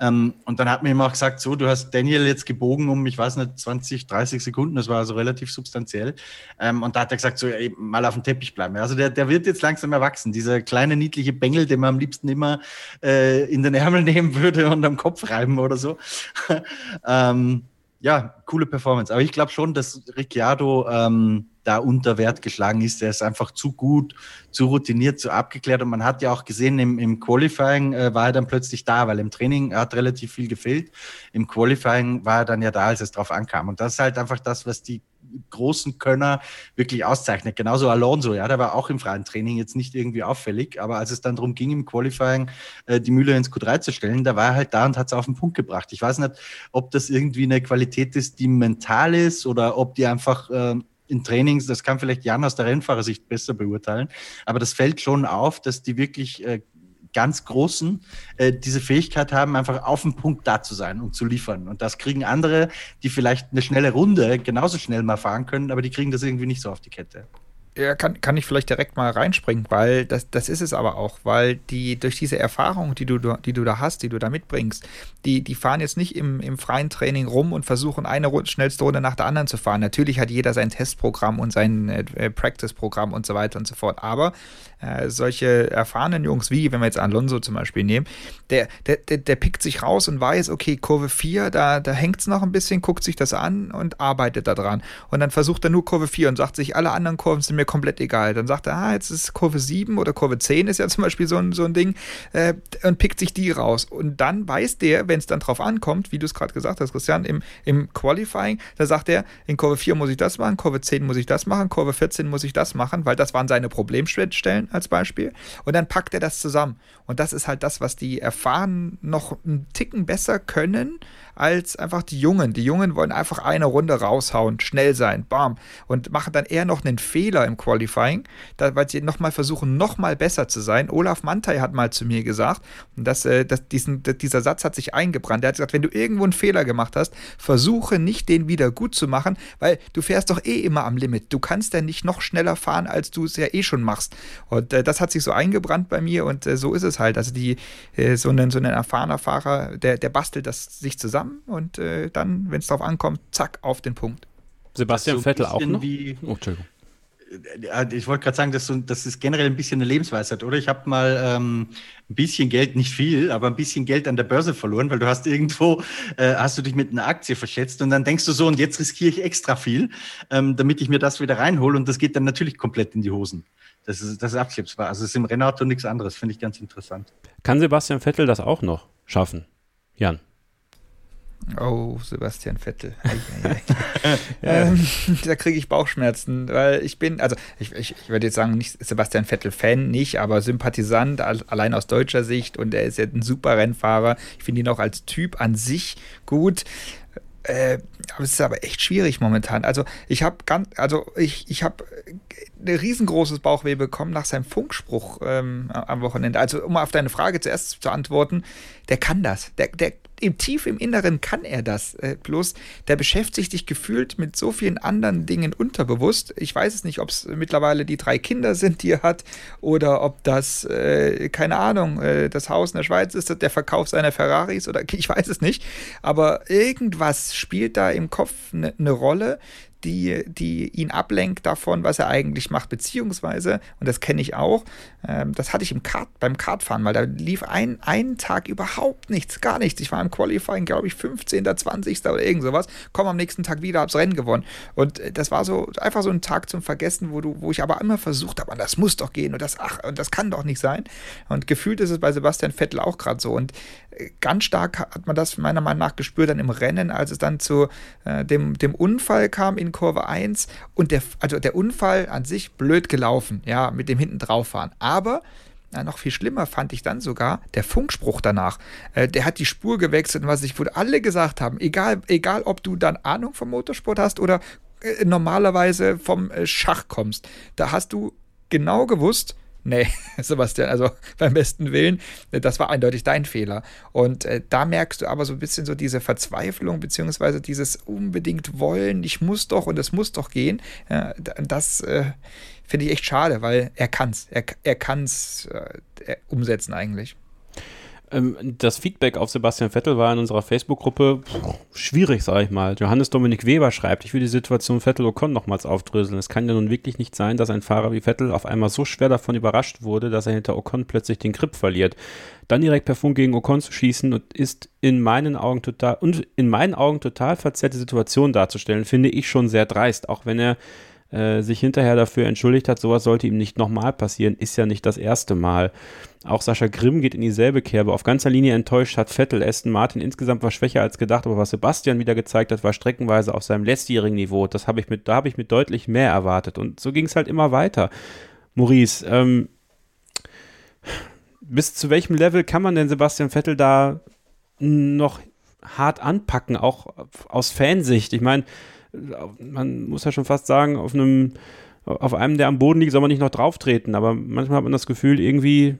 Ähm, und dann hat mir immer auch gesagt, so, du hast Daniel jetzt gebogen um, ich weiß nicht, 20, 30 Sekunden, das war also relativ substanziell. Ähm, und da hat er gesagt, so, ey, mal auf dem Teppich bleiben. Also der, der wird jetzt langsam erwachsen. Dieser kleine, niedliche Bengel, den man am liebsten immer äh, in den Ärmel [laughs] nehmen würde und am Kopf reiben oder so. [laughs] ähm, ja, coole Performance. Aber ich glaube schon, dass Ricciardo ähm, da unter Wert geschlagen ist. Er ist einfach zu gut, zu routiniert, zu abgeklärt. Und man hat ja auch gesehen, im, im Qualifying äh, war er dann plötzlich da, weil im Training hat relativ viel gefehlt. Im Qualifying war er dann ja da, als es drauf ankam. Und das ist halt einfach das, was die großen Könner wirklich auszeichnet. Genauso Alonso, ja, der war auch im freien Training jetzt nicht irgendwie auffällig, aber als es dann darum ging, im Qualifying äh, die Mühle ins Q3 zu stellen, da war er halt da und hat es auf den Punkt gebracht. Ich weiß nicht, ob das irgendwie eine Qualität ist, die mental ist oder ob die einfach äh, in Trainings, das kann vielleicht Jan aus der Rennfahrersicht besser beurteilen, aber das fällt schon auf, dass die wirklich äh, ganz Großen äh, diese Fähigkeit haben, einfach auf dem Punkt da zu sein und zu liefern. Und das kriegen andere, die vielleicht eine schnelle Runde genauso schnell mal fahren können, aber die kriegen das irgendwie nicht so auf die Kette. Ja, kann, kann ich vielleicht direkt mal reinspringen, weil das, das ist es aber auch, weil die durch diese Erfahrung, die du, die du da hast, die du da mitbringst, die, die fahren jetzt nicht im, im freien Training rum und versuchen eine schnellste Runde nach der anderen zu fahren. Natürlich hat jeder sein Testprogramm und sein äh, Practice-Programm und so weiter und so fort, aber äh, solche erfahrenen Jungs wie, wenn wir jetzt Alonso zum Beispiel nehmen, der, der, der, der pickt sich raus und weiß, okay, Kurve 4, da, da hängt es noch ein bisschen, guckt sich das an und arbeitet daran. Und dann versucht er nur Kurve 4 und sagt sich, alle anderen Kurven sind mir komplett egal. Dann sagt er, ah, jetzt ist Kurve 7 oder Kurve 10 ist ja zum Beispiel so ein, so ein Ding äh, und pickt sich die raus. Und dann weiß der, wenn es dann drauf ankommt, wie du es gerade gesagt hast, Christian, im, im Qualifying, da sagt er, in Kurve 4 muss ich das machen, Kurve 10 muss ich das machen, Kurve 14 muss ich das machen, weil das waren seine Problemstellen als Beispiel. Und dann packt er das zusammen. Und das ist halt das, was die Erfahrenen noch einen Ticken besser können als einfach die Jungen. Die Jungen wollen einfach eine Runde raushauen, schnell sein, bam. Und machen dann eher noch einen Fehler im Qualifying, da, weil sie nochmal versuchen, nochmal besser zu sein. Olaf Mantei hat mal zu mir gesagt, und das, äh, das, diesen, dieser Satz hat sich eingebrannt. Er hat gesagt, wenn du irgendwo einen Fehler gemacht hast, versuche nicht, den wieder gut zu machen, weil du fährst doch eh immer am Limit. Du kannst ja nicht noch schneller fahren, als du es ja eh schon machst. Und äh, das hat sich so eingebrannt bei mir und äh, so ist es halt. Also die, äh, so, ein, so ein erfahrener Fahrer, der, der bastelt das sich zusammen zusammen und äh, dann, wenn es darauf ankommt, zack, auf den Punkt. Sebastian so Vettel auch noch? Wie, oh, Entschuldigung. Äh, ich wollte gerade sagen, das, das, ist generell ein bisschen eine Lebensweisheit, oder? Ich habe mal ähm, ein bisschen Geld, nicht viel, aber ein bisschen Geld an der Börse verloren, weil du hast irgendwo, äh, hast du dich mit einer Aktie verschätzt und dann denkst du so, und jetzt riskiere ich extra viel, ähm, damit ich mir das wieder reinhole und das geht dann natürlich komplett in die Hosen. Das ist, das ist abschätzbar. Also es ist im Rennauto nichts anderes, finde ich ganz interessant. Kann Sebastian Vettel das auch noch schaffen? Jan? Oh, Sebastian Vettel. [laughs] ähm, [laughs] da kriege ich Bauchschmerzen, weil ich bin, also ich, ich, ich würde jetzt sagen, nicht Sebastian Vettel-Fan, nicht, aber Sympathisant, allein aus deutscher Sicht und er ist ja ein super Rennfahrer. Ich finde ihn auch als Typ an sich gut. Äh, aber es ist aber echt schwierig momentan. Also ich habe ganz, also ich, ich habe ein riesengroßes Bauchweh bekommen nach seinem Funkspruch ähm, am Wochenende. Also um auf deine Frage zuerst zu antworten, der kann das. Der, der im tief im Inneren kann er das. Äh, bloß der beschäftigt sich gefühlt mit so vielen anderen Dingen unterbewusst. Ich weiß es nicht, ob es mittlerweile die drei Kinder sind, die er hat, oder ob das, äh, keine Ahnung, äh, das Haus in der Schweiz ist, der Verkauf seiner Ferraris oder [laughs] ich weiß es nicht. Aber irgendwas spielt da im Kopf eine ne Rolle, die, die ihn ablenkt davon, was er eigentlich macht, beziehungsweise, und das kenne ich auch, ähm, das hatte ich im Kart, beim Kartfahren, weil da lief ein, einen Tag überhaupt nichts, gar nichts. Ich war im Qualifying, glaube ich, 15., 20. oder irgend sowas, komme am nächsten Tag wieder, hab's Rennen gewonnen. Und äh, das war so einfach so ein Tag zum Vergessen, wo du, wo ich aber immer versucht habe, das muss doch gehen und das, ach, und das kann doch nicht sein. Und gefühlt ist es bei Sebastian Vettel auch gerade so. Und äh, ganz stark hat man das meiner Meinung nach gespürt dann im Rennen, als es dann zu äh, dem, dem Unfall kam in Kurve 1 und der, also der Unfall an sich blöd gelaufen, ja, mit dem hinten drauf fahren. Aber na, noch viel schlimmer fand ich dann sogar der Funkspruch danach. Äh, der hat die Spur gewechselt und was ich, wo alle gesagt haben, egal, egal ob du dann Ahnung vom Motorsport hast oder äh, normalerweise vom äh, Schach kommst, da hast du genau gewusst, Nee, [laughs] Sebastian, also beim besten Willen, das war eindeutig dein Fehler. Und äh, da merkst du aber so ein bisschen so diese Verzweiflung, beziehungsweise dieses unbedingt wollen, ich muss doch und es muss doch gehen. Ja, das äh, finde ich echt schade, weil er kann es. Er, er kann es äh, umsetzen eigentlich. Ähm, das Feedback auf Sebastian Vettel war in unserer Facebook-Gruppe schwierig, sage ich mal. Johannes Dominik Weber schreibt, ich will die Situation Vettel-Ocon nochmals aufdröseln. Es kann ja nun wirklich nicht sein, dass ein Fahrer wie Vettel auf einmal so schwer davon überrascht wurde, dass er hinter Ocon plötzlich den Grip verliert. Dann direkt per Funk gegen Ocon zu schießen und ist in meinen Augen total und in meinen Augen total verzerrte Situation darzustellen, finde ich schon sehr dreist, auch wenn er äh, sich hinterher dafür entschuldigt hat, sowas sollte ihm nicht nochmal passieren, ist ja nicht das erste Mal. Auch Sascha Grimm geht in dieselbe Kerbe. Auf ganzer Linie enttäuscht hat Vettel. Aston Martin insgesamt war schwächer als gedacht, aber was Sebastian wieder gezeigt hat, war streckenweise auf seinem letztjährigen Niveau. Das habe ich mit, da habe ich mit deutlich mehr erwartet. Und so ging es halt immer weiter. Maurice, ähm, bis zu welchem Level kann man denn Sebastian Vettel da noch hart anpacken, auch aus Fansicht? Ich meine, man muss ja schon fast sagen, auf einem, auf einem, der am Boden liegt, soll man nicht noch drauf treten. Aber manchmal hat man das Gefühl, irgendwie,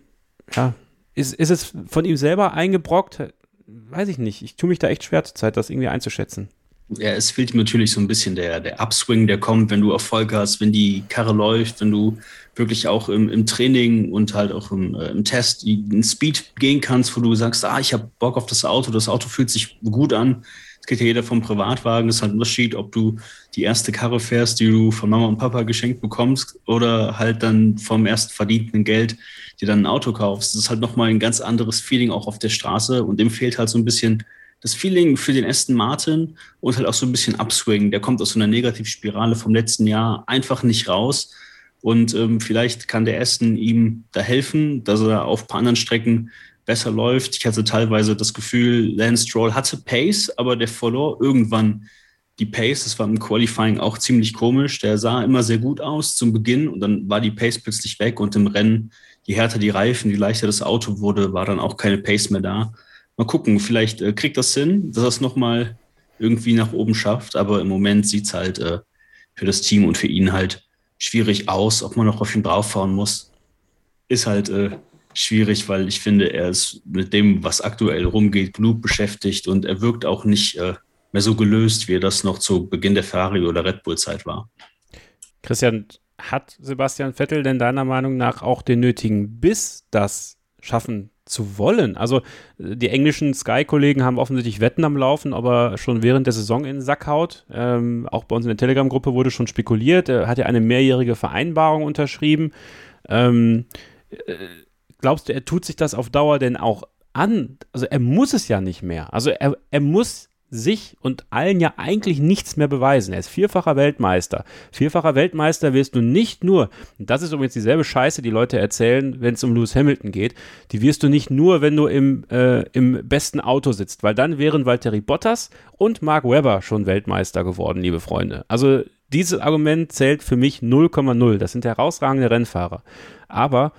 ja, ist, ist es von ihm selber eingebrockt? Weiß ich nicht. Ich tue mich da echt schwer zur Zeit, das irgendwie einzuschätzen. Ja, es fehlt natürlich so ein bisschen der, der Upswing, der kommt, wenn du Erfolg hast, wenn die Karre läuft, wenn du wirklich auch im, im Training und halt auch im, äh, im Test in Speed gehen kannst, wo du sagst, ah, ich habe Bock auf das Auto, das Auto fühlt sich gut an. Es geht ja jeder vom Privatwagen. Das ist halt ein Unterschied, ob du die erste Karre fährst, die du von Mama und Papa geschenkt bekommst oder halt dann vom erst verdienten Geld dir dann ein Auto kaufst. Das ist halt nochmal ein ganz anderes Feeling auch auf der Straße und dem fehlt halt so ein bisschen das Feeling für den Aston Martin und halt auch so ein bisschen Upswing. Der kommt aus so einer Negativspirale vom letzten Jahr einfach nicht raus. Und ähm, vielleicht kann der Aston ihm da helfen, dass er auf ein paar anderen Strecken besser läuft. Ich hatte teilweise das Gefühl, Lance Stroll hatte Pace, aber der verlor irgendwann die Pace. Das war im Qualifying auch ziemlich komisch. Der sah immer sehr gut aus zum Beginn und dann war die Pace plötzlich weg und im Rennen, je härter die Reifen, je leichter das Auto wurde, war dann auch keine Pace mehr da. Mal gucken, vielleicht äh, kriegt das Sinn, dass er es nochmal irgendwie nach oben schafft, aber im Moment sieht es halt äh, für das Team und für ihn halt schwierig aus, ob man noch auf ihn drauffahren muss. Ist halt äh, schwierig, weil ich finde, er ist mit dem, was aktuell rumgeht, genug beschäftigt und er wirkt auch nicht äh, mehr so gelöst, wie er das noch zu Beginn der Ferrari- oder Red Bull-Zeit war. Christian, hat Sebastian Vettel denn deiner Meinung nach auch den nötigen Biss, das schaffen zu wollen? Also die englischen Sky-Kollegen haben offensichtlich Wetten am Laufen, aber schon während der Saison in den Sack haut. Ähm, auch bei uns in der Telegram-Gruppe wurde schon spekuliert. Er hat ja eine mehrjährige Vereinbarung unterschrieben. Ähm, äh, glaubst du, er tut sich das auf Dauer denn auch an? Also er muss es ja nicht mehr. Also er, er muss sich und allen ja eigentlich nichts mehr beweisen. Er ist vierfacher Weltmeister. Vierfacher Weltmeister wirst du nicht nur, das ist übrigens dieselbe Scheiße, die Leute erzählen, wenn es um Lewis Hamilton geht, die wirst du nicht nur, wenn du im, äh, im besten Auto sitzt, weil dann wären Valtteri Bottas und Mark Webber schon Weltmeister geworden, liebe Freunde. Also dieses Argument zählt für mich 0,0. Das sind herausragende Rennfahrer. Aber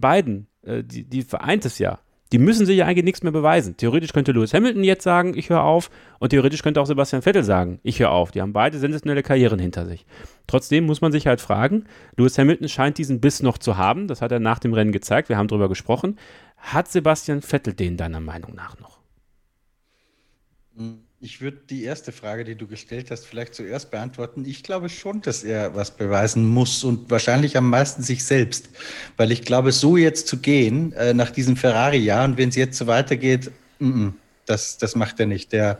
beiden, äh, die, die vereint es ja. Die müssen sich ja eigentlich nichts mehr beweisen. Theoretisch könnte Lewis Hamilton jetzt sagen, ich höre auf, und theoretisch könnte auch Sebastian Vettel sagen, ich höre auf. Die haben beide sensationelle Karrieren hinter sich. Trotzdem muss man sich halt fragen, Lewis Hamilton scheint diesen Biss noch zu haben, das hat er nach dem Rennen gezeigt, wir haben darüber gesprochen. Hat Sebastian Vettel den deiner Meinung nach noch? Mhm. Ich würde die erste Frage, die du gestellt hast, vielleicht zuerst beantworten. Ich glaube schon, dass er was beweisen muss und wahrscheinlich am meisten sich selbst. Weil ich glaube, so jetzt zu gehen, äh, nach diesem Ferrari-Jahr und wenn es jetzt so weitergeht, m -m, das, das macht er nicht. Der,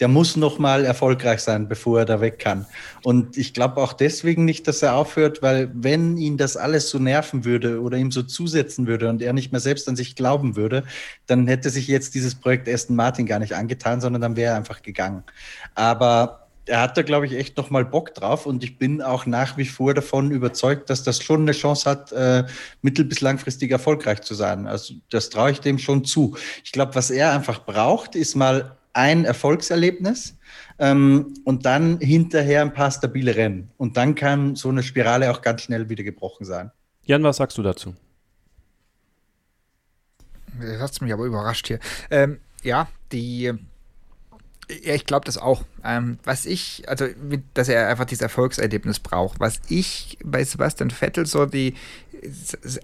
der muss noch mal erfolgreich sein, bevor er da weg kann. Und ich glaube auch deswegen nicht, dass er aufhört, weil wenn ihn das alles so nerven würde oder ihm so zusetzen würde und er nicht mehr selbst an sich glauben würde, dann hätte sich jetzt dieses Projekt Aston Martin gar nicht angetan, sondern dann wäre er einfach gegangen. Aber er hat da, glaube ich, echt noch mal Bock drauf und ich bin auch nach wie vor davon überzeugt, dass das schon eine Chance hat, äh, mittel- bis langfristig erfolgreich zu sein. Also das traue ich dem schon zu. Ich glaube, was er einfach braucht, ist mal ein Erfolgserlebnis ähm, und dann hinterher ein paar stabile Rennen. Und dann kann so eine Spirale auch ganz schnell wieder gebrochen sein. Jan, was sagst du dazu? Das hat mich aber überrascht hier. Ähm, ja, die, ja, ich glaube das auch. Ähm, was ich, also, dass er einfach dieses Erfolgserlebnis braucht. Was ich bei Sebastian Vettel so die,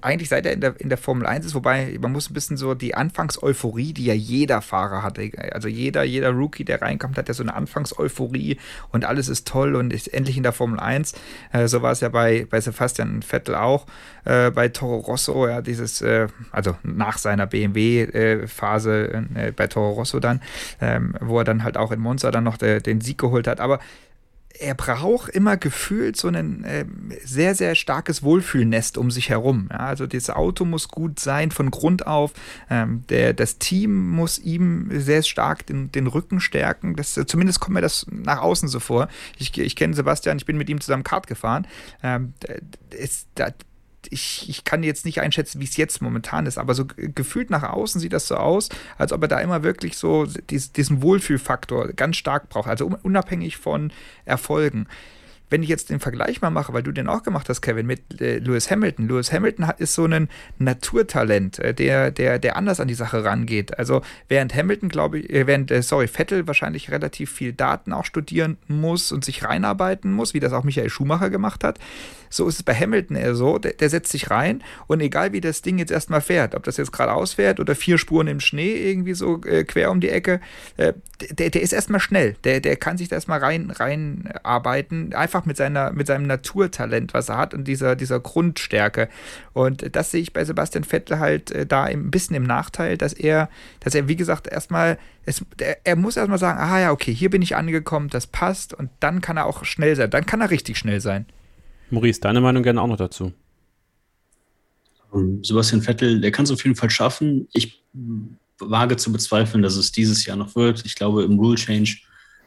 eigentlich seit er in der, in der Formel 1 ist, wobei man muss ein bisschen so die Anfangseuphorie, die ja jeder Fahrer hatte, also jeder, jeder Rookie, der reinkommt, hat ja so eine Anfangseuphorie und alles ist toll und ist endlich in der Formel 1. Äh, so war es ja bei, bei Sebastian Vettel auch, äh, bei Toro Rosso, ja, dieses, äh, also nach seiner BMW-Phase äh, bei Toro Rosso dann, ähm, wo er dann halt auch in Monza dann noch de, den Sieg geholt hat, aber er braucht immer gefühlt so ein äh, sehr, sehr starkes Wohlfühlnest um sich herum. Ja, also das Auto muss gut sein von Grund auf. Ähm, der, das Team muss ihm sehr stark den, den Rücken stärken. Das, zumindest kommt mir das nach außen so vor. Ich, ich kenne Sebastian, ich bin mit ihm zusammen Kart gefahren. Ähm, ist, da, ich, ich kann jetzt nicht einschätzen, wie es jetzt momentan ist, aber so gefühlt nach außen sieht das so aus, als ob er da immer wirklich so dies, diesen Wohlfühlfaktor ganz stark braucht, also unabhängig von Erfolgen wenn ich jetzt den Vergleich mal mache, weil du den auch gemacht hast, Kevin, mit äh, Lewis Hamilton. Lewis Hamilton ist so ein Naturtalent, äh, der, der, der anders an die Sache rangeht. Also während Hamilton, glaube ich, äh, während, äh, sorry, Vettel wahrscheinlich relativ viel Daten auch studieren muss und sich reinarbeiten muss, wie das auch Michael Schumacher gemacht hat, so ist es bei Hamilton eher so, der, der setzt sich rein und egal wie das Ding jetzt erstmal fährt, ob das jetzt geradeaus fährt oder vier Spuren im Schnee irgendwie so äh, quer um die Ecke, äh, der, der ist erstmal schnell. Der, der kann sich da erstmal rein, reinarbeiten, einfach mit, seiner, mit seinem Naturtalent, was er hat und dieser, dieser Grundstärke. Und das sehe ich bei Sebastian Vettel halt äh, da ein bisschen im Nachteil, dass er, dass er, wie gesagt, erstmal, es, er, er muss erstmal sagen, ah ja, okay, hier bin ich angekommen, das passt und dann kann er auch schnell sein. Dann kann er richtig schnell sein. Maurice, deine Meinung gerne auch noch dazu. Ähm, Sebastian Vettel, der kann es auf jeden Fall schaffen. Ich wage zu bezweifeln, dass es dieses Jahr noch wird. Ich glaube, im Rule Change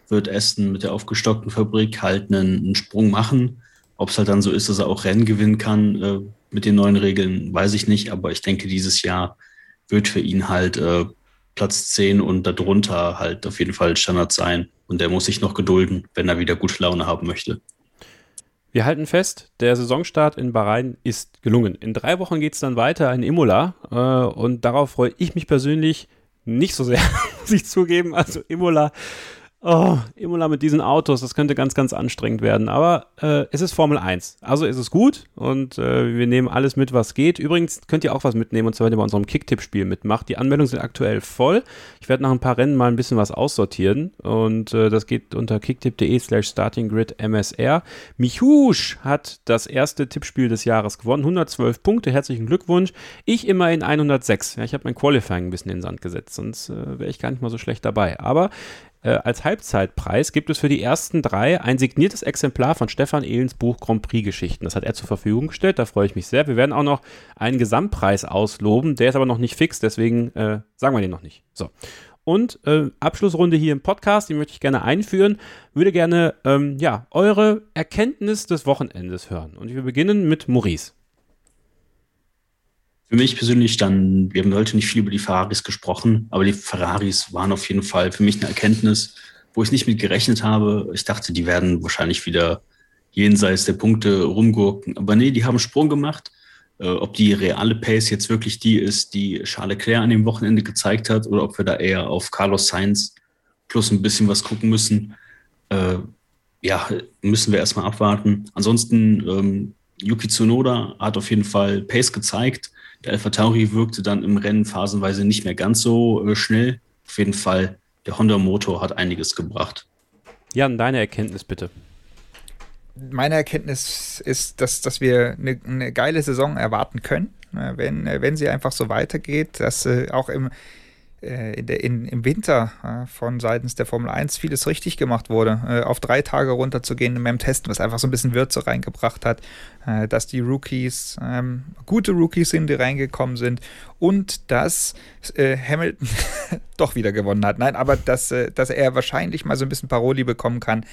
wird Aston mit der aufgestockten Fabrik halt einen, einen Sprung machen. Ob es halt dann so ist, dass er auch Rennen gewinnen kann äh, mit den neuen Regeln, weiß ich nicht. Aber ich denke, dieses Jahr wird für ihn halt äh, Platz 10 und darunter halt auf jeden Fall Standard sein. Und der muss sich noch gedulden, wenn er wieder gute Laune haben möchte. Wir halten fest, der Saisonstart in Bahrain ist gelungen. In drei Wochen geht es dann weiter in Imola äh, und darauf freue ich mich persönlich nicht so sehr, [laughs] muss ich zugeben. Also Imola Oh, Imola mit diesen Autos, das könnte ganz, ganz anstrengend werden. Aber äh, es ist Formel 1. Also ist es gut und äh, wir nehmen alles mit, was geht. Übrigens könnt ihr auch was mitnehmen und zwar, wenn ihr bei unserem Kicktipp-Spiel mitmacht. Die Anmeldungen sind aktuell voll. Ich werde nach ein paar Rennen mal ein bisschen was aussortieren und äh, das geht unter kicktipp.de slash startinggridmsr. Michusch hat das erste Tippspiel des Jahres gewonnen. 112 Punkte, herzlichen Glückwunsch. Ich immerhin 106. Ja, ich habe mein Qualifying ein bisschen in den Sand gesetzt, sonst äh, wäre ich gar nicht mal so schlecht dabei. Aber äh, als Halbzeitpreis gibt es für die ersten drei ein signiertes Exemplar von Stefan Ehlens Buch Grand Prix Geschichten. Das hat er zur Verfügung gestellt, da freue ich mich sehr. Wir werden auch noch einen Gesamtpreis ausloben, der ist aber noch nicht fix, deswegen äh, sagen wir den noch nicht. So. Und äh, Abschlussrunde hier im Podcast, die möchte ich gerne einführen. Würde gerne ähm, ja, eure Erkenntnis des Wochenendes hören. Und wir beginnen mit Maurice. Für mich persönlich dann, wir haben heute nicht viel über die Ferraris gesprochen, aber die Ferraris waren auf jeden Fall für mich eine Erkenntnis, wo ich nicht mit gerechnet habe. Ich dachte, die werden wahrscheinlich wieder jenseits der Punkte rumgurken. Aber nee, die haben Sprung gemacht. Äh, ob die reale Pace jetzt wirklich die ist, die Charles Leclerc an dem Wochenende gezeigt hat, oder ob wir da eher auf Carlos Sainz plus ein bisschen was gucken müssen, äh, ja, müssen wir erstmal abwarten. Ansonsten, ähm, Yuki Tsunoda hat auf jeden Fall Pace gezeigt. Der Alpha Tauri wirkte dann im Rennen phasenweise nicht mehr ganz so äh, schnell. Auf jeden Fall, der Honda-Motor hat einiges gebracht. Jan, deine Erkenntnis bitte. Meine Erkenntnis ist, dass, dass wir eine, eine geile Saison erwarten können, wenn, wenn sie einfach so weitergeht, dass äh, auch im, äh, in der, in, im Winter äh, von seitens der Formel 1 vieles richtig gemacht wurde, äh, auf drei Tage runterzugehen meinem Testen, was einfach so ein bisschen Würze reingebracht hat, äh, dass die Rookies ähm, gute Rookies sind, die reingekommen sind und dass äh, Hamilton [laughs] doch wieder gewonnen hat. Nein, aber dass, äh, dass er wahrscheinlich mal so ein bisschen Paroli bekommen kann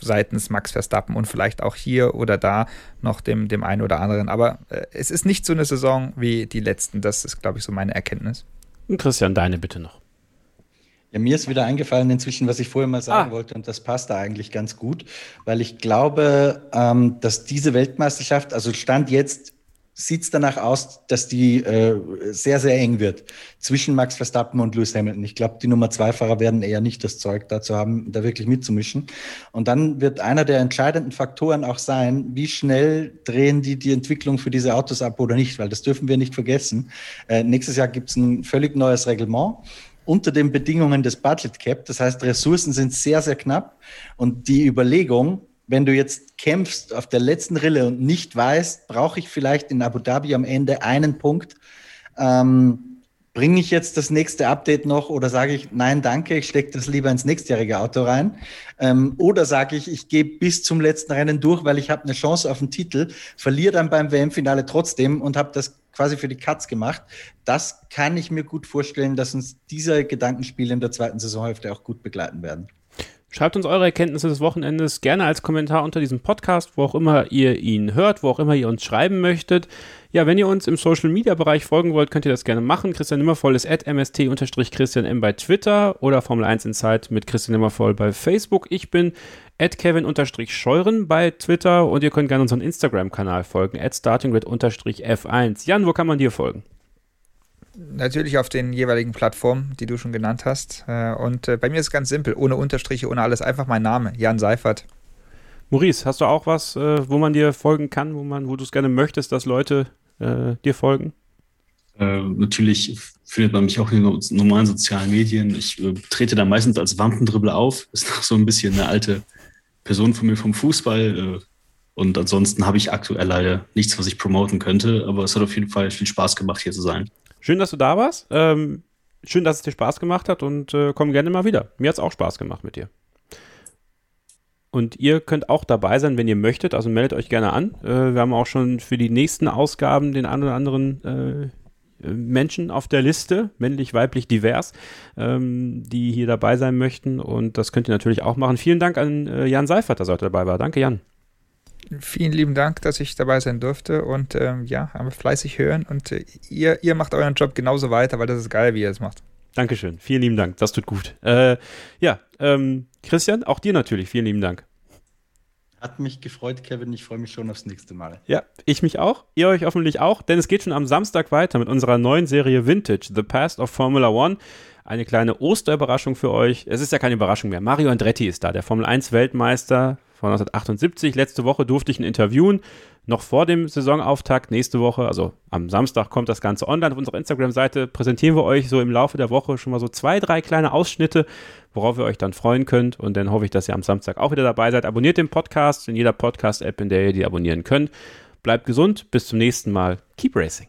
seitens Max Verstappen und vielleicht auch hier oder da noch dem, dem einen oder anderen. Aber es ist nicht so eine Saison wie die letzten. Das ist, glaube ich, so meine Erkenntnis. Und Christian, deine bitte noch. Ja, mir ist wieder eingefallen inzwischen, was ich vorher mal sagen ah. wollte, und das passt da eigentlich ganz gut, weil ich glaube, ähm, dass diese Weltmeisterschaft, also Stand jetzt sieht es danach aus, dass die äh, sehr, sehr eng wird zwischen Max Verstappen und Lewis Hamilton. Ich glaube, die Nummer zwei Fahrer werden eher nicht das Zeug dazu haben, da wirklich mitzumischen. Und dann wird einer der entscheidenden Faktoren auch sein, wie schnell drehen die die Entwicklung für diese Autos ab oder nicht, weil das dürfen wir nicht vergessen. Äh, nächstes Jahr gibt es ein völlig neues Reglement unter den Bedingungen des Budget Cap. Das heißt, Ressourcen sind sehr, sehr knapp. Und die Überlegung, wenn du jetzt kämpfst auf der letzten Rille und nicht weißt, brauche ich vielleicht in Abu Dhabi am Ende einen Punkt, ähm, bringe ich jetzt das nächste Update noch oder sage ich, nein, danke, ich stecke das lieber ins nächstjährige Auto rein? Ähm, oder sage ich, ich gehe bis zum letzten Rennen durch, weil ich habe eine Chance auf den Titel, verliere dann beim WM-Finale trotzdem und habe das quasi für die Cuts gemacht. Das kann ich mir gut vorstellen, dass uns diese Gedankenspiele in der zweiten Saisonhälfte auch gut begleiten werden. Schreibt uns eure Erkenntnisse des Wochenendes gerne als Kommentar unter diesem Podcast, wo auch immer ihr ihn hört, wo auch immer ihr uns schreiben möchtet. Ja, wenn ihr uns im Social Media Bereich folgen wollt, könnt ihr das gerne machen. Christian Nimmervoll ist at mst-christian m bei Twitter oder Formel 1 Insight mit Christian Nimmervoll bei Facebook. Ich bin at kevin-scheuren bei Twitter und ihr könnt gerne unseren Instagram-Kanal folgen, at startinggrid-f1. Jan, wo kann man dir folgen? Natürlich auf den jeweiligen Plattformen, die du schon genannt hast. Äh, und äh, bei mir ist es ganz simpel, ohne Unterstriche, ohne alles, einfach mein Name, Jan Seifert. Maurice, hast du auch was, äh, wo man dir folgen kann, wo man, wo du es gerne möchtest, dass Leute äh, dir folgen? Äh, natürlich findet man mich auch in den normalen sozialen Medien. Ich äh, trete da meistens als Wampendribbel auf. [laughs] Ist noch so ein bisschen eine alte Person von mir vom Fußball. und ansonsten habe ich aktuell leider nichts, was ich promoten könnte. Aber es hat auf jeden Fall viel Spaß gemacht, hier zu sein. Schön, dass du da warst. Ähm, schön, dass es dir Spaß gemacht hat und äh, komm gerne mal wieder. Mir hat es auch Spaß gemacht mit dir. Und ihr könnt auch dabei sein, wenn ihr möchtet. Also meldet euch gerne an. Äh, wir haben auch schon für die nächsten Ausgaben den einen oder anderen äh, Menschen auf der Liste, männlich, weiblich, divers, ähm, die hier dabei sein möchten. Und das könnt ihr natürlich auch machen. Vielen Dank an äh, Jan Seifert, dass er heute dabei war. Danke, Jan. Vielen lieben Dank, dass ich dabei sein durfte und ähm, ja, haben fleißig hören und äh, ihr, ihr macht euren Job genauso weiter, weil das ist geil, wie ihr es macht. Dankeschön, vielen lieben Dank, das tut gut. Äh, ja, ähm, Christian, auch dir natürlich, vielen lieben Dank. Hat mich gefreut, Kevin. Ich freue mich schon aufs nächste Mal. Ja, ich mich auch. Ihr euch hoffentlich auch, denn es geht schon am Samstag weiter mit unserer neuen Serie Vintage, The Past of Formula One. Eine kleine Osterüberraschung für euch. Es ist ja keine Überraschung mehr. Mario Andretti ist da, der Formel 1 Weltmeister von 1978. Letzte Woche durfte ich ihn interviewen, noch vor dem Saisonauftakt. Nächste Woche, also am Samstag, kommt das Ganze online. Auf unserer Instagram-Seite präsentieren wir euch so im Laufe der Woche schon mal so zwei, drei kleine Ausschnitte, worauf ihr euch dann freuen könnt. Und dann hoffe ich, dass ihr am Samstag auch wieder dabei seid. Abonniert den Podcast in jeder Podcast-App, in der ihr die abonnieren könnt. Bleibt gesund, bis zum nächsten Mal. Keep Racing.